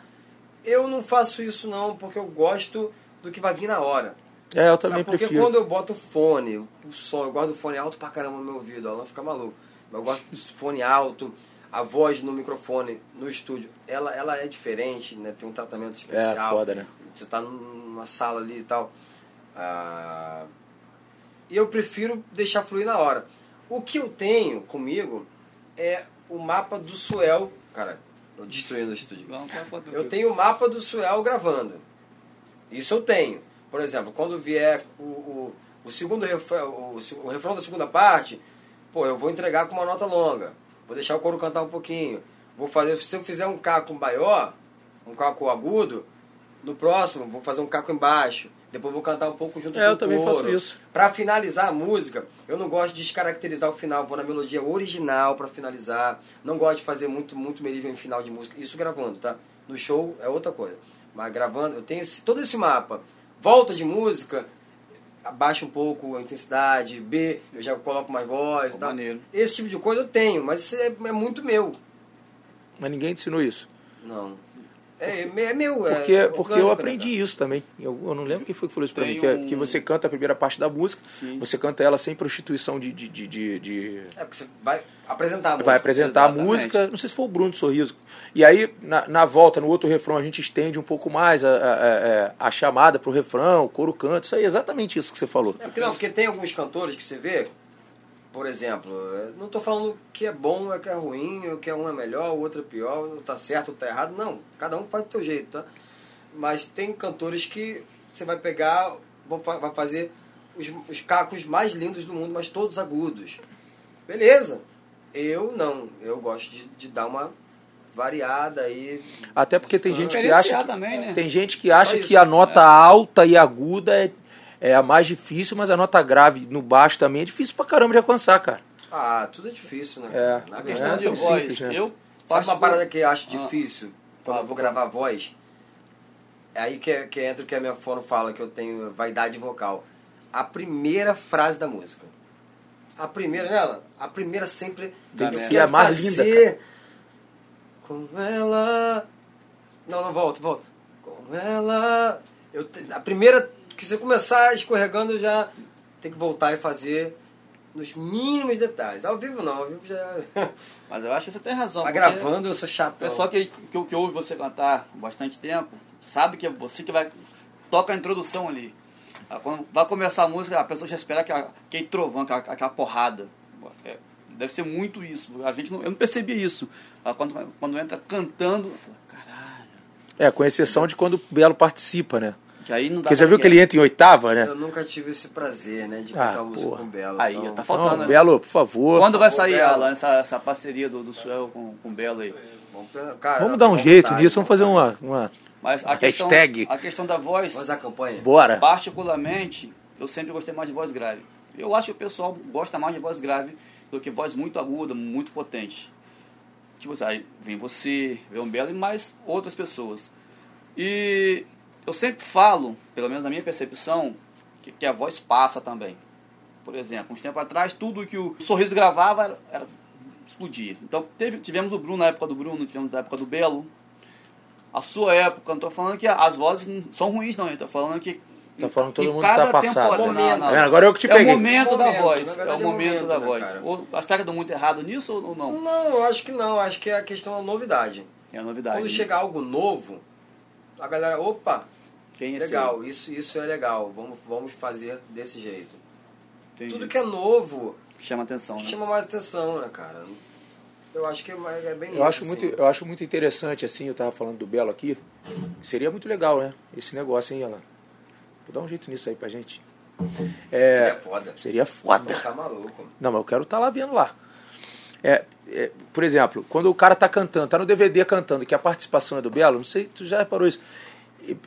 Eu não faço isso não, porque eu gosto do que vai vir na hora. É, eu também Sabe, porque prefiro. quando eu boto o fone, o som, eu gosto do fone alto pra caramba no meu ouvido, ela não fica maluco. Eu gosto do fone alto, a voz no microfone, no estúdio, ela, ela é diferente, né? Tem um tratamento É, especial. foda, né? Você tá numa sala ali e tal. Ah, E eu prefiro deixar fluir na hora. O que eu tenho comigo é o mapa do Suel. Cara, destruindo o estúdio. Vamos pra foto Eu tenho o mapa do Suel gravando. Isso eu tenho. Por exemplo, quando vier o, o, o segundo refrão, o, o refrão da segunda parte, pô, eu vou entregar com uma nota longa. Vou deixar o coro cantar um pouquinho. Vou fazer, se eu fizer um caco baió, um caco agudo, no próximo vou fazer um caco embaixo. Depois vou cantar um pouco junto É, com eu o também coro. faço isso. Pra finalizar a música, eu não gosto de descaracterizar o final, vou na melodia original pra finalizar. Não gosto de fazer muito muito merível em final de música. Isso gravando, tá? No show é outra coisa. Mas gravando, eu tenho esse- todo esse mapa. Volta de música, abaixa um pouco a intensidade, B, eu já coloco mais voz, tá? maneiro. Esse tipo de coisa eu tenho, mas isso é, é muito meu. Mas ninguém te ensinou isso. Não. É, é meu, é Porque, porque eu orgânico, aprendi né, isso também. Eu, eu não lembro quem foi que falou isso pra Tem mim. Que, é- um- que você canta a primeira parte da música, Sim. você canta ela sem prostituição de. de, de, de-? É porque você vai apresentar a música. Vai apresentar a exatamente. música, não sei se foi o Bruno do Sorriso. E aí, na, na volta, no outro refrão, a gente estende um pouco mais a, a, a, a chamada pro refrão, o coro canta. Isso aí é exatamente isso que você falou. É porque não, porque tem alguns cantores que você vê, por exemplo, não estou falando que é bom, é que é ruim, ou que um é melhor, o outro é pior, ou tá certo ou tá errado, não. Cada um faz do seu jeito, tá? Mas tem cantores que você vai pegar, vai fazer os, os cacos mais lindos do mundo, mas todos agudos. Beleza. Eu não. Eu gosto de, de dar uma variada aí. Até porque tem gente que Diferenciar acha. Que, também, né? Tem gente que acha que a nota alta e aguda é, é a mais difícil, mas a nota grave no baixo também é difícil pra caramba de alcançar, cara. Ah, tudo é difícil, né? É. cara? Na A Não questão é de tão voz. simples, né? Eu Sabe uma parada que eu acho Ah. difícil quando Ah, eu vou gravar voz? É aí que, que entra o que a minha fono fala, que eu tenho vaidade vocal. A primeira frase da música. A primeira, nela? A primeira sempre Tem que ser a mais linda, fazer Com ela. Não, não, volta, volta. Com ela. Eu a primeira que você começar escorregando, eu já tem que voltar e fazer nos mínimos detalhes. Ao vivo não, ao vivo já. Mas eu acho que você tem razão. Porque gravando eu sou chato. O pessoal que, que, que ouve você cantar há bastante tempo sabe que é você que vai. Toca a introdução ali. Ah, Quando vai começar a música, a pessoa já espera aquela- aquele trovão, aquela, aquela porrada. É, deve ser muito isso. A gente não, eu não percebi isso. Ah, Quando, quando entra cantando, eu falo, caralho. É, com exceção de quando o Belo participa, né? Que aí não dá Porque já viu que ele entra em oitava, né? Eu nunca tive esse prazer, né, de Ah, cantar música porra. com o Belo. Aí, então, tá faltando, Não, né? Belo, por favor. Quando vai favor, sair Belo. ela, essa, essa parceria do, do Suel com, com o Belo aí? cara, Vamos dar um jeito vontade, nisso, vamos fazer uma. uma... Mas a A questão, hashtag. a questão da voz, Vamos à campanha? Bora. particularmente, eu sempre gostei mais de voz grave. Eu acho que o pessoal gosta mais de voz grave do que voz muito aguda, muito potente. Tipo assim, aí vem você, vem um Belo e mais outras pessoas. E eu sempre falo, pelo menos na minha percepção, que, que a voz passa também. Por exemplo, uns tempos atrás, tudo que o Sorriso gravava era, era explodia. Então teve, tivemos o Bruno na época do Bruno, tivemos na época do Belo. A sua época, eu não tô falando que as vozes são ruins, não. Eu tô falando que. Tá falando todo em mundo cada tá passado. Momento. não, não. É, agora eu que te É o peguei. momento da Momento, voz. na É o é momento momento, da né, voz. cara? Ou, será que eu tô muito errado nisso ou ou não? Não, eu acho que não. Acho que é a questão da novidade. É a novidade. Quando chega algo novo, a galera, opa, É esse legal, isso, isso é legal. Vamos, vamos fazer desse jeito. Entendi. Tudo que é novo Chama atenção, né? chama mais atenção, né, cara? Eu acho que é, é bem Eu isso. acho, muito, assim. eu acho muito interessante, assim, eu tava falando do Belo aqui. Seria muito legal, né? Esse negócio, hein, Alan? Vou dar um jeito nisso aí pra gente. É, Seria foda. seria foda. Tá maluco. Não, mas eu quero estar lá vendo lá. É, é, por exemplo, quando o cara tá cantando, tá no DVD cantando, que a participação é do Belo, não sei, tu já reparou isso.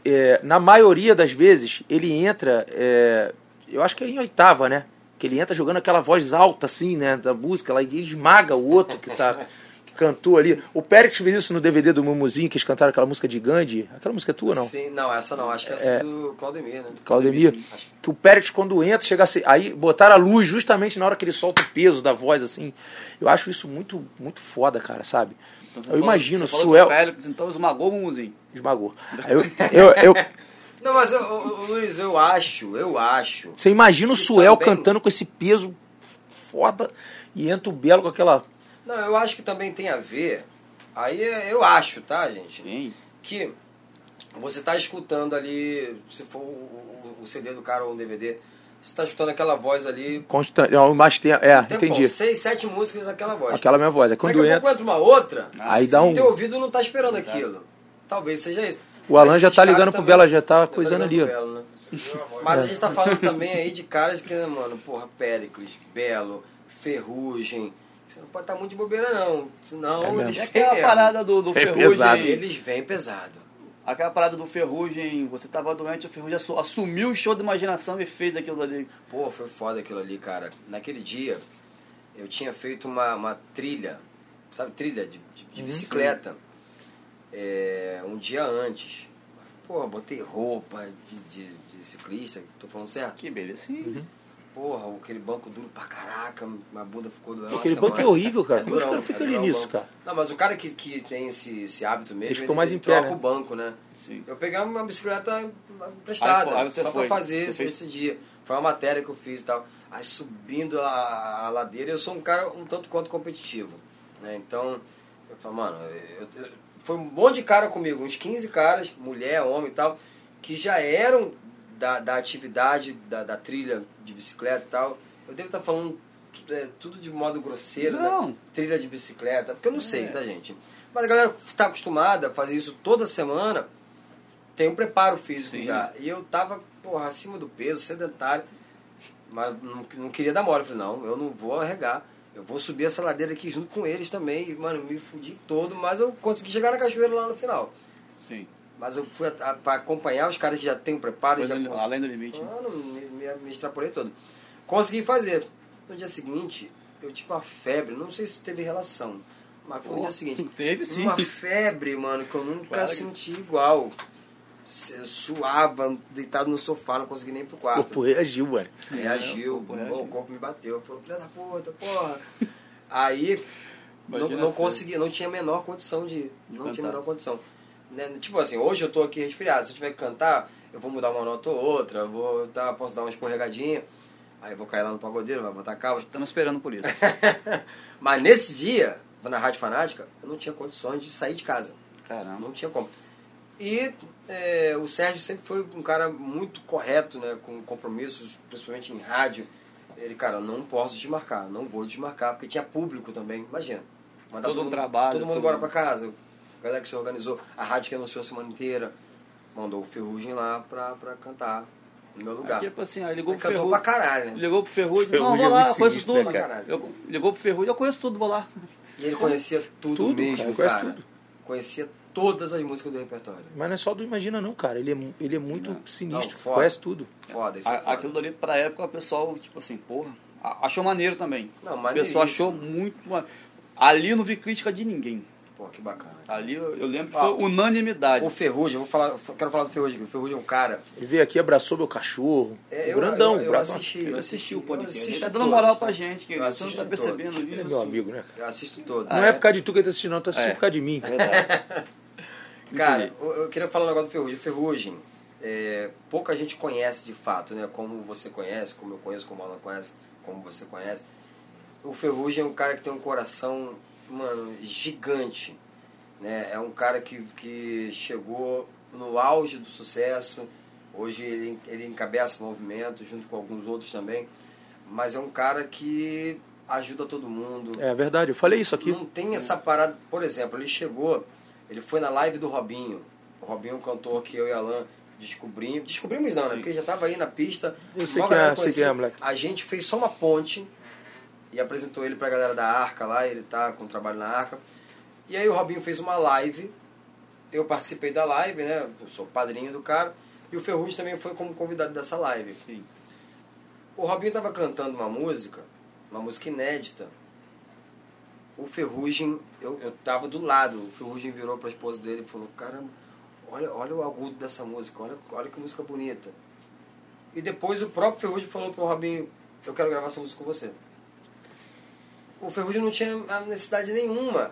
É, na maioria das vezes, ele entra, é, eu acho que é em oitava, né? Que ele entra jogando aquela voz alta, assim, né, da música, lá, e esmaga o outro que tá. que cantou ali. O Pérez fez isso no DVD do Mumuzinho, que eles cantaram aquela música de Gandhi. Aquela música é tua, não? Sim, não, essa não. Acho que essa é do Claudemir, né? Claudemir, Acho que- o Pérez quando entra, chega aí botaram a luz justamente na hora que ele solta o peso da voz, assim. Eu acho isso muito, muito foda, cara, sabe? Então, eu falou- imagino, você falou Suel então esmagou o Mumuzinho. esmagou. Eu, eu, eu, Não, mas, ô, Luiz, eu acho, eu acho. Você imagina o Suel também- cantando com esse peso foda e entra o Belo com aquela. Não, eu acho que também tem a ver. Aí é- eu acho, tá, gente? Sim. Que você tá escutando ali, se for o, o- o CD do cara ou um DVD, você tá escutando aquela voz ali. Constante. Não, mais tempo. É, Tempo, entendi. seis, sete músicas daquela voz. Aquela minha voz. É quando Daqui a entra. pouco entra uma outra, Aí dá um. teu ouvido não tá esperando aquilo. Talvez seja isso. O Alan Mas já tá ligando pro Bela, já tá coisando ali. Belo, né? Mas a gente tá falando também aí de caras que, né, mano, porra, Péricles, Belo, Ferrugem. Você não pode estar muito de bobeira, não. Senão É eles vêm aquela mesmo. parada do, do É Ferrugem. pesado. Eles vêm pesado. Aquela parada do Ferrugem, você tava doente, o Ferrugem assu- assumiu o show de imaginação e fez aquilo ali. Pô, foi foda aquilo ali, cara. Naquele dia, eu tinha feito uma, uma trilha, sabe, trilha de, de- de bicicleta, é, um dia antes. Pô, botei roupa de, de- de ciclista, tô falando certo? Que beleza. Sim. Uhum. Porra, aquele banco duro pra caraca, minha bunda ficou doendo. Aquele banco é horrível, cara. É Como é que o durão, cara fica é ali nisso, cara? Não, mas o cara que, que tem esse, esse hábito mesmo, Ele ficou mais em pé, troca né? o banco, né? Sim. Eu peguei uma bicicleta emprestada, Aí foi- aí você só foi. pra fazer Você esse, fez? esse dia. Foi uma matéria que eu fiz e tal. Aí subindo a, a ladeira, eu sou um cara um tanto quanto competitivo. Né? Então, eu falo, mano, eu- eu- foi um monte de cara comigo, uns 15 caras, mulher, homem e tal, que já eram da, da atividade, da, da trilha de bicicleta e tal. Eu devo estar falando tudo, é, tudo de modo grosseiro, Não. né? Trilha de bicicleta, porque eu não sei, É. tá, gente? Mas a galera que está acostumada a fazer isso toda semana, tem um preparo físico Sim. já. E eu tava, porra, acima do peso, sedentário, mas não, não queria dar mole. Eu falei, não, eu não vou arregar. Eu vou subir essa ladeira aqui junto com eles também. E, mano, me fudi todo, mas eu consegui chegar na cachoeira lá no final. Sim. Mas eu fui para acompanhar os caras que já têm o preparo. Já além- cons- além do limite. Mano, me, me, me extrapolei todo. Consegui fazer. No dia seguinte, eu tive uma febre. Não sei se teve relação, mas foi no dia seguinte. Teve sim. Uma febre, mano, que eu nunca Claro que- senti igual. Eu suava, deitado no sofá, não consegui nem ir pro O quarto. corpo reagiu, mano. Reagiu, É, o corpo reagiu. o corpo me bateu. Falou, filha da puta, porra. Aí, não, Imagina não a consegui, não tinha a menor condição de. De não cantar. tinha a menor condição. Né, Tipo assim, hoje eu tô aqui resfriado. Se eu tiver que cantar, eu vou mudar uma nota ou outra, vou dar, posso dar uma escorregadinha. Aí vou cair lá no pagodeiro, vai botar calça. Estamos esperando por isso. Mas nesse dia, na Rádio Fanática, eu não tinha condições de sair de casa. Caramba. Não tinha como. E é, o Sérgio sempre foi um cara muito correto, né? Com compromissos, principalmente em rádio. Ele, cara, não posso desmarcar, não vou desmarcar, porque tinha público também, imagina. Mandar Todo um mundo, trabalho, Todo mundo todo embora pra casa. A galera que se organizou, a rádio que anunciou a semana inteira, mandou o Ferrugem lá pra, pra cantar no meu lugar. Aí, tipo assim, aí ligou Ele pro cantou Ferrugem. pra caralho, né? Ligou pro Ferrugem. Ferrugem Não, vou é lá, muito eu conheço sinistro, tudo. né, cara? Eu, ligou pro Ferrugem, eu conheço tudo, vou lá. E ele conhecia tudo, Tudo, mesmo, cara, cara. tudo. Conhecia todas as músicas do repertório. Mas não é só do Imagina, não, cara. Ele é, ele é muito sinistro. Não, foda. conhece tudo. Foda, isso é foda. Aquilo dali, pra época, o pessoal, tipo assim, porra, achou maneiro também. Não, o pessoal achou muito. Ali eu não vi crítica de ninguém. Pô, que bacana. Ali eu, eu lembro que Ó, foi unanimidade. O Ferrugem, eu vou falar, eu quero falar do Ferrugem, aqui. o Ferrugem é um cara. Ele veio aqui, abraçou meu cachorro. É, eu- grandão, eu, eu, braço- assisti, Eu assisti o podcast. eu Ele tá dando moral pra gente. Eu Você não tá percebendo todos. Ele é meu amigo, né? Eu assisto todos. não é por causa de tu que ele tá assistindo, não. Tá assistindo É. por causa de mim. Verdade. Cara, Entendi. eu, eu queria falar um negócio do Ferrugem. O Ferrugem, é, pouca gente conhece de fato, né? Como você conhece, como eu conheço, como o Alan conhece, como você conhece. O Ferrugem é um cara que tem um coração, mano, gigante. Né? É um cara que, que chegou no auge do sucesso. Hoje ele, ele encabeça o movimento, junto com alguns outros também. Mas é um cara que ajuda todo mundo. É verdade, eu falei isso aqui. Não tem essa parada. Por exemplo, ele chegou, ele foi na live do Robinho. O Robinho é um cantor que eu e Alan descobrimos. Descobrimos não, né? Porque ele já estava aí na pista. Eu sei que é, sei que é, moleque. A gente fez só uma ponte e apresentou ele pra galera da Arca lá. Ele tá com trabalho na Arca. E aí o Robinho fez uma live. Eu participei da live, né? Eu sou padrinho do cara. E o Ferrugem também foi como convidado dessa live. Sim. O Robinho tava cantando uma música, uma música inédita. O Ferrugem, eu, eu tava do lado, o Ferrugem virou pra esposa dele e falou, caramba, olha, olha o agudo dessa música, olha, olha que música bonita. E depois o próprio Ferrugem falou pro Robinho, eu quero gravar essa música com você. O Ferrugem não tinha a necessidade nenhuma,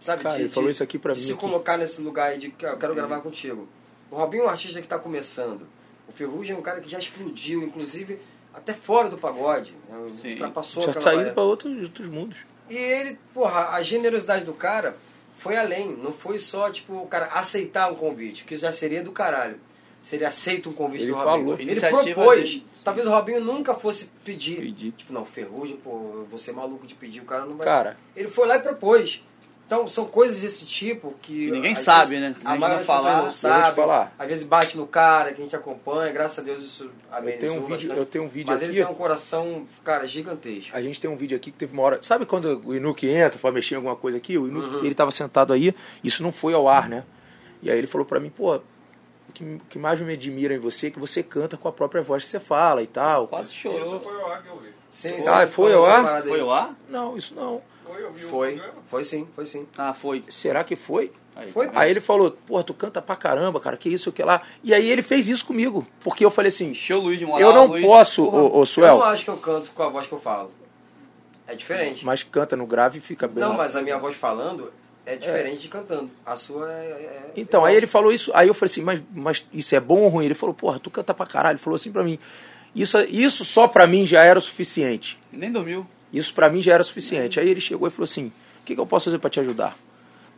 sabe? Cara, de, ele falou de- isso aqui pra de mim se aqui. colocar nesse lugar de que eu quero gravar contigo. O Robinho é um artista que está começando. O Ferrugem é um cara que já explodiu, inclusive até fora do pagode. né? Sim. Ultrapassou Já tá indo pra outros, outros mundos. E ele, porra, a generosidade do cara foi além. Não foi só, tipo, o cara aceitar um convite, que já seria do caralho. Se ele aceita um convite Ele do Robinho. falou. Ele Iniciativa propôs. dele. Talvez o Robinho nunca fosse pedir. Pedir. Tipo, não, Ferrugem, pô, vou ser maluco de pedir, o cara não vai. Cara, Ele foi lá e propôs. Então, são coisas desse tipo que. Que ninguém sabe, vezes, né? A A maioria não falar, não sabe. falar. Às vezes bate no cara que a gente acompanha. Graças a Deus isso eu tenho um vídeo, bastante. eu tenho um vídeo Mas aqui. ele tem um coração, cara, gigantesco. A gente tem um vídeo aqui que teve uma hora. Sabe quando o Inuki entra pra mexer em alguma coisa aqui? O Inuki, Uhum. ele tava sentado aí, isso não foi ao ar, né? E aí ele falou pra mim, pô, o que, o que mais me admira em você é que você canta com a própria voz que você fala e tal. Quase Isso chorou. foi o ar que eu vi. Sim, Ah, sim, foi essa ao ar? parada aí. Foi o ar? Não, isso não. Foi, eu vi o Foi, foi sim, foi sim. Ah, foi. Será que foi? Aí, Foi, tá? Aí ele falou, pô, tu canta pra caramba, cara, que isso, que lá. E aí ele fez isso comigo. Porque eu falei assim, o Luiz de moral. eu não Luiz, posso, porra, ô, ô Eu Suel, não acho que eu canto com a voz que eu falo. É diferente. mas canta no grave e fica bem. Não, mas a minha voz falando é diferente de cantando. A sua é. é- Então, é- aí ele falou isso, aí eu falei assim, mas, mas isso é bom ou ruim? Ele falou, porra, tu canta pra caralho. Ele falou assim pra mim, isso, isso só pra mim já era o suficiente. Nem dormiu. Isso pra mim já era o suficiente. Aí ele chegou e falou assim, o que, que eu posso fazer pra te ajudar?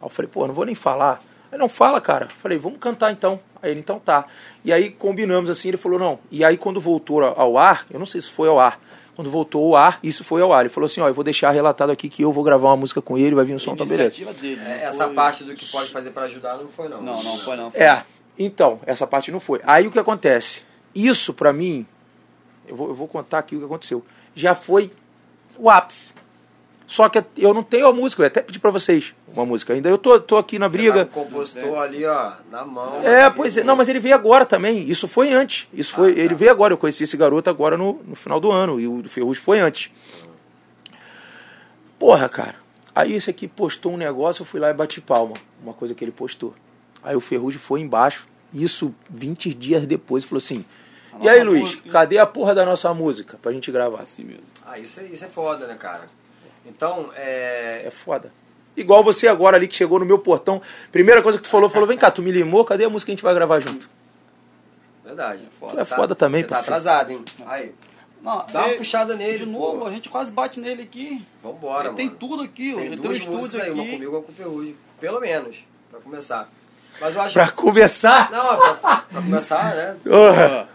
Aí eu falei, pô, não vou nem falar. Aí não fala, cara. Eu falei, vamos cantar então. Aí ele, então tá. E aí combinamos assim, ele falou, não. E aí quando voltou ao ar, eu não sei se foi ao ar, quando voltou ao ar, isso foi ao ar. Ele falou assim, ó, eu vou deixar relatado aqui que eu vou gravar uma música com ele, vai vir um som, tá. Iniciativa dele. é, essa foi- parte do que pode fazer pra ajudar não foi, não. Não, não foi não. É, então, essa parte não foi. Aí o que acontece? Isso pra mim, eu vou, eu vou contar aqui o que aconteceu. Já foi o ápice. Só que eu não tenho a música, eu ia até pedi pra vocês uma música ainda. Eu tô, tô aqui na Você briga. tá com o compositor ali, ó, na mão. É, pois é. Não, mas ele veio agora também. Isso foi antes. Isso foi, Ah, tá. Ele veio agora. Eu conheci esse garoto agora no, no final do ano. E o Ferrugem foi antes. Porra, cara. Aí esse aqui postou um negócio, eu fui lá e bati palma. Uma coisa que ele postou. Aí o Ferrugem foi embaixo. Isso 20 dias depois. Falou assim: A E aí, Luiz, música, hein?" cadê a porra da nossa música pra gente gravar? Assim mesmo. Ah, isso é, isso é foda, né, cara? Então, é. É foda. Igual você agora ali que chegou no meu portão. Primeira coisa que tu falou, falou: vem cá, tu me limou, cadê a música que a gente vai gravar junto? Verdade. foda. Isso é foda também, Você tá parceiro. atrasado, hein? Aí, Não, dá uma puxada nele. De pô. novo, a gente quase bate nele aqui. Vambora, ele tem mano. tudo aqui. Tem ele duas tem um músicas estúdio aí, uma aqui. comigo e uma com o Ferrugem. Pelo menos, pra começar. Mas eu acho Pra começar. Não, pra, pra começar, né? Porra.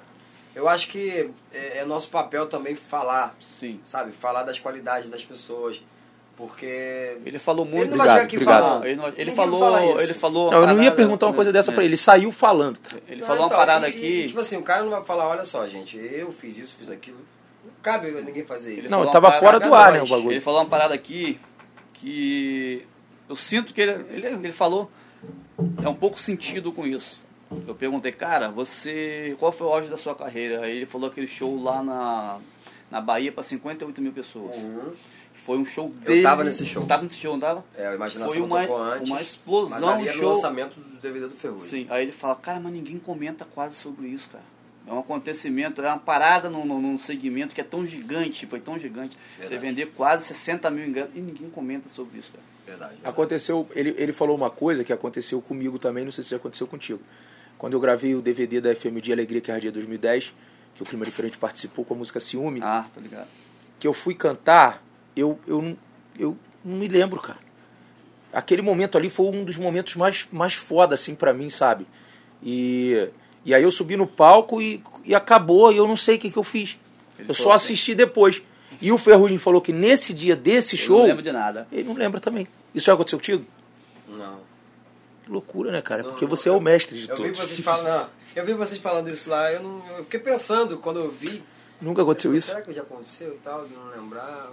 Eu acho que é, é nosso papel também falar, Sim. sabe? Falar das qualidades das pessoas. Porque. Ele falou muito. Ele não vai chegar aqui obrigado. falando. Ele, não- ele falou, ele falou. Não, eu não ia perguntar uma coisa dessa é. pra ele. Ele saiu falando. Ele Ah, falou uma então, parada e- aqui. Tipo assim, o cara não vai falar, olha só, gente, eu fiz isso, fiz aquilo. Não cabe ninguém fazer isso. Ele Não, falou tava uma fora parada- do ar, né, o bagulho. Ele falou uma parada aqui que eu sinto que ele, ele, ele falou é um pouco sentido com isso. Eu perguntei, cara, você. Qual foi o auge da sua carreira? Aí ele falou aquele show lá na, na Bahia para 58 mil pessoas. Uhum. Foi um show Eu dele. tava nesse show. Tava nesse show, não tava? É, a imaginação Foi uma, tocou antes. uma explosão, mas ali um era o show. lançamento do DVD do Ferrugem. Sim, aí ele fala, cara, mas ninguém comenta quase sobre isso, cara. É um acontecimento, é uma parada num, num- segmento que é tão gigante, foi tão gigante. Você Verdade. vender quase 60 mil ingressos e ninguém comenta sobre isso, cara. Verdade. verdade. Aconteceu, ele, ele falou uma coisa que aconteceu comigo também, não sei se aconteceu contigo. Quando eu gravei o DVD da FM de Alegria que Ardia 2010, que o Clima Diferente participou com a música Ciúme, Ah, tá ligado. que eu fui cantar, eu, eu, não, eu não me lembro, cara. Aquele momento ali foi um dos momentos mais, mais foda, assim, pra mim, sabe? E, e aí eu subi no palco e, e acabou, e eu não sei o que, que eu fiz. Ele eu só assisti depois. E o Ferrugem falou que nesse dia desse Eu show, não lembro de nada. ele não lembra também. Isso já aconteceu contigo? Não. Que loucura, né, cara? Não, Porque não, você é o mestre de Eu vi todos. vocês falando, eu vi vocês falando isso lá, eu, não, eu fiquei pensando quando eu vi. Nunca aconteceu eu, isso? Será que já aconteceu e tal, de não lembrar?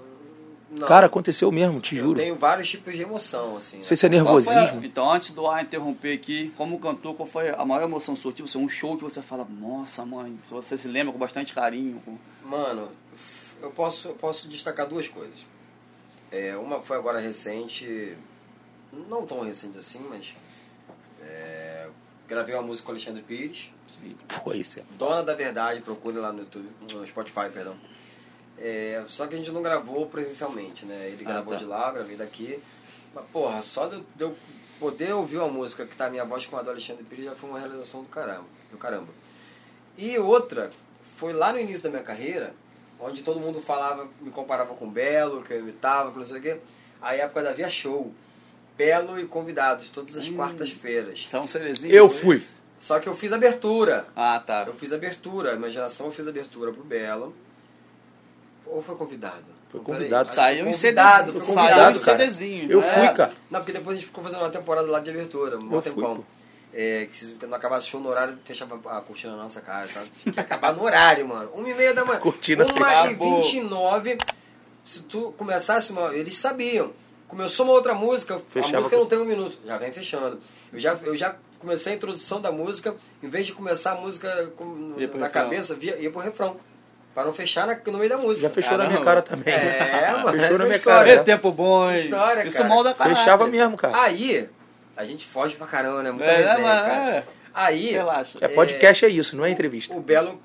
Não. Cara, aconteceu mesmo, te eu juro. tenho vários tipos de emoção, assim. Não sei se é Qual foi nervosismo. Então, antes do ar interromper aqui, como cantor, qual foi a maior emoção sua? Tipo, assim, um show que você fala, nossa, mãe, se você se lembra com bastante carinho. com- Mano, eu posso, eu posso destacar duas coisas. É, uma foi agora recente, não tão recente assim, mas gravei uma música com o Alexandre Pires, Sim. Pô, isso é. Dona da Verdade, procure lá no YouTube, no Spotify, perdão. É, só que a gente não gravou presencialmente, né? Ele Ah, gravou tá. de lá, eu gravei daqui. Mas, porra, só de eu, de eu poder ouvir uma música que tá a minha voz com a do Alexandre Pires já foi uma realização do caramba, do caramba. E outra, foi lá no início da minha carreira, onde todo mundo falava, me comparava com o Belo, que eu imitava, que não sei o quê. A época da Via Show. Belo e convidados, todas as Hum. quartas-feiras. São Cerezinho? Eu fui. Só que eu fiz abertura. Ah, tá. Eu fiz abertura, imaginação eu fiz abertura pro Belo. Ou foi convidado? Foi peraí, convidado. Saiu em convidado, CDzinho. foi Saiu em convidado, cara. CDzinho. Eu É. fui, cara. Não, porque depois a gente ficou fazendo uma temporada lá de abertura, um Eu tempão. fui. É, que se não acabasse o show no horário, fechava a cortina na nossa cara, sabe? Tinha que acabar no horário, mano. Uma e meia da manhã. Cortina Uma e vinte e nove. Se tu começasse uma... Eles sabiam. Começou uma outra música, Fechava a música com- não tem um minuto, já vem fechando. Eu já, eu já comecei a introdução da música, em vez de começar a música com- na refrão. cabeça, via, ia pro refrão. Pra não fechar na- no meio da música. Já fechou na minha Caramba. cara também. É, mano. Fechou na minha história. cara. É tempo bom, hein? História, Isso cara. molda caráter. Fechava mesmo, cara. Aí, a gente foge pra caramba, né? Muita É, resenha, mas- cara. é. Aí, Relaxa. É podcast é isso, não é entrevista. o Belo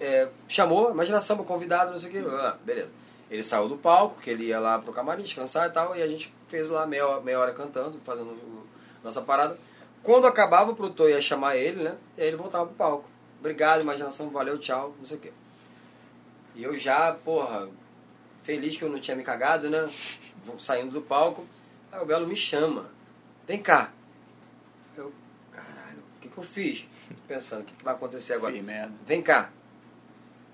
é, chamou, imagina samba, convidado, não sei o que. Ah, beleza. Ele saiu do palco, que ele ia lá pro camarim descansar e tal, e a gente fez lá meia, hora- meia hora cantando, fazendo o- nossa parada. Quando acabava, o produtor ia chamar ele, né? E aí ele voltava pro palco. Obrigado, imaginação, valeu, tchau, não sei o que. E eu já, porra, feliz que eu não tinha me cagado, né? Saindo do palco. Aí o Belo me chama. Vem cá. Eu, caralho, o que, que eu fiz? Pensando, o que, que vai acontecer agora? Fiz merda. Vem cá.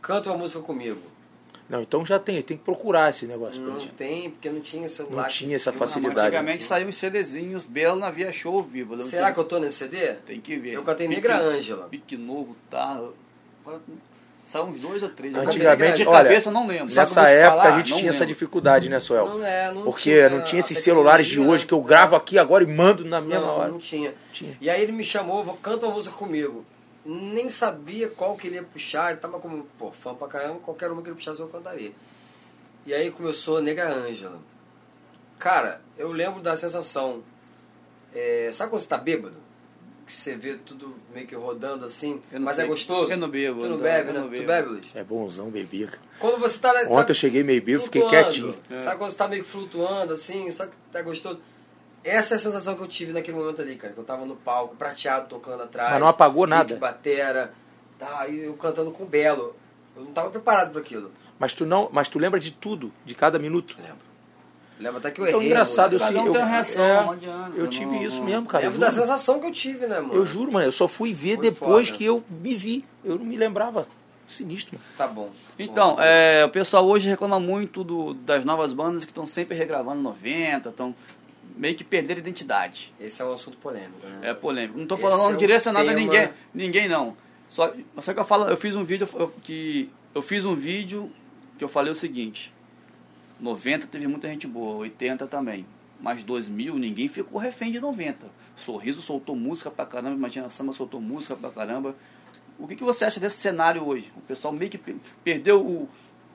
Canta uma música comigo. Não, então já tem, tem que procurar esse negócio. pra Não gente. tem, porque não tinha celular. Não tinha essa facilidade. Antigamente saiu em CDzinhos, Belo na Via Show. Eu Será tenho- que eu tô nesse CD? Tem que ver. Eu cantei Pique- Negra Ângela. Pique Novo, tá. São uns dois ou três. Eu Antigamente, de olha, cabeça eu não lembro. Nessa época falar, a gente não tinha essa lembro. dificuldade, né, Suel? Não, é, não Porque tinha não tinha esses celulares de hoje que eu gravo aqui agora e mando na mesma Não, hora. não tinha. Tinha. E aí ele me chamou, "Vou- canta uma música comigo. Nem sabia qual que ele ia puxar, ele tava como, pô, fã pra caramba, qualquer uma que ele puxasse eu cantaria. E aí começou Negra Ângela. Cara, eu lembro da sensação. é, sabe quando você tá bêbado? Que você vê tudo meio que rodando assim, mas sei. é gostoso? Eu não bebo, Tu não não, bebe, né? não Tu bebo. bebe, Luiz? É bonzão, bebi. cara. Quando você tá... Ontem tá eu cheguei meio bêbado, fiquei quietinho. Sabe quando você tá meio que flutuando assim, só que tá gostoso? Essa é a sensação que eu tive naquele momento ali, cara. Que eu tava no palco, prateado tocando atrás. Mas não apagou nada. Batera, tá, e eu cantando com o Belo. Eu não tava preparado para aquilo. Mas tu não, mas tu lembra de tudo, de cada minuto. Lembro. Lembro até que eu Então, errei. engraçado, eu Cada um eu- tem uma reação, é, não adianta. Eu não- tive isso não- mesmo, cara. Eu Lembro da sensação que eu tive, né, mano? eu juro, mano. Eu só fui ver Foi depois foda. que eu me vi. Eu não me lembrava. Sinistro, mano. Tá bom. Então, Bom, é, o pessoal hoje reclama muito do- das novas bandas que estão sempre regravando 90, estão meio que perderam a identidade. Esse é um assunto polêmico, né? É polêmico. Não tô Esse falando é direcionado a tema- ninguém, ninguém não. Só, só que eu falo, eu fiz um vídeo eu- que eu fiz um vídeo que eu falei o seguinte: 90 teve muita gente boa, 80 também. Mas 2000 ninguém ficou refém de 90. Sorriso soltou música pra caramba, Imagina Samba soltou música pra caramba. O que, que você acha desse cenário hoje? O pessoal meio que pe- perdeu o,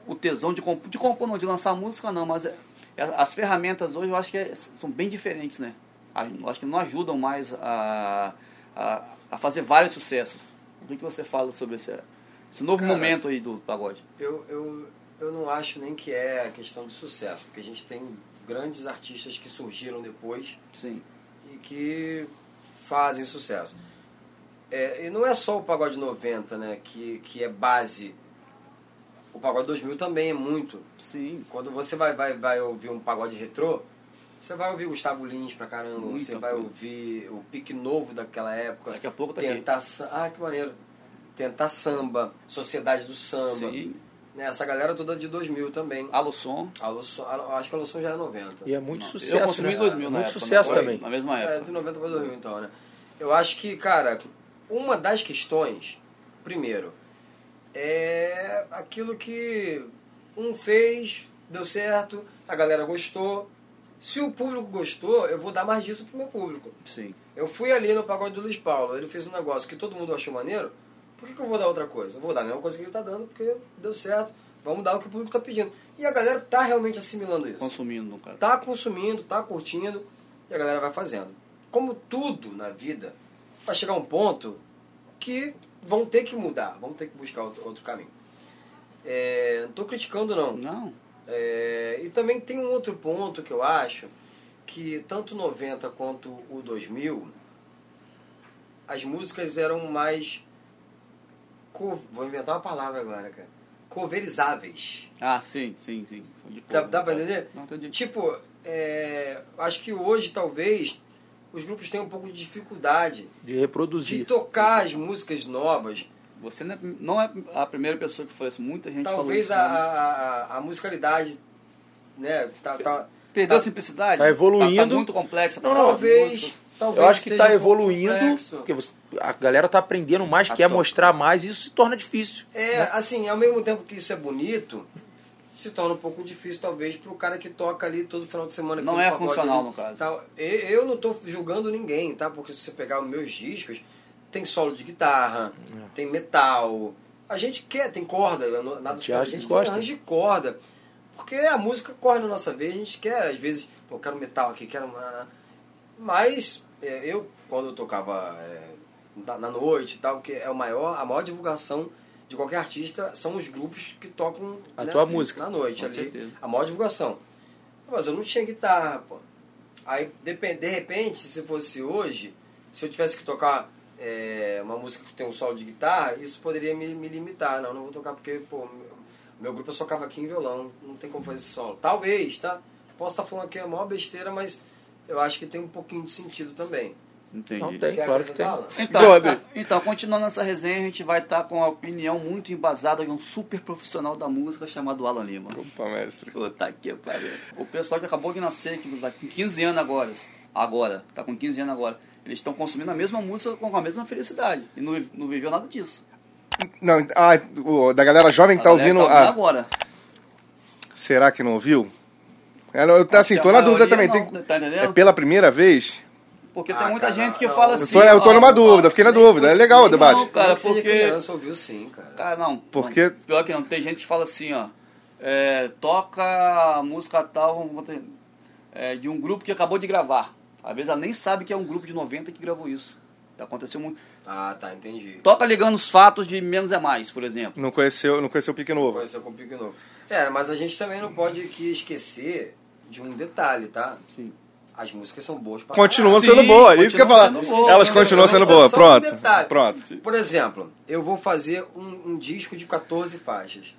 o tesão de, comp de compor, não, de lançar música, não, mas é- as ferramentas hoje eu acho que é- são bem diferentes, né? A- Eu acho que não ajudam mais a, a, a fazer vários sucessos. O que, que você fala sobre esse, esse novo Cara, momento aí do pagode? Eu, eu, eu não acho nem que é questão de sucesso, porque a gente tem grandes artistas que surgiram depois Sim. e que fazem sucesso. É, e não é só o pagode 90, né, que, que é base. O pagode 2000 também é muito. Sim. Quando você vai, vai, vai ouvir um pagode retrô, você vai ouvir Gustavo Lins pra caramba, Muita você vai coisa. ouvir o pique novo daquela época. Daqui a pouco tá. Tentar Ah, que maneiro. Tentar samba, Sociedade do Samba. Sim. Né, essa galera toda de 2000 também. Alô Som. Alô, Som- a- acho que a Alô Som já é 90. E é muito Não, sucesso. Eu consumi né? em 2000 na Muito época, sucesso foi? também. Na mesma É, época. de 90 para 2000 então, né? Eu acho que, cara, uma das questões, primeiro, é aquilo que um fez, deu certo, a galera gostou. Se o público gostou, eu vou dar mais disso pro meu público. Sim. Eu fui ali no pagode do Luiz Paulo, ele fez um negócio que todo mundo achou maneiro, por que, que eu vou dar outra coisa? Eu vou dar a mesma coisa que ele tá dando, porque deu certo, vamos dar o que o público tá pedindo. E a galera tá realmente assimilando isso Consumindo, no caso. tá consumindo, tá curtindo e a galera vai fazendo. Como tudo na vida, vai chegar um ponto que vão ter que mudar, vão ter que buscar outro, outro caminho. É, não tô criticando não. Não. É, e também tem um outro ponto que eu acho que tanto 90 quanto o 2000, as músicas eram mais. co- Vou inventar uma palavra agora, cara. Coverizáveis. Ah, sim, sim, sim. Dá, dá pra entender? Não. Tipo, é, acho que hoje talvez os grupos tenham um pouco de dificuldade De de reproduzir. tocar as músicas novas. Você não é, não é a primeira pessoa que falou isso. Muita gente Talvez a, isso. né? a, a, a musicalidade, né? Tá, tá- Perdeu tá- a simplicidade? tá evoluindo. Tá, tá muito complexa. Não, de talvez, talvez. Eu acho que está um evoluindo, complexo. porque você- a galera tá aprendendo mais, A quer to- mostrar mais, e isso se torna difícil. É, assim, ao mesmo tempo que isso é bonito, se torna um pouco difícil, talvez, pro cara que toca ali todo final de semana. Não é funcional, ali, no caso. tal. E- Eu não tô julgando ninguém, tá? Porque se você pegar os meus discos, tem solo de guitarra, tem metal. A gente quer, tem corda, nada A gente a gente que tem gosta. arranjo de corda. Porque a música corre na nossa vez, a gente quer, às vezes, pô, quero metal aqui, quero uma... Mas é, eu, quando eu tocava é, na, na noite e tal, que é o maior, a maior divulgação de qualquer artista são os grupos que tocam A né, tua música. na noite Com ali. certeza. A maior divulgação. Mas eu não tinha guitarra, pô. Aí, de repente, se fosse hoje, se eu tivesse que tocar é, uma música que tem um solo de guitarra, isso poderia me, me limitar. Não, não vou tocar porque, pô, meu, grupo é só cavaquinho e violão, não tem como fazer esse solo. Talvez, tá? Posso estar falando aqui a maior besteira, mas eu acho que tem um pouquinho de sentido também. Entendi. Não tem, Quer claro que tem. Então, então, continuando essa resenha, a gente vai estar com a opinião muito embasada de um super profissional da música chamado Alan Lima. Opa, mestre. Puta que pariu. O pessoal que acabou de nascer, que tá com 15 anos agora, agora, tá com 15 anos agora, eles estão consumindo a mesma música com a mesma felicidade. E não, não viveu nada disso. Não, ah, o, da galera jovem que tá A galera ouvindo. tá ouvindo ah, agora. será que não ouviu? É, eu, assim, tô que a na dúvida também. não, tem- tá é pela primeira vez? Porque Ah, tem muita cara, gente que não, fala eu assim. tô- eu tô ó, numa dúvida, fiquei na dúvida. É legal o debate. Não, cara, porque- criança ouviu sim, cara. Cara, não. Porque- não. Pior que não. Tem gente que fala assim, ó. é, toca música tal é, de um grupo que acabou de gravar. Às vezes ela nem sabe que é um grupo de 90 que gravou isso. Aconteceu muito. Ah, tá, entendi. Toca ligando os fatos de menos é mais, por exemplo. Não conheceu, não conheceu o Pique Novo. Conheceu com o Pique Novo. É, mas a gente também não pode aqui esquecer de um detalhe, tá? Sim. As músicas são boas pra Continuam Sim, sendo boas, isso que eu ia falar. boas. Elas continuam sendo boas, um pronto. detalhe. Pronto. Por exemplo, eu vou fazer um, um disco de 14 faixas.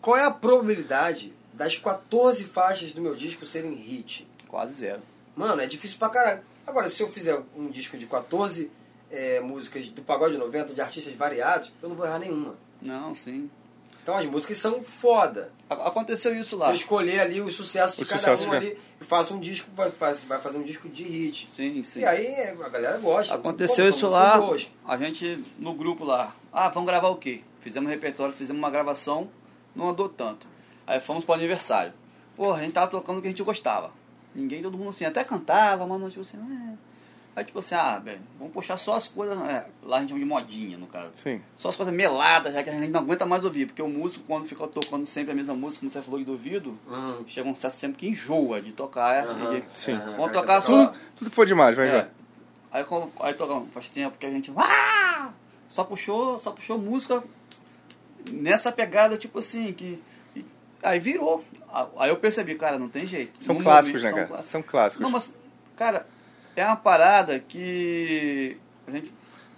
Qual é a probabilidade das 14 faixas do meu disco serem hit? Quase zero. Mano, é difícil pra caralho. Agora, se eu fizer um disco de 14 é, músicas do pagode 90 de artistas variados, eu não vou errar nenhuma. Não, sim. Então as músicas são foda. Aconteceu isso Se lá. eu escolher ali o sucesso de O cada sucesso, um né? ali e faço um disco, vai, vai fazer um disco de hit. Sim, sim. E aí é, a galera gosta. Aconteceu Pô, isso lá, boas. a gente no grupo lá. Ah, vamos gravar o quê? Fizemos um repertório, fizemos uma gravação, não andou tanto. Aí fomos pro aniversário. Porra, a gente tava tocando o que a gente gostava. Ninguém, todo mundo assim, até cantava, mas não, tipo assim, é. Aí tipo assim, ah, velho, vamos puxar só as coisas. é, lá a gente chama de modinha, no caso. Sim. Só as coisas meladas, já que a gente não aguenta mais ouvir. Porque o músico, quando fica tocando sempre a mesma música, como você falou de ouvido, Hum. chega um certo tempo que enjoa de tocar. é, e- Sim. aham, Vamos tocar só- Tudo que for demais, vai é. ver. Aí, como- aí tocamos, faz tempo que a gente. Ah! Só puxou, só puxou música nessa pegada, tipo assim, que. e- aí virou. Aí eu percebi, cara, não tem jeito. São No clássicos, né, momento, são cara? clássicos. São clássicos. Não, mas, cara, é uma parada que. A gente,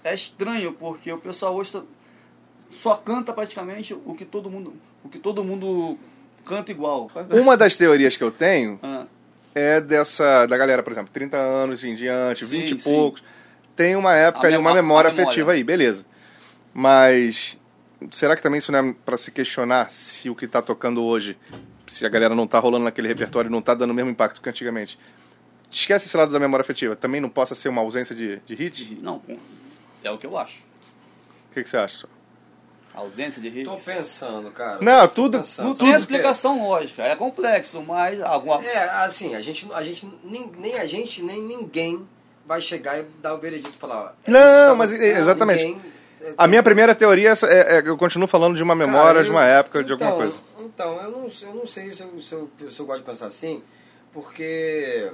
é estranho, porque o pessoal hoje tá- só canta praticamente o que todo mundo. O que todo mundo canta igual. Uma das teorias que eu tenho Ah, é dessa, da galera, por exemplo, 30 anos em diante, Sim, 20 e poucos. Tem uma época ali, uma memó- memória a memória. afetiva aí, beleza. Mas será que também isso não é pra se questionar se o que tá tocando hoje, se a galera não tá rolando naquele repertório e não tá dando o mesmo impacto que antigamente? Esquece esse lado da memória afetiva. Também não possa ser uma ausência de, de hit? não, é o que eu acho. O que, que você acha? A ausência de hits. Tô pensando, cara. Não, tudo- pensando. Não Sabe tem quê? explicação lógica, é complexo, mas alguma. É, assim, a gente, a gente nem, nem a gente, nem ninguém vai chegar e dar o veredito e falar. ó, é Não, isso, tá mas bom. é- exatamente. ninguém- é, A minha primeira teoria é, é- eu continuo falando de uma Cara, memória, de eu- uma época, de então, alguma coisa. Então, eu não, eu não sei se eu, se, eu, se eu gosto de pensar assim, porque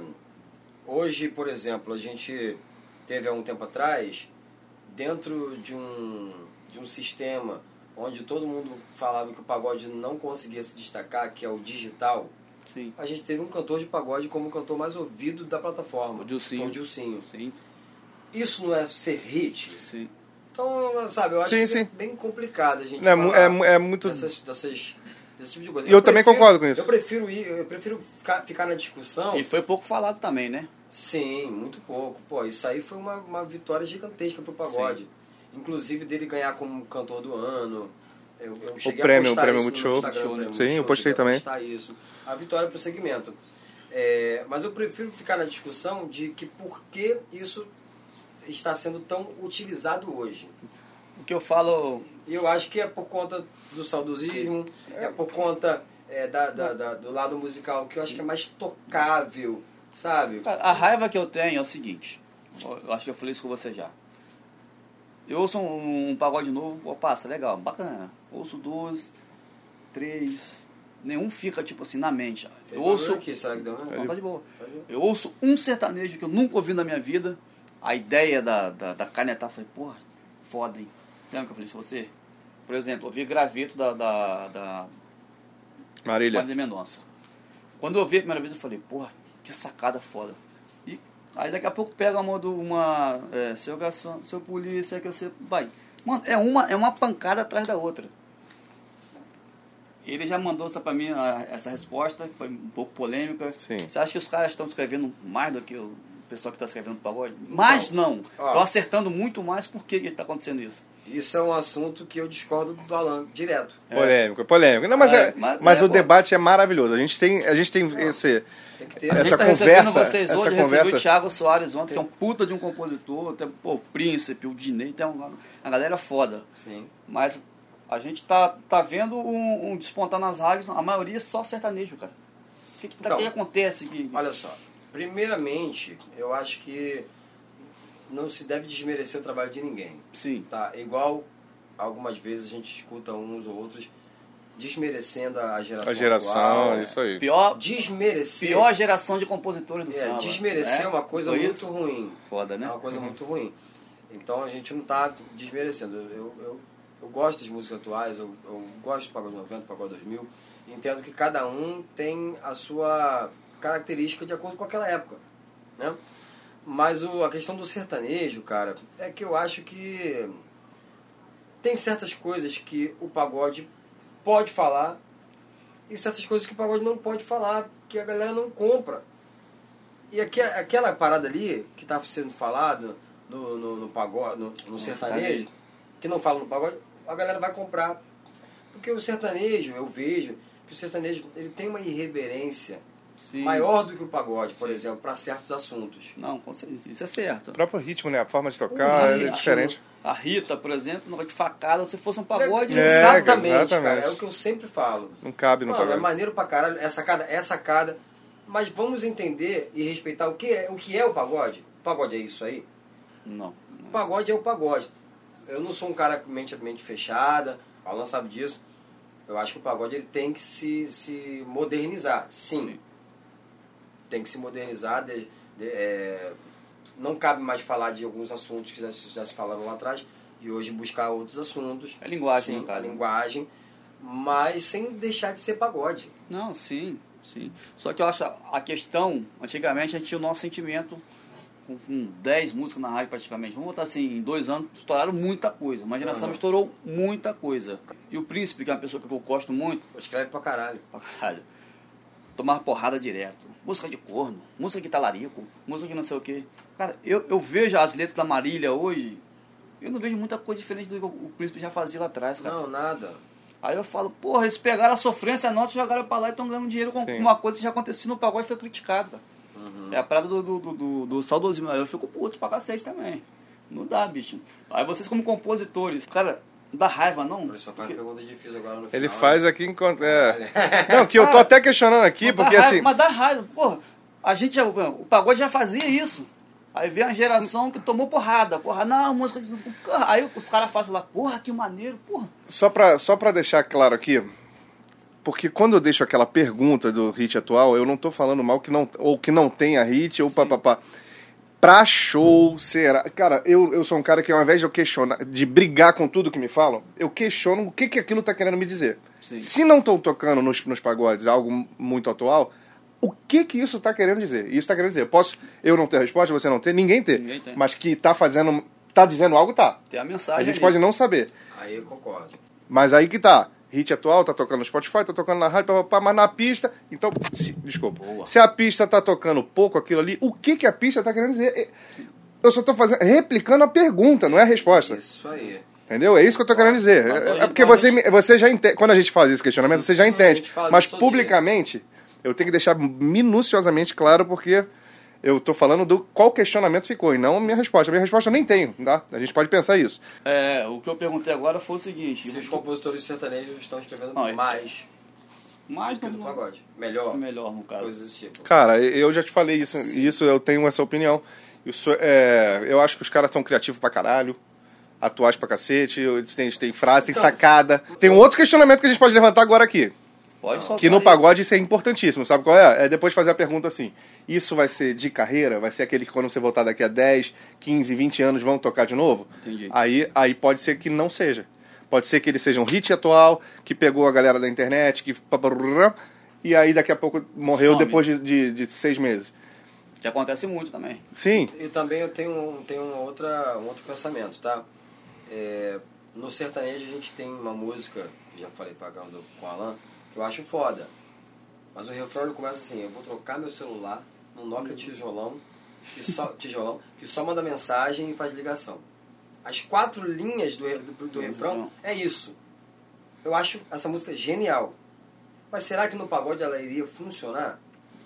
hoje, por exemplo, a gente teve há um tempo atrás, dentro de um, de um sistema onde todo mundo falava que o pagode não conseguia se destacar, que é o digital, Sim. a gente teve um cantor de pagode como o cantor mais ouvido da plataforma. O Dilcinho. O Dilcinho. Sim, Isso não é ser hit? sim. Então, sabe, eu acho Sim, que sim. é bem complicado a gente É, falar é mu- é muito- dessas, dessas, desse tipo de coisa. E eu também concordo com isso. Eu prefiro ir, eu prefiro ficar, ficar na discussão. E foi pouco falado também, né? Sim, muito pouco. Pô, isso aí foi uma, uma vitória gigantesca pro pagode. Inclusive dele ganhar como cantor do ano. Eu, eu cheguei prêmio, a o prêmio isso Multishow. no Instagram, o prêmio Sim, eu postei também. isso. A vitória pro segmento. É, mas eu prefiro ficar na discussão de que por que isso está sendo tão utilizado hoje. O que eu falo, E eu acho que é por conta do saudosismo, é por conta é, da, da- da- do lado musical, que eu acho que é mais tocável, sabe? Cara, a raiva que eu tenho é o seguinte. Eu acho que eu falei isso com você já. Eu ouço um, um pagode novo, passa, legal, bacana. Ouço dois, três. Nenhum fica, tipo assim, na mente. Eu ouço. aqui, será que deu? Não, tá de boa. Tá de boa. Eu ouço um sertanejo que eu nunca ouvi na minha vida. A ideia da, da, da canetar, eu falei, porra, foda, hein? Lembra que eu falei isso você? Por exemplo, eu vi graveto da, da, da Marília. Marília Mendonça. Quando eu vi a primeira vez, eu falei, porra, que sacada foda. E aí daqui a pouco pega uma do uma. É, seu garçom, seu polícia, que você. Vai. Mano, é uma, é uma pancada atrás da outra. Ele já mandou essa pra mim, a- essa resposta, que foi um pouco polêmica. Sim. Você acha que os caras estão escrevendo mais do que o pessoal que está escrevendo pagode? Mas não. Estão acertando muito mais por que está acontecendo isso. Isso é um assunto que eu discordo do Alan direto. Polêmico, polêmico. Não, mas, É, é, mas mas, é, o pô. debate é maravilhoso. A gente tem, a gente tem esse. Tem que ter. A gente Essa tá recebendo conversa- vocês essa hoje, eu recebi conversa- o Thiago Soares ontem, que é um puta de um compositor, tem pô, o Príncipe, o Dinei, tem uma, a galera foda. Sim. Mas a gente tá, tá vendo um, um despontar nas rádios, a maioria é só sertanejo, cara. O que, que, tá- Então, que acontece? Que, Olha só, primeiramente, eu acho que não se deve desmerecer o trabalho de ninguém. Sim, Tá? Igual algumas vezes a gente escuta uns ou outros desmerecendo a geração A geração, atual. isso aí. pior, Desmerecer. pior geração de compositores do é, samba. desmerecer né? é uma coisa Foi muito isso? ruim. Foda, É né? uma coisa muito ruim. Então a gente não está desmerecendo. Eu, eu, eu gosto das músicas atuais, eu, eu gosto do pagode 90, pagode 2000. e Entendo que cada um tem a sua característica de acordo com aquela época. Né? Mas o, a questão do sertanejo, cara, é que eu acho que tem certas coisas que o pagode pode falar e certas coisas que o pagode não pode falar, que a galera não compra. E aque- aquela parada ali que estava sendo falado no, no, no pagode, no, no sertanejo, que não fala no pagode, a galera vai comprar. Porque o sertanejo, eu vejo que o sertanejo ele tem uma irreverência Sim. maior do que o pagode, por Sim. exemplo, para certos assuntos. Não, com certeza, isso é certo. O próprio ritmo, né? A forma de tocar O é ritmo. diferente. A Rita, por exemplo, não de facada, se fosse um pagode. É, exatamente, exatamente. cara. É o que eu sempre falo. Não cabe no Mano, é pagode. maneiro pra caralho, é sacada, é sacada. Mas vamos entender e respeitar o que é o, que é o pagode. O pagode é isso aí? Não. O pagode é o pagode. Eu não sou um cara com mente, mente fechada, o Alan sabe disso. Eu acho que o pagode ele tem que se, se modernizar, sim. Sim. Tem que se modernizar. de- de- é, não cabe mais falar de alguns assuntos que já, já se falaram lá atrás e hoje buscar outros assuntos. É linguagem, sim, caso. a linguagem, mas sem deixar de ser pagode. Não, sim, sim. Só que eu acho a questão, antigamente a gente tinha o nosso sentimento com, com 10 músicas na rádio praticamente. Vamos botar assim, em dois anos estouraram muita coisa. Uma geração Aham. estourou muita coisa. E o Príncipe, que é uma pessoa que eu gosto muito, Escreve pra caralho. pra caralho, tomava porrada direto. Música de corno, música de talarico, música de não sei o quê. Cara, eu, eu vejo as letras da Marília hoje, eu não vejo muita coisa diferente do que o Príncipe já fazia lá atrás, cara. Não, nada. Aí eu falo, porra, eles pegaram a sofrência nossa, jogaram pra lá e estão ganhando dinheiro com Sim. uma coisa que já acontecia no pagode e foi criticado, cara. Uhum. É a parada do, do, do, do, do saudosismo. Aí eu fico puto pra cacete também. Não dá, bicho. Aí vocês como compositores, cara, não dá raiva, não? professor faz pergunta difícil agora no final. Ele né? faz aqui enquanto. É. Não, que eu tô até questionando aqui, porque raiva, assim. Mas dá raiva, porra. A gente já, o pagode já fazia isso. Aí vem a geração que tomou porrada. Porra, não, música. Aí os caras fazem lá, porra, que maneiro, porra. Só pra, só pra deixar claro aqui, porque quando eu deixo aquela pergunta do hit atual, eu não tô falando mal que não, ou que não tenha hit ou papapá. Pra show, será? Cara, eu, eu sou um cara que ao invés de eu questionar, de brigar com tudo que me falam, eu questiono o que, que aquilo tá querendo me dizer. Sim. Se não estão tocando nos, nos pagodes algo muito atual, o que que isso tá querendo dizer? Isso tá querendo dizer, eu posso eu não ter resposta, você não ter, ninguém ter. Ninguém tem. Mas que tá fazendo, tá dizendo algo, tá. Tem a A mensagem. gente ali. pode não saber. Aí eu concordo. Mas aí que tá. Hit atual, tá tocando no Spotify, tá tocando na rádio, papapá, mas na pista. Então, se- desculpa. Boa. Se a pista tá tocando pouco aquilo ali, o que que a pista tá querendo dizer? É- Eu só tô fazendo, replicando a pergunta, não é a resposta. Isso aí. Entendeu? É isso que eu tô querendo dizer. É, é porque você, você já entende. Quando a gente faz esse questionamento, você já entende. Mas publicamente, eu tenho que deixar minuciosamente claro porque eu tô falando do qual questionamento ficou e não a minha resposta. A minha resposta eu nem tenho, tá? A gente pode pensar isso. É, o que eu perguntei agora foi o seguinte. Se os compositores sertanejos estão escrevendo Não, é- mais mais que no, do pagode. Melhor. melhor, no caso. Coisas desse tipo. Cara, eu já te falei isso, e isso eu tenho essa opinião. Isso, é, eu acho que os caras são criativos pra caralho, atuais pra cacete, eles têm, eles têm frase, tem Então- sacada. Tem um outro questionamento que a gente pode levantar agora aqui, Pode soltar que no pagode isso é importantíssimo, sabe qual é? É depois fazer a pergunta assim, isso vai ser de carreira? Vai ser aquele que quando você voltar daqui a 10, 15, 20 anos vão tocar de novo? Entendi. Aí, aí pode ser que não seja. Pode ser que ele seja um hit atual, que pegou a galera da internet, que... E aí daqui a pouco morreu Some. depois de, de, de seis meses. Que acontece muito também. Sim, E também eu tenho, um- tenho uma outra, um outro pensamento, tá? É, no sertanejo a gente tem uma música, já falei pra Gando com o Alan, que eu acho foda. Mas o refrão ele começa assim, eu vou trocar meu celular num Nokia tijolão, que só, tijolão, que só manda mensagem e faz ligação. As quatro linhas do, do, do refrão é isso. Eu acho essa música genial. Mas será que no pagode ela iria funcionar?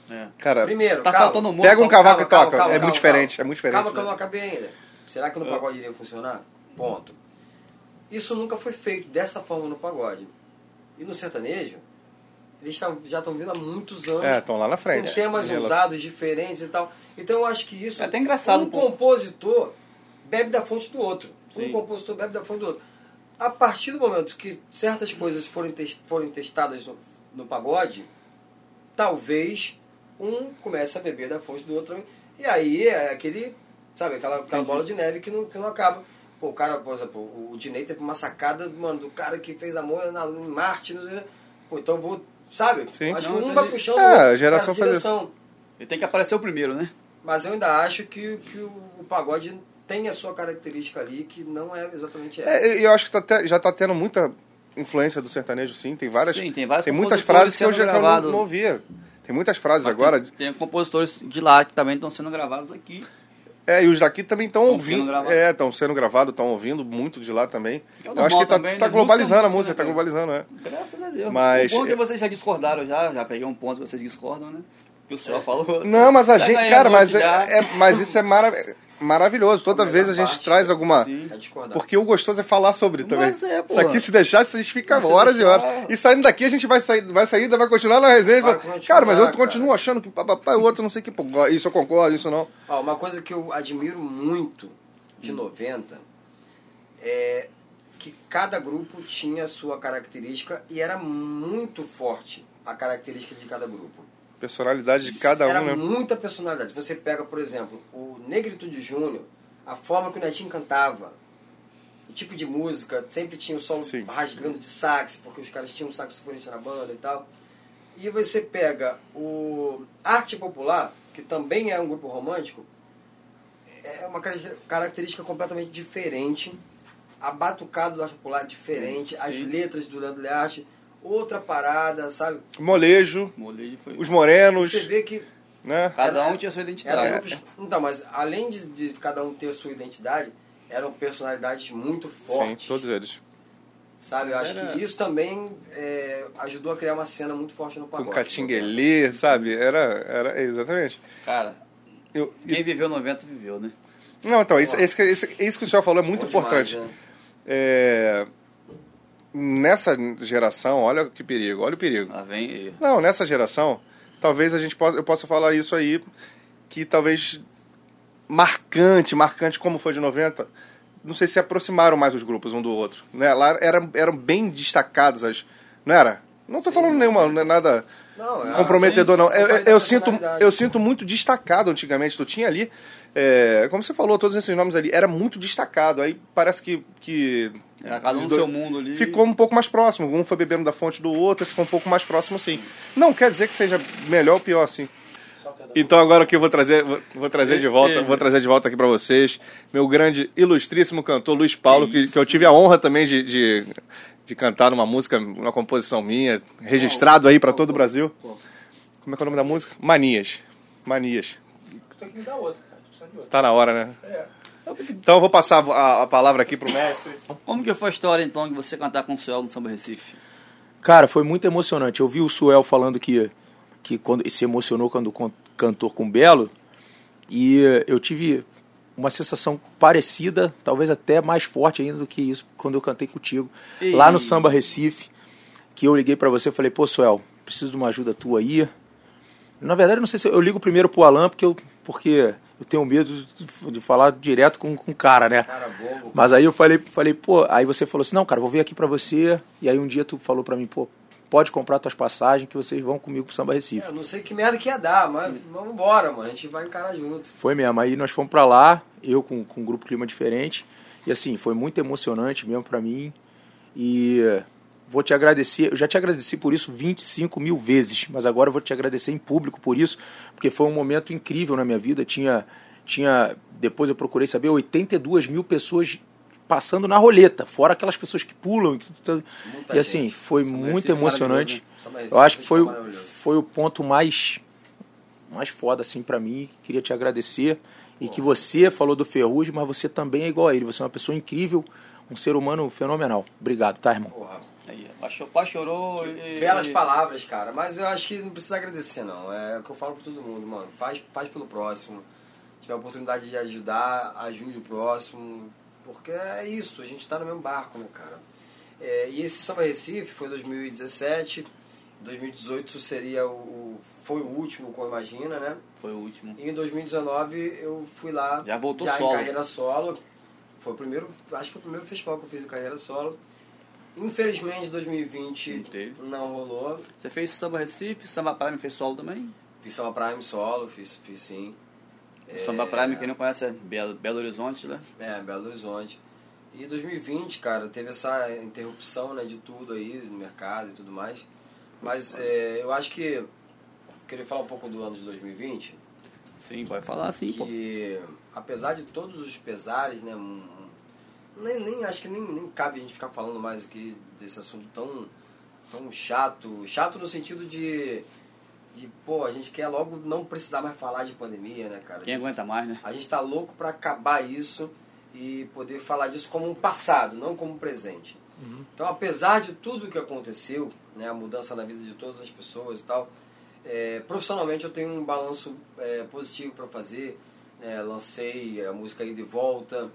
É. cara. Primeiro, Tá calma. faltando muito. Pega um Calma, cavaco e toca. calma, é calma, muito diferente, calma. é muito diferente. Calma que eu né? não acabei ainda. Será que no pagode iria funcionar? Ponto. Isso nunca foi feito dessa forma no pagode. E no sertanejo, eles tão- já estão vindo há muitos anos. É, estão lá na frente. Com temas Em relação- ousados, diferentes e tal. Então eu acho que isso. É até engraçado, Um pô. compositor bebe da fonte do outro. Sim. Um compositor bebe da fonte do outro. A partir do momento que certas coisas forem, tes- forem testadas no, no pagode, talvez um comece a beber da fonte do outro também. E aí é aquele, sabe, aquela, aquela bola de neve que não, que não acaba. Pô, o cara, por exemplo, o Dinei teve uma sacada, mano, do cara que fez amor na, em Marte, não sei, pô, então eu vou, sabe? Sim. Acho Não, que um vai puxando É, a geração faz isso. direção. Ele tem que aparecer o primeiro, né? Mas eu ainda acho que, que o, o pagode tem a sua característica ali, que não é exatamente essa. É, eu acho que tá até- já tá tendo muita influência do sertanejo, sim. Tem várias. Sim, tem vários tem muitas frases que eu já não, não ouvia. Tem muitas frases Mas agora. Tem, tem compositores de lá que também estão sendo gravados aqui. É, e os daqui também estão Tão ouvindo. sendo gravados. É, estão sendo gravados, estão ouvindo muito de lá também. É o eu acho que tá, também, tá né? globalizando Música é a música, tá música, né, globalizando, é. Graças a Deus. Mas- O bom é que vocês já discordaram já, já peguei um ponto que vocês discordam, né? Que o senhor falou. Não, mas a Já gente, cara, mas, é, é- mas isso é mara- maravilhoso. Toda A vez a gente parte, traz alguma. Sim. É. Porque o gostoso é falar sobre também. Mas é, pô. Isso aqui, se deixasse, a gente fica Se horas e deixar- horas. E saindo daqui, a gente vai sair, vai sair, ainda vai continuar na resenha. Vai Vai cara, mas eu cara. continuo achando que papai o outro não sei o que. pô, Isso eu concordo, isso não. Ó, uma coisa que eu admiro muito de 90 é que cada grupo tinha a sua característica e era muito forte a característica de cada grupo. Personalidade de cada era um, né? muita personalidade. Você pega, por exemplo, o Negritude Júnior, a forma que o Netinho cantava, o tipo de música, sempre tinha o solo Sim. rasgando de sax, porque os caras tinham um saxofonista na banda e tal. E você pega o Arte Popular, que também é um grupo romântico, é uma caracter- característica completamente diferente. A batucada do Arte Popular é diferente, as Sim. letras do Leandro Learte, outra parada, sabe? Molejo, Molejo foi. os morenos, Você vê que né? Cada um tinha sua identidade. grupos- Então, mas além de, de cada um ter sua identidade, eram personalidades muito Sim, fortes. todos eles. Sabe? Eu acho Era- que isso também é, ajudou a criar uma cena muito forte no Com pagode. catinguelê, sabe? Era, era exatamente. Cara, Eu, quem viveu 90 viveu, né? não, então, isso, isso, que- isso, isso que o senhor falou é muito Bom demais, importante. né? É, nessa geração, olha que perigo, olha o perigo. Lá vem eu. Não, nessa geração, talvez a gente possa, eu possa falar isso aí, que talvez marcante, marcante como foi de 90, não sei se aproximaram mais os grupos um do outro. Né? Lá eram, eram bem destacadas as. Não era? Não tô Sim, falando nenhuma, não é nada. Não, é comprometedor, não. assim, Eu, faz eu, da eu sinto, eu sinto muito destacado antigamente. Tu tinha ali, é, como você falou, todos esses nomes ali, era muito destacado. Aí parece que, que Era cada um dois- seu mundo ali. ficou um pouco mais próximo. Um foi bebendo da fonte do outro, ficou um pouco mais próximo assim. Não quer dizer que seja melhor ou pior assim. Então agora aqui eu vou trazer, vou, vou trazer de volta, vou trazer de volta aqui para vocês meu grande ilustríssimo cantor Luiz Paulo, que, que eu tive a honra também de, de, de cantar numa música, uma composição minha, registrado aí para todo o Brasil. Como é que é o nome da música? Manias. Manias. Tem que me dar outra. Precisa de outra. Tá na hora, né? Então eu vou passar a, a palavra aqui pro mestre. Como que foi a história, então, de você cantar com o Suel no Samba Recife? Cara, foi muito emocionante. Eu vi o Suel falando que, que quando, se emocionou quando cantou com o Belo. E eu tive uma sensação parecida, talvez até mais forte ainda do que isso, quando eu cantei contigo. Ei. Lá no Samba Recife, que eu liguei pra você e falei, pô, Suel, preciso de uma ajuda tua aí. Na verdade, não sei se eu, eu ligo primeiro pro Alan, porque eu, porque eu tenho medo de, de falar direto com, o cara, né? Cara bobo. Mas aí eu falei, falei, pô, aí você falou assim, não, cara, vou vir aqui pra você. E aí um dia tu falou pra mim, pô, pode comprar tuas passagens que vocês vão comigo pro Samba Recife. É, Eu não sei que merda que ia dar, mas vamos embora, mano. A gente vai encarar junto. Foi mesmo. Aí nós fomos pra lá, eu com, com um grupo Clima Diferente. E assim, foi muito emocionante mesmo pra mim. E vou te agradecer. Eu já te agradeci por isso 25 mil vezes, mas agora eu vou te agradecer em público por isso, porque foi um momento incrível na minha vida. Tinha, tinha depois eu procurei saber, 82 mil pessoas passando na roleta, fora aquelas pessoas que pulam. e E assim, gente. foi Samba muito é emocionante. Eu acho que é foi, foi o ponto mais mais foda assim para mim. Queria te agradecer e que você falou do Ferrugem, mas você também é igual a ele. Você é uma pessoa incrível, um ser humano fenomenal. Obrigado, tá, irmão? Porra. Aí, pai chorou e... Belas palavras, cara. Mas eu acho que não precisa agradecer, não. É o que eu falo pra todo mundo, mano. Faz, faz pelo próximo. Se tiver a oportunidade de ajudar, ajude o próximo. Porque é isso, a gente tá no mesmo barco, né, cara? É, e esse Samba Recife foi 2017. 2018 seria o, foi o último com Imagina, né? Foi o último. E em 2019 eu fui lá Já voltou já solo. em carreira solo. Foi o primeiro, acho que foi o primeiro festival que eu fiz em carreira solo. Infelizmente 2020 Não rolou. Você fez Samba Recife, Samba Prime fez solo também? Fiz Samba Prime solo, fiz, fiz sim. O Samba Prime, quem não conhece, é Belo, Belo Horizonte, né? É, Belo Horizonte. E 2020, cara, teve essa interrupção né, de tudo aí, no mercado e tudo mais. Mas é, eu acho que. Queria falar um pouco do ano de 2020. Sim, pode falar sim, pô. que apesar de todos os pesares, né, nem, nem acho que nem, nem cabe a gente ficar falando mais aqui desse assunto tão, tão chato, chato no sentido de, de pô, a gente quer logo não precisar mais falar de pandemia, né, cara? Quem aguenta mais, né? A gente tá louco pra acabar isso e poder falar disso como um passado, não como um presente. Então, apesar de tudo que aconteceu, né, a mudança na vida de todas as pessoas e tal, é, profissionalmente eu tenho um balanço é, positivo para fazer. né, lancei a música aí de volta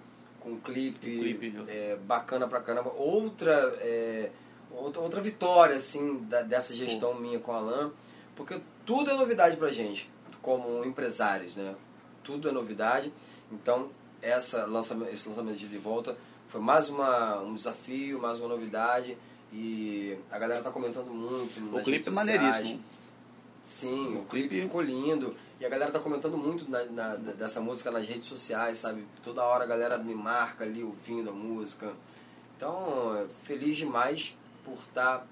com um clipe, clipe, é, bacana pra caramba. Outra, é, outra, outra vitória assim da- dessa gestão minha com o Alan, porque tudo é novidade pra gente, como empresários, né? Tudo é novidade. Então, essa lançamento, esse lançamento de De Volta foi mais uma, um desafio, mais uma novidade. E a galera tá comentando muito. O clipe é maneiríssimo. Sim, o, O clipe, clipe- ficou lindo. E a galera tá comentando muito na- na- dessa música nas redes sociais, sabe? Toda hora a galera me marca ali ouvindo a música. Então, é, feliz demais por estar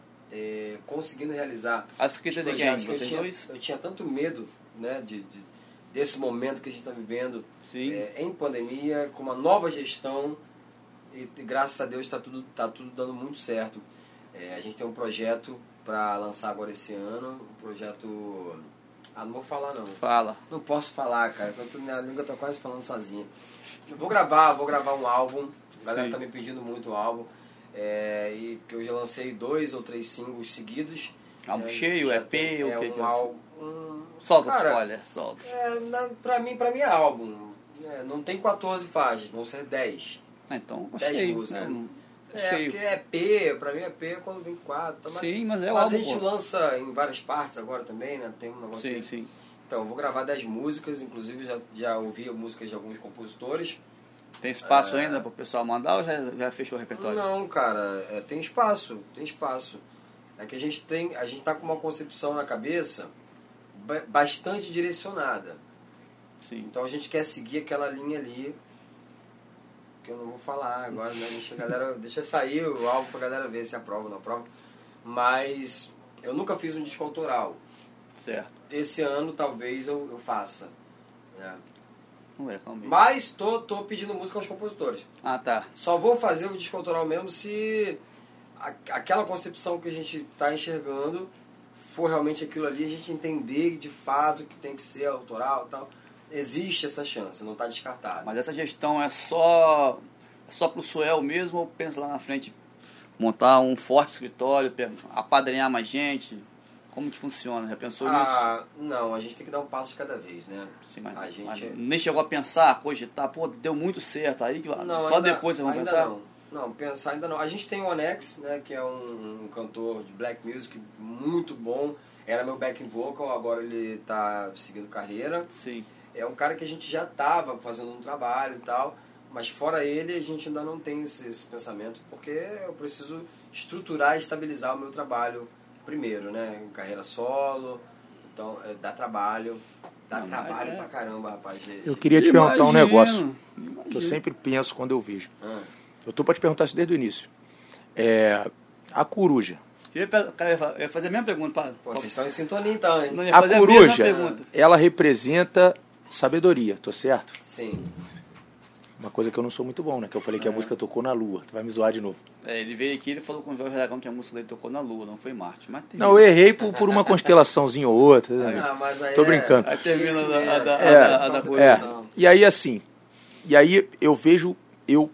conseguindo realizar A escrita os de quem? projetos que eu Vocês tinha, dois? eu tinha tanto medo né, de, de- desse momento que a gente está vivendo Sim. é, em pandemia, com uma nova gestão e, e graças a Deus está tudo, tá tudo dando muito certo. É, a gente tem um projeto para lançar agora esse ano, um projeto... Ah, não vou falar não. Fala. Não posso falar, cara, tô, minha língua tá quase falando sozinha. Eu vou gravar, vou gravar um álbum. A galera Sim. tá me pedindo muito o álbum. É, e que eu já lancei dois ou três singles seguidos. Álbum É, cheio, EP, tem- o é que um que é? álbum. um- Solta Cara, spoiler, solta. É, na, pra, mim, pra mim é álbum. É, não tem 14 faixas, vão ser 10. Ah, então, Dez cheio. músicas. né? É, cheio. porque é P, pra mim é P quando vem 4. Então, mas, Sim, mas é o mas álbum, a gente pô. lança em várias partes agora também, né? Tem um negócio Sim, desse. sim. Então, eu vou gravar 10 músicas, inclusive já, já ouvi músicas de alguns compositores. Tem espaço É. ainda pro pessoal mandar ou já, já fechou o repertório? Não, cara, é, tem espaço, tem espaço. É que a gente tem, a gente tá com uma concepção na cabeça ba- bastante direcionada. Sim. Então a gente quer seguir aquela linha ali que eu não vou falar agora, né? Deixa a galera, deixa sair o álbum pra galera ver se aprova ou não aprova. Mas eu nunca fiz um disco autoral. Certo. Esse ano talvez eu, eu faça. né? É, aí. Mas tô, tô pedindo música aos compositores. Ah, tá. Só vou fazer o disco autoral mesmo se a- aquela concepção que a gente está enxergando for realmente aquilo ali, a gente entender de fato que tem que ser autoral e tal. Existe essa chance, não está descartado. Mas essa gestão é só é só pro Suel mesmo ou pensa lá na frente montar um forte escritório, apadrinhar mais gente? Como que funciona? Já pensou nisso? Ah, não, a gente tem que dar um passo de cada vez, né? Sim, mas, a gente- mas nem chegou a pensar, cogitar, pô, deu muito certo. Aí que Não, só ainda- depois vocês vão pensar? Não. não, pensar ainda não. A gente tem o Onex, né, que é um, um cantor de black music muito bom. Era meu backing vocal, agora ele tá seguindo carreira. Sim. É um cara que a gente já tava fazendo um trabalho e tal, mas fora ele a gente ainda não tem esse, esse pensamento, porque eu preciso estruturar e estabilizar o meu trabalho primeiro, né? Em carreira solo, então é, dá trabalho. Dá Não, trabalho é. pra caramba, rapaz. de- Eu queria te perguntar um Imagino, negócio que eu sempre penso quando eu vejo. Ah. Eu tô pra te perguntar isso desde o início. É, a coruja. Eu ia, fazer a mesma pergunta. Pra, Pô, vocês estão em sintonia então, hein? A a coruja, pergunta. ela representa sabedoria, tô certo? Sim. Uma coisa que eu não sou muito bom, né? Que eu falei que a música tocou na lua. Tu vai me zoar de novo. É, ele veio aqui e falou com o Jorge Aragão que a música dele tocou na Lua, não foi Marte. Mas tem. Não, eu errei por, por uma constelaçãozinha ou outra. né? Ah, mas aí Tô é- brincando. Aí termina a, é, a, da- a, É, da- a da é. E aí, assim, e aí eu vejo, eu,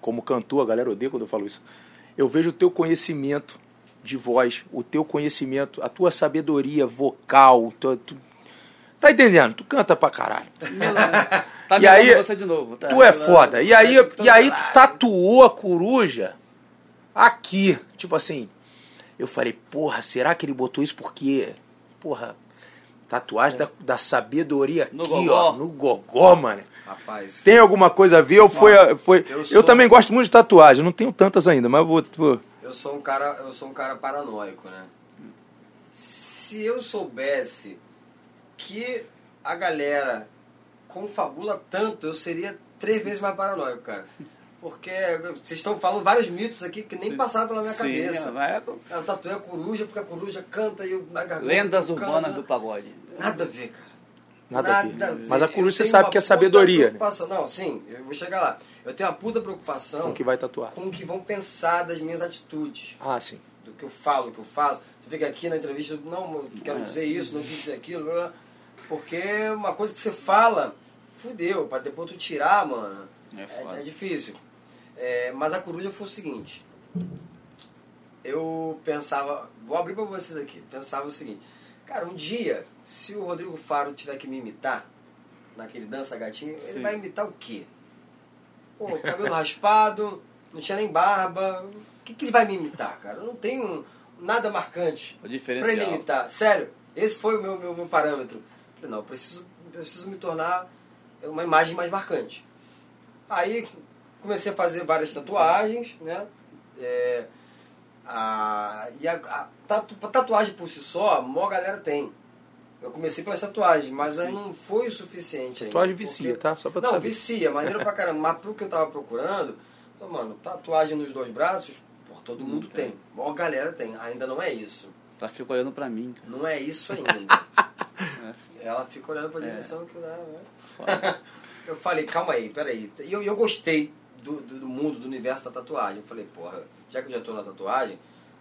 como cantor, a galera odeia quando eu falo isso, eu vejo o teu conhecimento de voz, o teu conhecimento, a tua sabedoria vocal, tu, tu- tá entendendo? Tu canta pra caralho. Tá E me aí, você de novo. Tá? Tu é foda. E aí, Tá e aí tu tatuou a coruja aqui. Tipo assim, eu falei, porra, será que ele botou isso porque, porra, tatuagem da, da sabedoria No aqui, gogó. ó, no gogó, mano. Rapaz, Tem alguma coisa a ver? Ou foi, foi... eu Eu, sou- também gosto muito de tatuagem, não tenho tantas ainda, mas eu vou... vou- eu sou um cara, eu sou um cara paranoico, né? Se eu soubesse que a galera confabula tanto, eu seria três vezes mais paranoico, cara. Porque vocês estão falando vários mitos aqui que nem passaram pela minha Sim, cabeça. vai- Eu tatuei a coruja porque a coruja canta e garganta. Lendas urbanas né? do pagode. Nada a ver, cara. Nada, a ver. ver. Mas a coruja você sabe que é sabedoria, né? Não, sim, eu vou chegar lá. Eu tenho uma puta preocupação Com o que vai tatuar. com o que vão pensar das minhas atitudes. Ah, sim. do que eu falo, do que eu faço. Você fica aqui na entrevista, não, eu quero É. dizer isso, não quero dizer aquilo, blá, blá. Porque uma coisa que você fala, fudeu, pra depois tu tirar, mano, É é, é difícil. É, mas a coruja foi o seguinte, eu pensava, vou abrir pra vocês aqui, pensava o seguinte, cara, um dia, se o Rodrigo Faro tiver que me imitar, naquele dança gatinho, ele Sim. vai imitar o quê? Pô, cabelo raspado, não tinha nem barba. O que, que ele vai me imitar, cara? Eu não tenho nada marcante pra ele imitar. Sério, esse foi o meu, meu, meu parâmetro. Não, eu preciso, eu preciso me tornar uma imagem mais marcante. Aí comecei a fazer várias tatuagens, né? É, a, e a, a tatu- tatuagem por si só, a maior galera tem. Eu comecei pelas tatuagens, mas aí não foi o suficiente ainda. Tatuagem vicia, porque- tá? Só pra não, saber. vicia, maneiro pra caramba. Mas pro que eu tava procurando, então, mano, tatuagem nos dois braços, pô, todo mundo tem. A maior galera tem. Ainda não é isso. Ela fica olhando pra mim. Não é isso ainda. Ela fica olhando pra direção que dá. Né? Foda. Eu falei, calma aí, peraí. E eu, eu gostei do, do, do mundo, do universo da tatuagem. Eu falei, porra, já que eu já tô na tatuagem,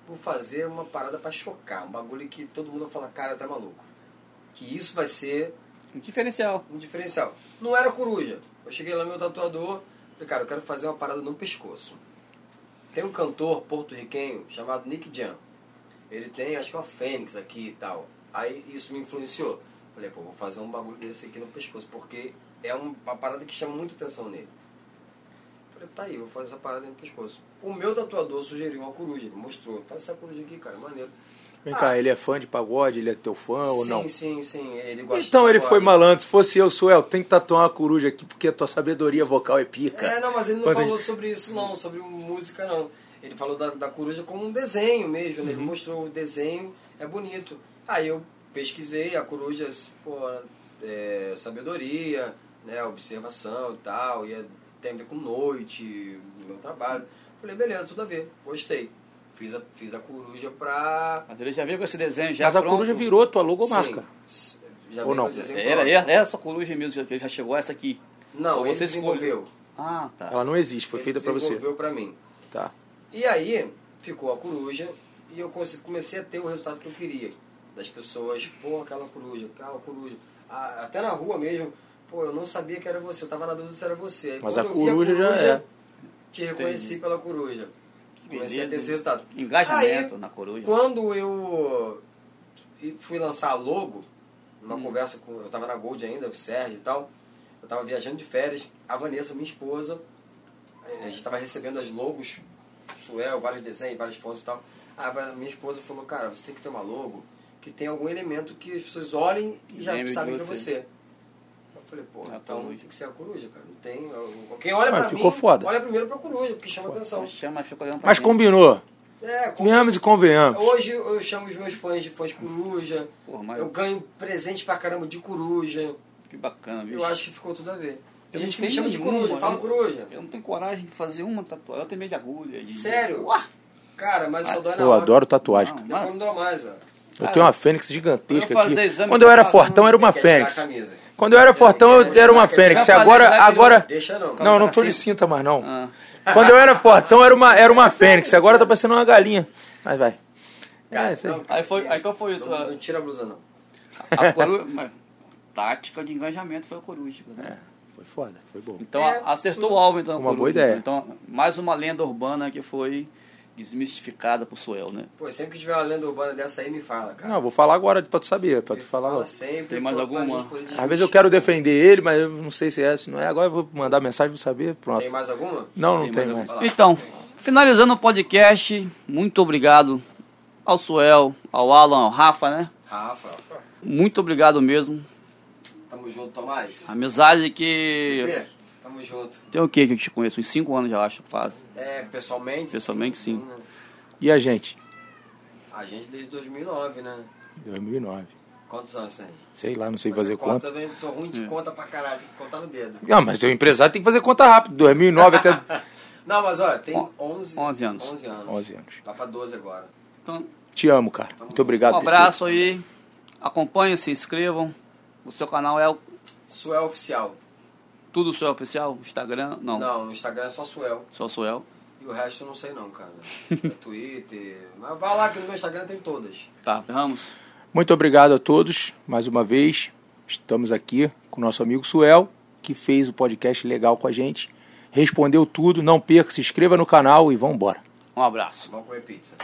vou fazer uma parada pra chocar. Um bagulho que todo mundo vai falar, cara, tá maluco. Que isso vai ser Um diferencial. um diferencial. Não era coruja. Eu cheguei lá no meu tatuador, falei, cara, eu quero fazer uma parada no pescoço. Tem um cantor porto-riquenho chamado Nick Jam. Ele tem, acho que uma fênix aqui e tal. Aí isso me influenciou. Falei, pô, vou fazer um bagulho desse aqui no pescoço, porque é um- uma parada que chama muita atenção nele. Falei, tá aí, vou fazer essa parada no pescoço. O meu tatuador sugeriu uma coruja, ele mostrou. Faz essa coruja aqui, cara, maneiro. Vem cá, ele é fã de pagode, ele é teu fã ou sim, não? sim, sim, ele gosta Então ele foi malandro. Se fosse eu, Suel, tem que tatuar uma coruja aqui porque a tua sabedoria vocal é pica. É, não, mas ele não falou sobre isso não, sobre música não. Ele falou da, da coruja como um desenho mesmo, né? Ele mostrou o desenho, é bonito. Aí eu pesquisei a coruja, pô, é, sabedoria, né, observação e tal, e é- tem a ver com noite, no meu trabalho. Falei, beleza, tudo a ver, gostei. Fiz a, fiz a coruja pra. Mas ele já veio com esse desenho já Mas a pronto. coruja virou tua logomarca. Sim, já Ou não? Era, era essa coruja mesmo, que já chegou essa aqui. Não, Ou ele você desenvolveu. Ah, tá. Ela não existe, foi Ele feita pra você. desenvolveu pra mim. Tá. E aí ficou a coruja e eu comecei a ter o resultado que eu queria. Das pessoas, pô, aquela coruja, aquela coruja. Ah, até na rua mesmo, pô, eu não sabia que era você, eu tava na dúvida se era você. Aí Mas a eu vi coruja já é. Te reconheci pela coruja. Comecei a ter esse resultado. Engajamento Aí, na coruja. Quando eu fui lançar a logo, numa Hum. conversa com. Eu tava na Gold ainda, o Sérgio e tal. Eu tava viajando de férias. A Vanessa, minha esposa, a gente tava recebendo as logos, Suel, vários desenhos, várias fontes e tal. A minha esposa falou, cara, você tem que ter uma logo que tem algum elemento que as pessoas olhem e já Lembre de sabem que é você. Eu falei, pô, É a então coruja. tem que ser a coruja, cara. Não tem. eu- Quem olha Mas pra ficou mim, foda. olha primeiro pra coruja, porque chama atenção. Chama, fica olhando pra Mas gente. combinou. É, como- Venhamos e convenhamos. Hoje eu chamo os meus fãs de fãs coruja. Porra, mas Eu ganho presente pra caramba de coruja. que bacana, viu? Eu acho que ficou tudo a ver. Tem Eu gente que me chama de coruja, fala eu- coruja. Eu não tenho coragem de fazer uma tatuagem. Eu tenho medo de agulha. Sério? Uá! Cara, mas só dói na Eu hora. adoro tatuagem. Não, Depois não dói mais, ó. Eu tenho uma fênix gigantesca Eu aqui. exame Quando eu era fortão, era uma a fênix. camisa. Quando eu era fortão, eu era uma fênix. Agora, agora... Deixa não. Não, não tô assim. de cinta mais não. Ah. Quando eu era fortão, era uma, era uma fênix. Agora tá parecendo uma galinha. Mas vai. É, aí. Não, Aí foi- aí qual foi isso? Não, não tira a blusa, não. A coruja. mas, tática de engajamento foi a coruja. né? Foi foda, foi bom. Então É, a- acertou o alvo, então. a Uma boa coruja. ideia. Então, mais uma lenda urbana que foi desmistificada por Suel, né? Pô, sempre que tiver uma lenda urbana dessa aí, me fala, cara. Não, vou falar agora pra tu saber, pra Me tu falar fala sempre. Tem mais alguma? Às vezes eu quero defender ele, mas eu não sei se é, se não é. Agora eu vou mandar mensagem pra saber. Pronto. Tem mais alguma? Não, não Tem tem mais mais. Então, finalizando o podcast, muito obrigado ao Suel, ao Alan, ao Rafa, né? Rafa, Muito obrigado mesmo. tamo junto, Tomás. Amizade que. Tamo junto. Tem o que que eu te conheço? Uns 5 anos já acho que faz. É, pessoalmente? Pessoalmente, sim. né? E a gente? A gente desde 2009, né? 2009. Quantos anos tem? Sei lá, não sei Fazer fazer conta. Eu sou ruim de conta pra caralho, tem que contar no dedo. Não, mas o empresário tem que fazer conta rápido. 2009 até Não, mas olha, tem On- 11, 11 anos. 11 anos. 11 anos. Vai pra 12 agora. Então, Te amo, cara. Muito obrigado. um abraço aí. Acompanhem, se inscrevam. O seu canal é o Suel Oficial. Tudo Suel Oficial? Instagram? Não, Não, no Instagram é só Suel. só Suel. E o resto eu não sei não, cara. É Twitter. Mas vai lá que no meu Instagram tem todas. Tá, tudo. Muito obrigado a todos. Mais uma vez, estamos aqui com o nosso amigo Suel, que fez o podcast legal com a gente. Respondeu tudo. Não perca, se inscreva no canal e vamos embora. Um abraço. Vamos comer pizza.